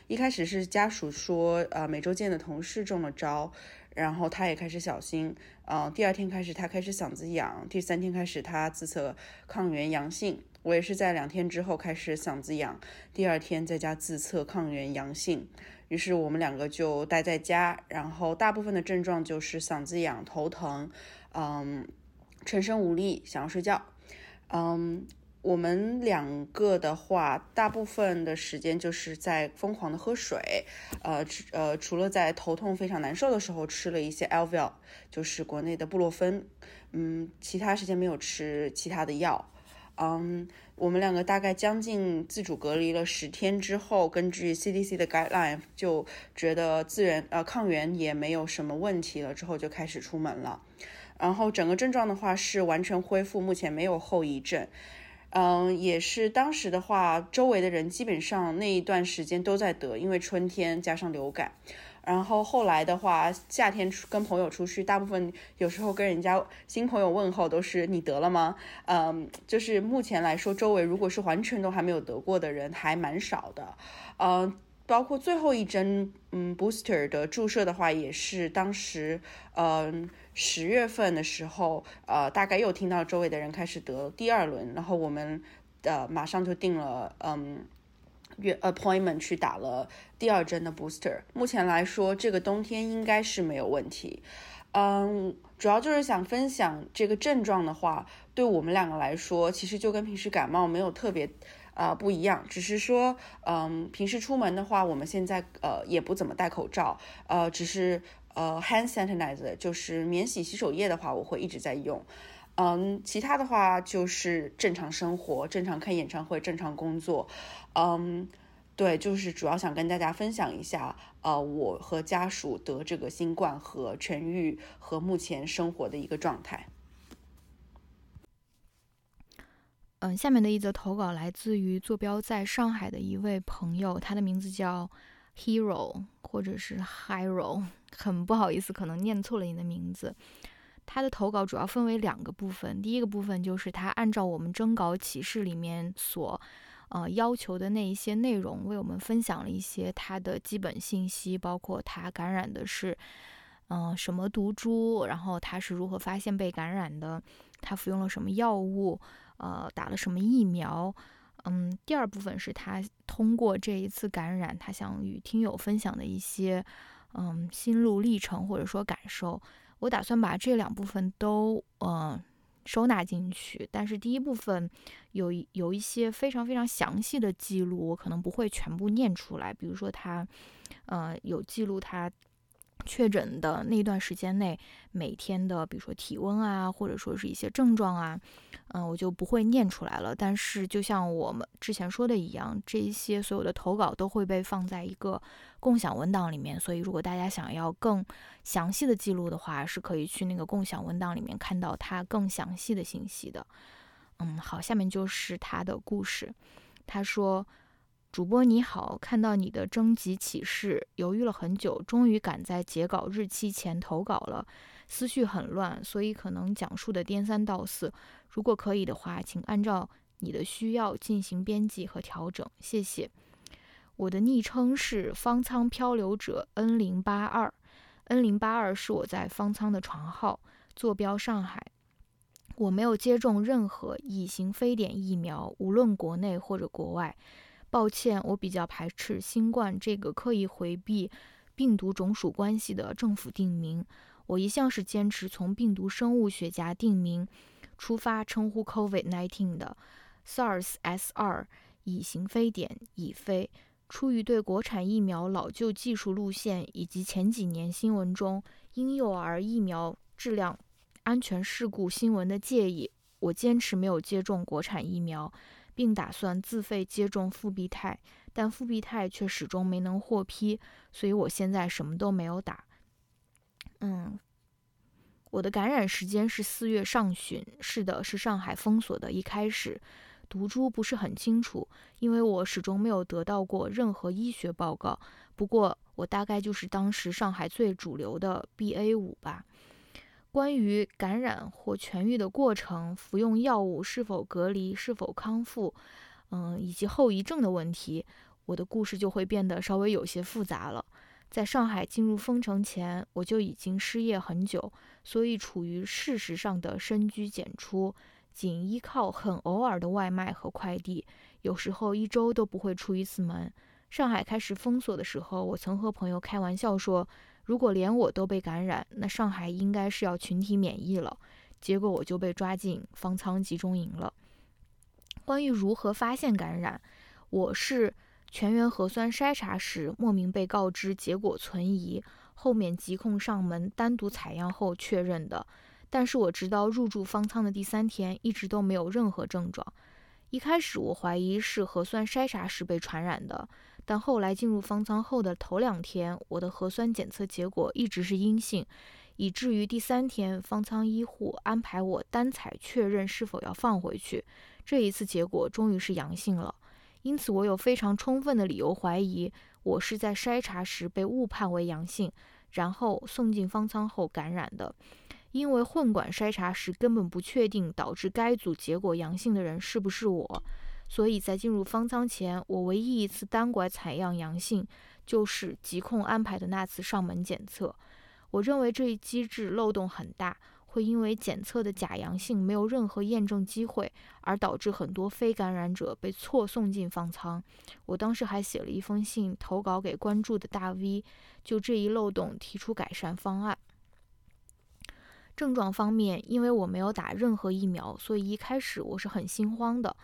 一开始是家属说，呃，每周见的同事中了招，然后他也开始小心，呃，第二天开始他开始嗓子痒，第三天开始他自测抗原阳性，我也是在两天之后开始嗓子痒，第二天在家自测抗原阳性。于是我们两个就待在家，然后大部分的症状就是嗓子痒、头疼，嗯，全身无力，想要睡觉。嗯，我们两个的话，大部分的时间就是在疯狂的喝水，呃，呃，除了在头痛非常难受的时候吃了一些 Alvel，就是国内的布洛芬，嗯，其他时间没有吃其他的药。嗯，我们两个大概将近自主隔离了十天之后，根据 CDC 的 guideline，就觉得自源呃抗原也没有什么问题了，之后就开始出门了。然后整个症状的话是完全恢复，目前没有后遗症。嗯，也是当时的话，周围的人基本上那一段时间都在得，因为春天加上流感。然后后来的话，夏天跟朋友出去，大部分有时候跟人家新朋友问候都是你得了吗？嗯，就是目前来说，周围如果是完全都还没有得过的人，还蛮少的。嗯，包括最后一针嗯 booster 的注射的话，也是当时嗯十月份的时候，呃，大概又听到周围的人开始得第二轮，然后我们呃马上就定了嗯。约 appointment 去打了第二针的 booster，目前来说这个冬天应该是没有问题。嗯，主要就是想分享这个症状的话，对我们两个来说，其实就跟平时感冒没有特别啊不一样，只是说，嗯，平时出门的话，我们现在呃也不怎么戴口罩，呃，只是呃 hand sanitizer 就是免洗洗手液的话，我会一直在用。嗯，其他的话就是正常生活，正常看演唱会，正常工作。嗯，对，就是主要想跟大家分享一下，呃，我和家属得这个新冠和痊愈和目前生活的一个状态。嗯，下面的一则投稿来自于坐标在上海的一位朋友，他的名字叫 Hero 或者是 Hero，很不好意思，可能念错了你的名字。他的投稿主要分为两个部分，第一个部分就是他按照我们征稿启事里面所。呃，要求的那一些内容，为我们分享了一些他的基本信息，包括他感染的是，嗯，什么毒株，然后他是如何发现被感染的，他服用了什么药物，呃，打了什么疫苗，嗯，第二部分是他通过这一次感染，他想与听友分享的一些，嗯，心路历程或者说感受。我打算把这两部分都，嗯。收纳进去，但是第一部分有有一些非常非常详细的记录，我可能不会全部念出来。比如说他，呃，有记录他确诊的那段时间内每天的，比如说体温啊，或者说是一些症状啊。嗯，我就不会念出来了。但是，就像我们之前说的一样，这一些所有的投稿都会被放在一个共享文档里面。所以，如果大家想要更详细的记录的话，是可以去那个共享文档里面看到它更详细的信息的。嗯，好，下面就是他的故事。他说：“主播你好，看到你的征集启事，犹豫了很久，终于赶在截稿日期前投稿了。思绪很乱，所以可能讲述的颠三倒四。”如果可以的话，请按照你的需要进行编辑和调整，谢谢。我的昵称是方舱漂流者 N 零八二，N 零八二是我在方舱的床号，坐标上海。我没有接种任何乙型非典疫苗，无论国内或者国外。抱歉，我比较排斥新冠这个刻意回避病毒种属关系的政府定名。我一向是坚持从病毒生物学家定名。出发称呼 COVID-19 的 SARS-S2 乙型非典乙非，出于对国产疫苗老旧技术路线以及前几年新闻中婴幼儿疫苗质量安全事故新闻的介意，我坚持没有接种国产疫苗，并打算自费接种复必泰，但复必泰却始终没能获批，所以我现在什么都没有打。嗯。我的感染时间是四月上旬，是的，是上海封锁的一开始。毒株不是很清楚，因为我始终没有得到过任何医学报告。不过我大概就是当时上海最主流的 BA 五吧。关于感染或痊愈的过程、服用药物是否隔离、是否康复，嗯，以及后遗症的问题，我的故事就会变得稍微有些复杂了。在上海进入封城前，我就已经失业很久。所以处于事实上的深居简出，仅依靠很偶尔的外卖和快递，有时候一周都不会出一次门。上海开始封锁的时候，我曾和朋友开玩笑说，如果连我都被感染，那上海应该是要群体免疫了。结果我就被抓进方舱集中营了。关于如何发现感染，我是全员核酸筛查时莫名被告知结果存疑。后面疾控上门单独采样后确认的，但是我直到入住方舱的第三天，一直都没有任何症状。一开始我怀疑是核酸筛查时被传染的，但后来进入方舱后的头两天，我的核酸检测结果一直是阴性，以至于第三天方舱医护安排我单采确认是否要放回去。这一次结果终于是阳性了，因此我有非常充分的理由怀疑我是在筛查时被误判为阳性，然后送进方舱后感染的。因为混管筛查时根本不确定导致该组结果阳性的人是不是我，所以在进入方舱前，我唯一一次单拐采样阳性就是疾控安排的那次上门检测。我认为这一机制漏洞很大，会因为检测的假阳性没有任何验证机会，而导致很多非感染者被错送进方舱。我当时还写了一封信投稿给关注的大 V，就这一漏洞提出改善方案。症状方面，因为我没有打任何疫苗，所以一开始我是很心慌的。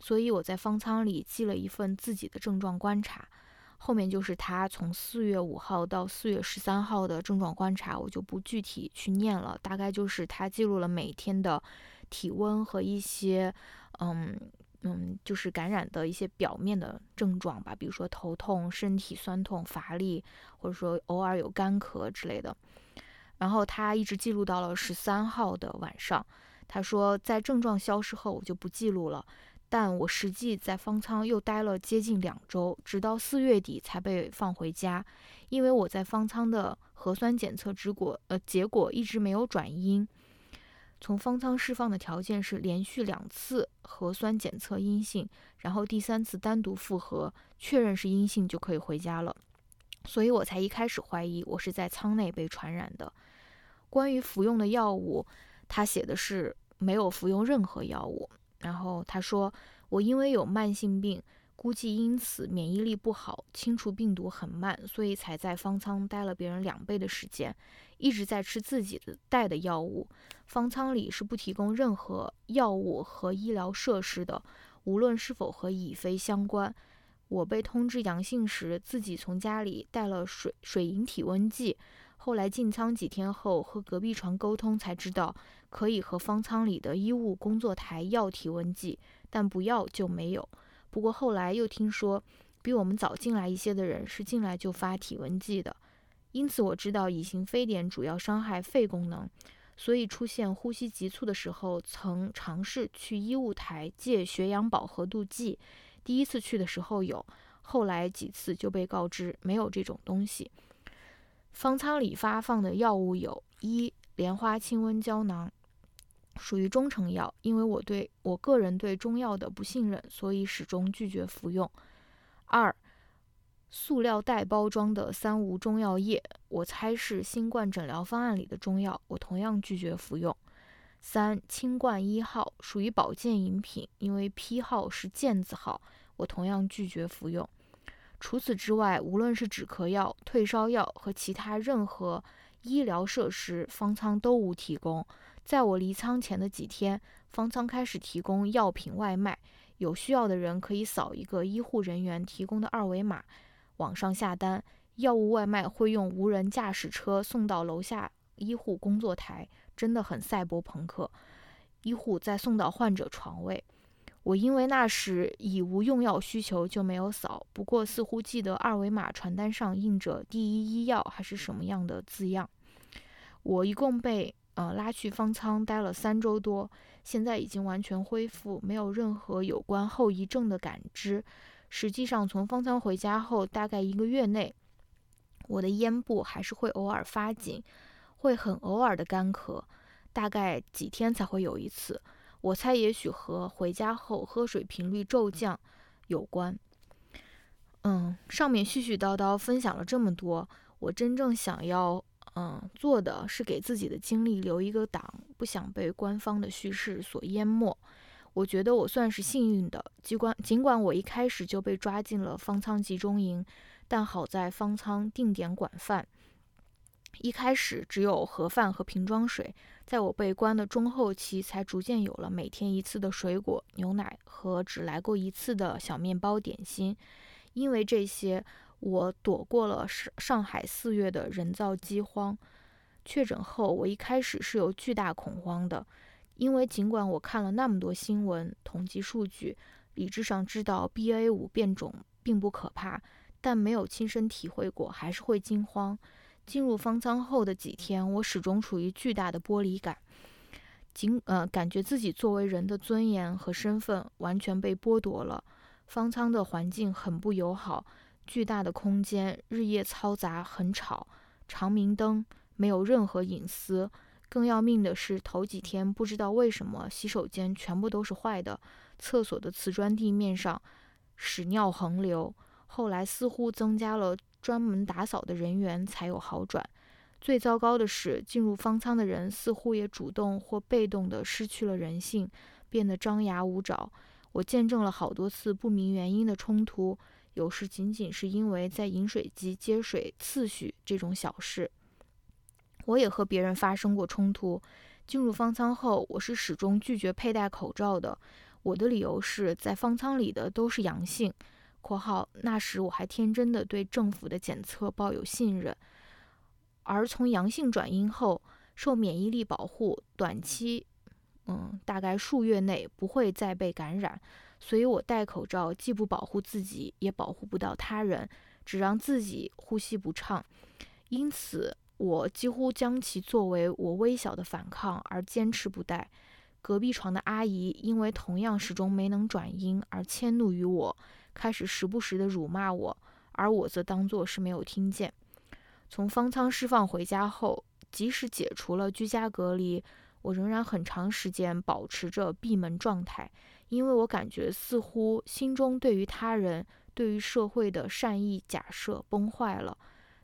所以我在方舱里记了一份自己的症状观察，后面就是他从四月五号到四月十三号的症状观察，我就不具体去念了。大概就是他记录了每天的体温和一些，嗯嗯，就是感染的一些表面的症状吧，比如说头痛、身体酸痛、乏力，或者说偶尔有干咳之类的。然后他一直记录到了十三号的晚上。他说，在症状消失后，我就不记录了。但我实际在方舱又待了接近两周，直到四月底才被放回家。因为我在方舱的核酸检测结果，呃，结果一直没有转阴。从方舱释放的条件是连续两次核酸检测阴性，然后第三次单独复核确认是阴性就可以回家了。所以我才一开始怀疑我是在舱内被传染的。关于服用的药物，他写的是没有服用任何药物。然后他说，我因为有慢性病，估计因此免疫力不好，清除病毒很慢，所以才在方舱待了别人两倍的时间，一直在吃自己的带的药物。方舱里是不提供任何药物和医疗设施的，无论是否和乙非相关。我被通知阳性时，自己从家里带了水水银体温计。后来进舱几天后，和隔壁床沟通才知道可以和方舱里的医务工作台要体温计，但不要就没有。不过后来又听说，比我们早进来一些的人是进来就发体温计的。因此我知道乙型非典主要伤害肺功能，所以出现呼吸急促的时候，曾尝试去医务台借血氧饱和度计。第一次去的时候有，后来几次就被告知没有这种东西。方舱里发放的药物有：一、莲花清瘟胶囊，属于中成药，因为我对我个人对中药的不信任，所以始终拒绝服用；二、塑料袋包装的三无中药液，我猜是新冠诊疗方案里的中药，我同样拒绝服用；三、清冠一号，属于保健饮品，因为批号是健字号，我同样拒绝服用。除此之外，无论是止咳药、退烧药和其他任何医疗设施，方舱都无提供。在我离舱前的几天，方舱开始提供药品外卖，有需要的人可以扫一个医护人员提供的二维码，网上下单。药物外卖会用无人驾驶车送到楼下医护工作台，真的很赛博朋克。医护再送到患者床位。我因为那时已无用药需求，就没有扫。不过似乎记得二维码传单上印着“第一医药”还是什么样的字样。我一共被呃拉去方舱待了三周多，现在已经完全恢复，没有任何有关后遗症的感知。实际上，从方舱回家后大概一个月内，我的咽部还是会偶尔发紧，会很偶尔的干咳，大概几天才会有一次。我猜也许和回家后喝水频率骤降有关。嗯，上面絮絮叨叨分享了这么多，我真正想要嗯做的是给自己的经历留一个档，不想被官方的叙事所淹没。我觉得我算是幸运的，尽管尽管我一开始就被抓进了方舱集中营，但好在方舱定点管饭，一开始只有盒饭和瓶装水。在我被关的中后期，才逐渐有了每天一次的水果、牛奶和只来过一次的小面包点心。因为这些，我躲过了上上海四月的人造饥荒。确诊后，我一开始是有巨大恐慌的，因为尽管我看了那么多新闻、统计数据，理智上知道 BA 五变种并不可怕，但没有亲身体会过，还是会惊慌。进入方舱后的几天，我始终处于巨大的剥离感。仅呃感觉自己作为人的尊严和身份完全被剥夺了。方舱的环境很不友好，巨大的空间日夜嘈杂，很吵，长明灯，没有任何隐私。更要命的是，头几天不知道为什么洗手间全部都是坏的，厕所的瓷砖地面上屎尿横流。后来似乎增加了专门打扫的人员，才有好转。最糟糕的是，进入方舱的人似乎也主动或被动地失去了人性，变得张牙舞爪。我见证了好多次不明原因的冲突，有时仅仅是因为在饮水机接水次序这种小事。我也和别人发生过冲突。进入方舱后，我是始终拒绝佩戴口罩的。我的理由是在方舱里的都是阳性（括号那时我还天真的对政府的检测抱有信任），而从阳性转阴后，受免疫力保护，短期，嗯，大概数月内不会再被感染。所以我戴口罩既不保护自己，也保护不到他人，只让自己呼吸不畅。因此。我几乎将其作为我微小的反抗而坚持不戴。隔壁床的阿姨因为同样始终没能转阴而迁怒于我，开始时不时地辱骂我，而我则当作是没有听见。从方舱释放回家后，即使解除了居家隔离，我仍然很长时间保持着闭门状态，因为我感觉似乎心中对于他人、对于社会的善意假设崩坏了。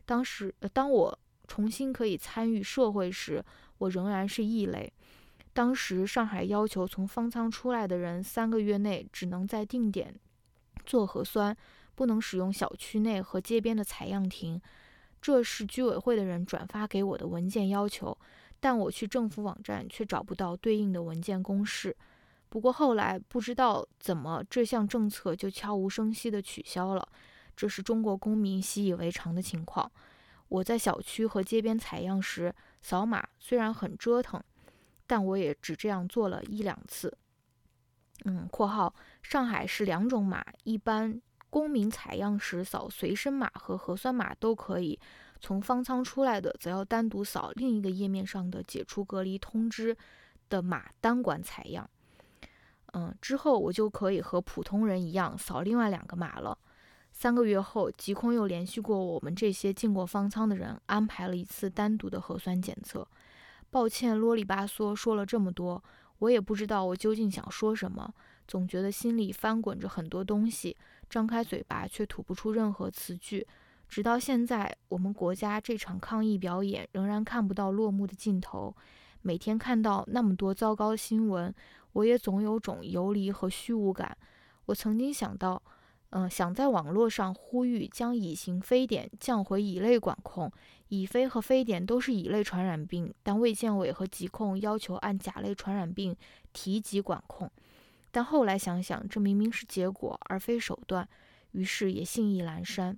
当时，当我。重新可以参与社会时，我仍然是异类。当时上海要求从方舱出来的人三个月内只能在定点做核酸，不能使用小区内和街边的采样亭。这是居委会的人转发给我的文件要求，但我去政府网站却找不到对应的文件公示。不过后来不知道怎么这项政策就悄无声息地取消了，这是中国公民习以为常的情况。我在小区和街边采样时扫码，虽然很折腾，但我也只这样做了一两次。嗯（括号上海是两种码，一般公民采样时扫随身码和核酸码都可以，从方舱出来的则要单独扫另一个页面上的解除隔离通知的码单管采样。嗯，之后我就可以和普通人一样扫另外两个码了。三个月后，疾控又联系过我们这些进过方舱的人，安排了一次单独的核酸检测。抱歉，啰里吧嗦说了这么多，我也不知道我究竟想说什么，总觉得心里翻滚着很多东西，张开嘴巴却吐不出任何词句。直到现在，我们国家这场抗疫表演仍然看不到落幕的尽头。每天看到那么多糟糕的新闻，我也总有种游离和虚无感。我曾经想到。嗯，想在网络上呼吁将乙型非典降回乙类管控。乙非和非典都是乙类传染病，但卫健委和疾控要求按甲类传染病提级管控。但后来想想，这明明是结果而非手段，于是也信意阑珊。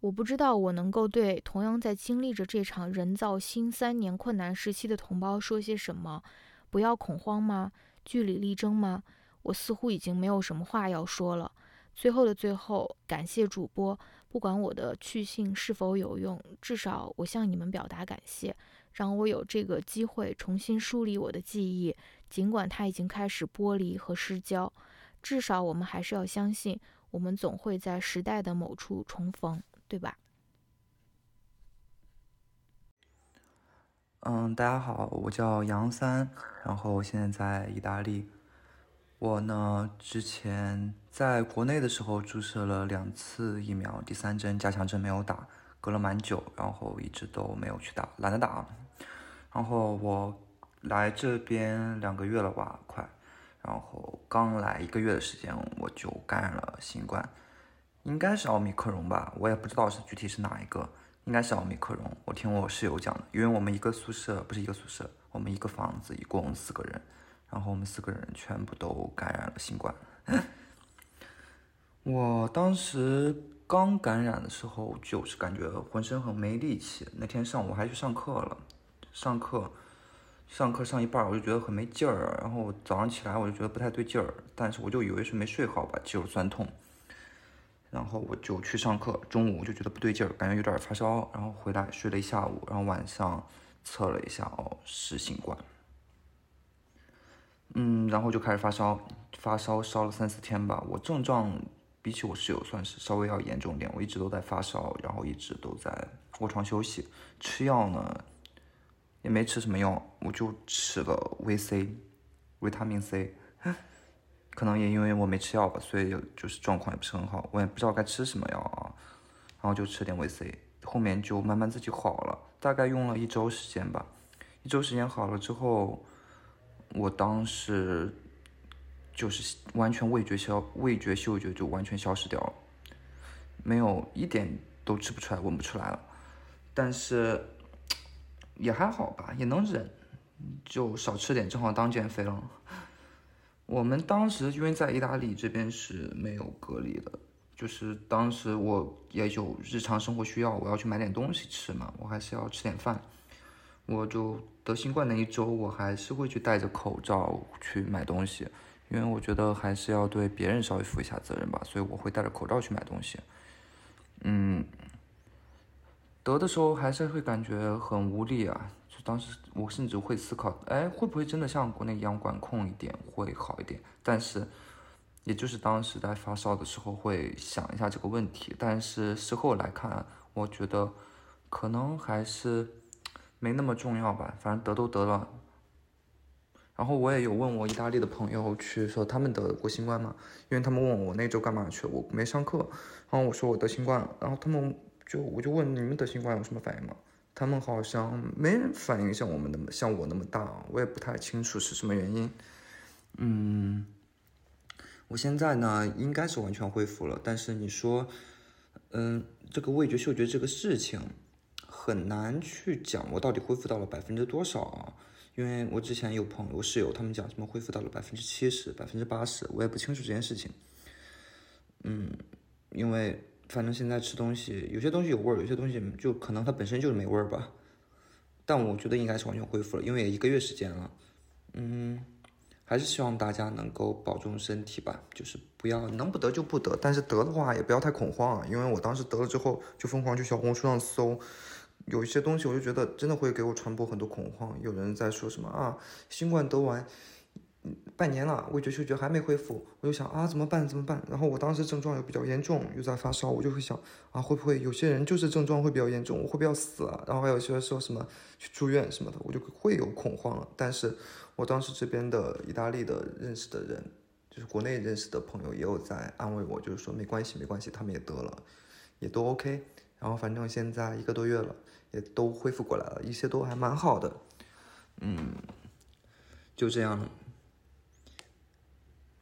我不知道我能够对同样在经历着这场人造新三年困难时期的同胞说些什么？不要恐慌吗？据理力争吗？我似乎已经没有什么话要说了。最后的最后，感谢主播，不管我的去信是否有用，至少我向你们表达感谢，让我有这个机会重新梳理我的记忆。尽管它已经开始剥离和失焦，至少我们还是要相信，我们总会在时代的某处重逢，对吧？嗯，大家好，我叫杨三，然后现在在意大利。我呢，之前在国内的时候注射了两次疫苗，第三针加强针没有打，隔了蛮久，然后一直都没有去打，懒得打。然后我来这边两个月了吧，快，然后刚来一个月的时间，我就感染了新冠，应该是奥密克戎吧，我也不知道是具体是哪一个，应该是奥密克戎。我听我室友讲的，因为我们一个宿舍不是一个宿舍，我们一个房子一共四个人。然后我们四个人全部都感染了新冠。(laughs) 我当时刚感染的时候，就是感觉浑身很没力气。那天上午还去上课了，上课，上课上一半我就觉得很没劲儿。然后早上起来我就觉得不太对劲儿，但是我就以为是没睡好吧，肌肉酸痛。然后我就去上课，中午就觉得不对劲儿，感觉有点发烧。然后回来睡了一下午，然后晚上测了一下，哦，是新冠。嗯，然后就开始发烧，发烧烧了三四天吧。我症状比起我室友算是稍微要严重点，我一直都在发烧，然后一直都在卧床休息，吃药呢也没吃什么药，我就吃了维 C，维他命 C。可能也因为我没吃药吧，所以就是状况也不是很好，我也不知道该吃什么药啊，然后就吃点维 C，后面就慢慢自己好了，大概用了一周时间吧，一周时间好了之后。我当时就是完全味觉消，味觉嗅觉就完全消失掉了，没有一点都吃不出来，闻不出来了。但是也还好吧，也能忍，就少吃点，正好当减肥了。我们当时因为在意大利这边是没有隔离的，就是当时我也有日常生活需要，我要去买点东西吃嘛，我还是要吃点饭，我就。得新冠那一周，我还是会去戴着口罩去买东西，因为我觉得还是要对别人稍微负一下责任吧，所以我会戴着口罩去买东西。嗯，得的时候还是会感觉很无力啊，当时我甚至会思考，哎，会不会真的像国内一样管控一点会好一点？但是，也就是当时在发烧的时候会想一下这个问题，但是事后来看，我觉得可能还是。没那么重要吧，反正得都得了。然后我也有问我意大利的朋友去说他们得过新冠吗？因为他们问我那周干嘛去了，我没上课。然后我说我得新冠了，然后他们就我就问你们得新冠有什么反应吗？他们好像没人反应像我们那么像我那么大，我也不太清楚是什么原因。嗯，我现在呢应该是完全恢复了，但是你说，嗯，这个味觉嗅觉这个事情。很难去讲我到底恢复到了百分之多少啊？因为我之前有朋友室友他们讲什么恢复到了百分之七十、百分之八十，我也不清楚这件事情。嗯，因为反正现在吃东西，有些东西有味儿，有些东西就可能它本身就是没味儿吧。但我觉得应该是完全恢复了，因为一个月时间了。嗯，还是希望大家能够保重身体吧，就是不要能不得就不得，但是得的话也不要太恐慌啊，因为我当时得了之后就疯狂去小红书上搜。有一些东西，我就觉得真的会给我传播很多恐慌。有人在说什么啊，新冠得完半年了，味觉嗅觉还没恢复，我就想啊，怎么办？怎么办？然后我当时症状又比较严重，又在发烧，我就会想啊，会不会有些人就是症状会比较严重，我会不要死了？然后还有些说什么去住院什么的，我就会有恐慌了。但是我当时这边的意大利的认识的人，就是国内认识的朋友，也有在安慰我，就是说没关系，没关系，他们也得了，也都 OK。然后反正现在一个多月了。也都恢复过来了，一切都还蛮好的，嗯，就这样了。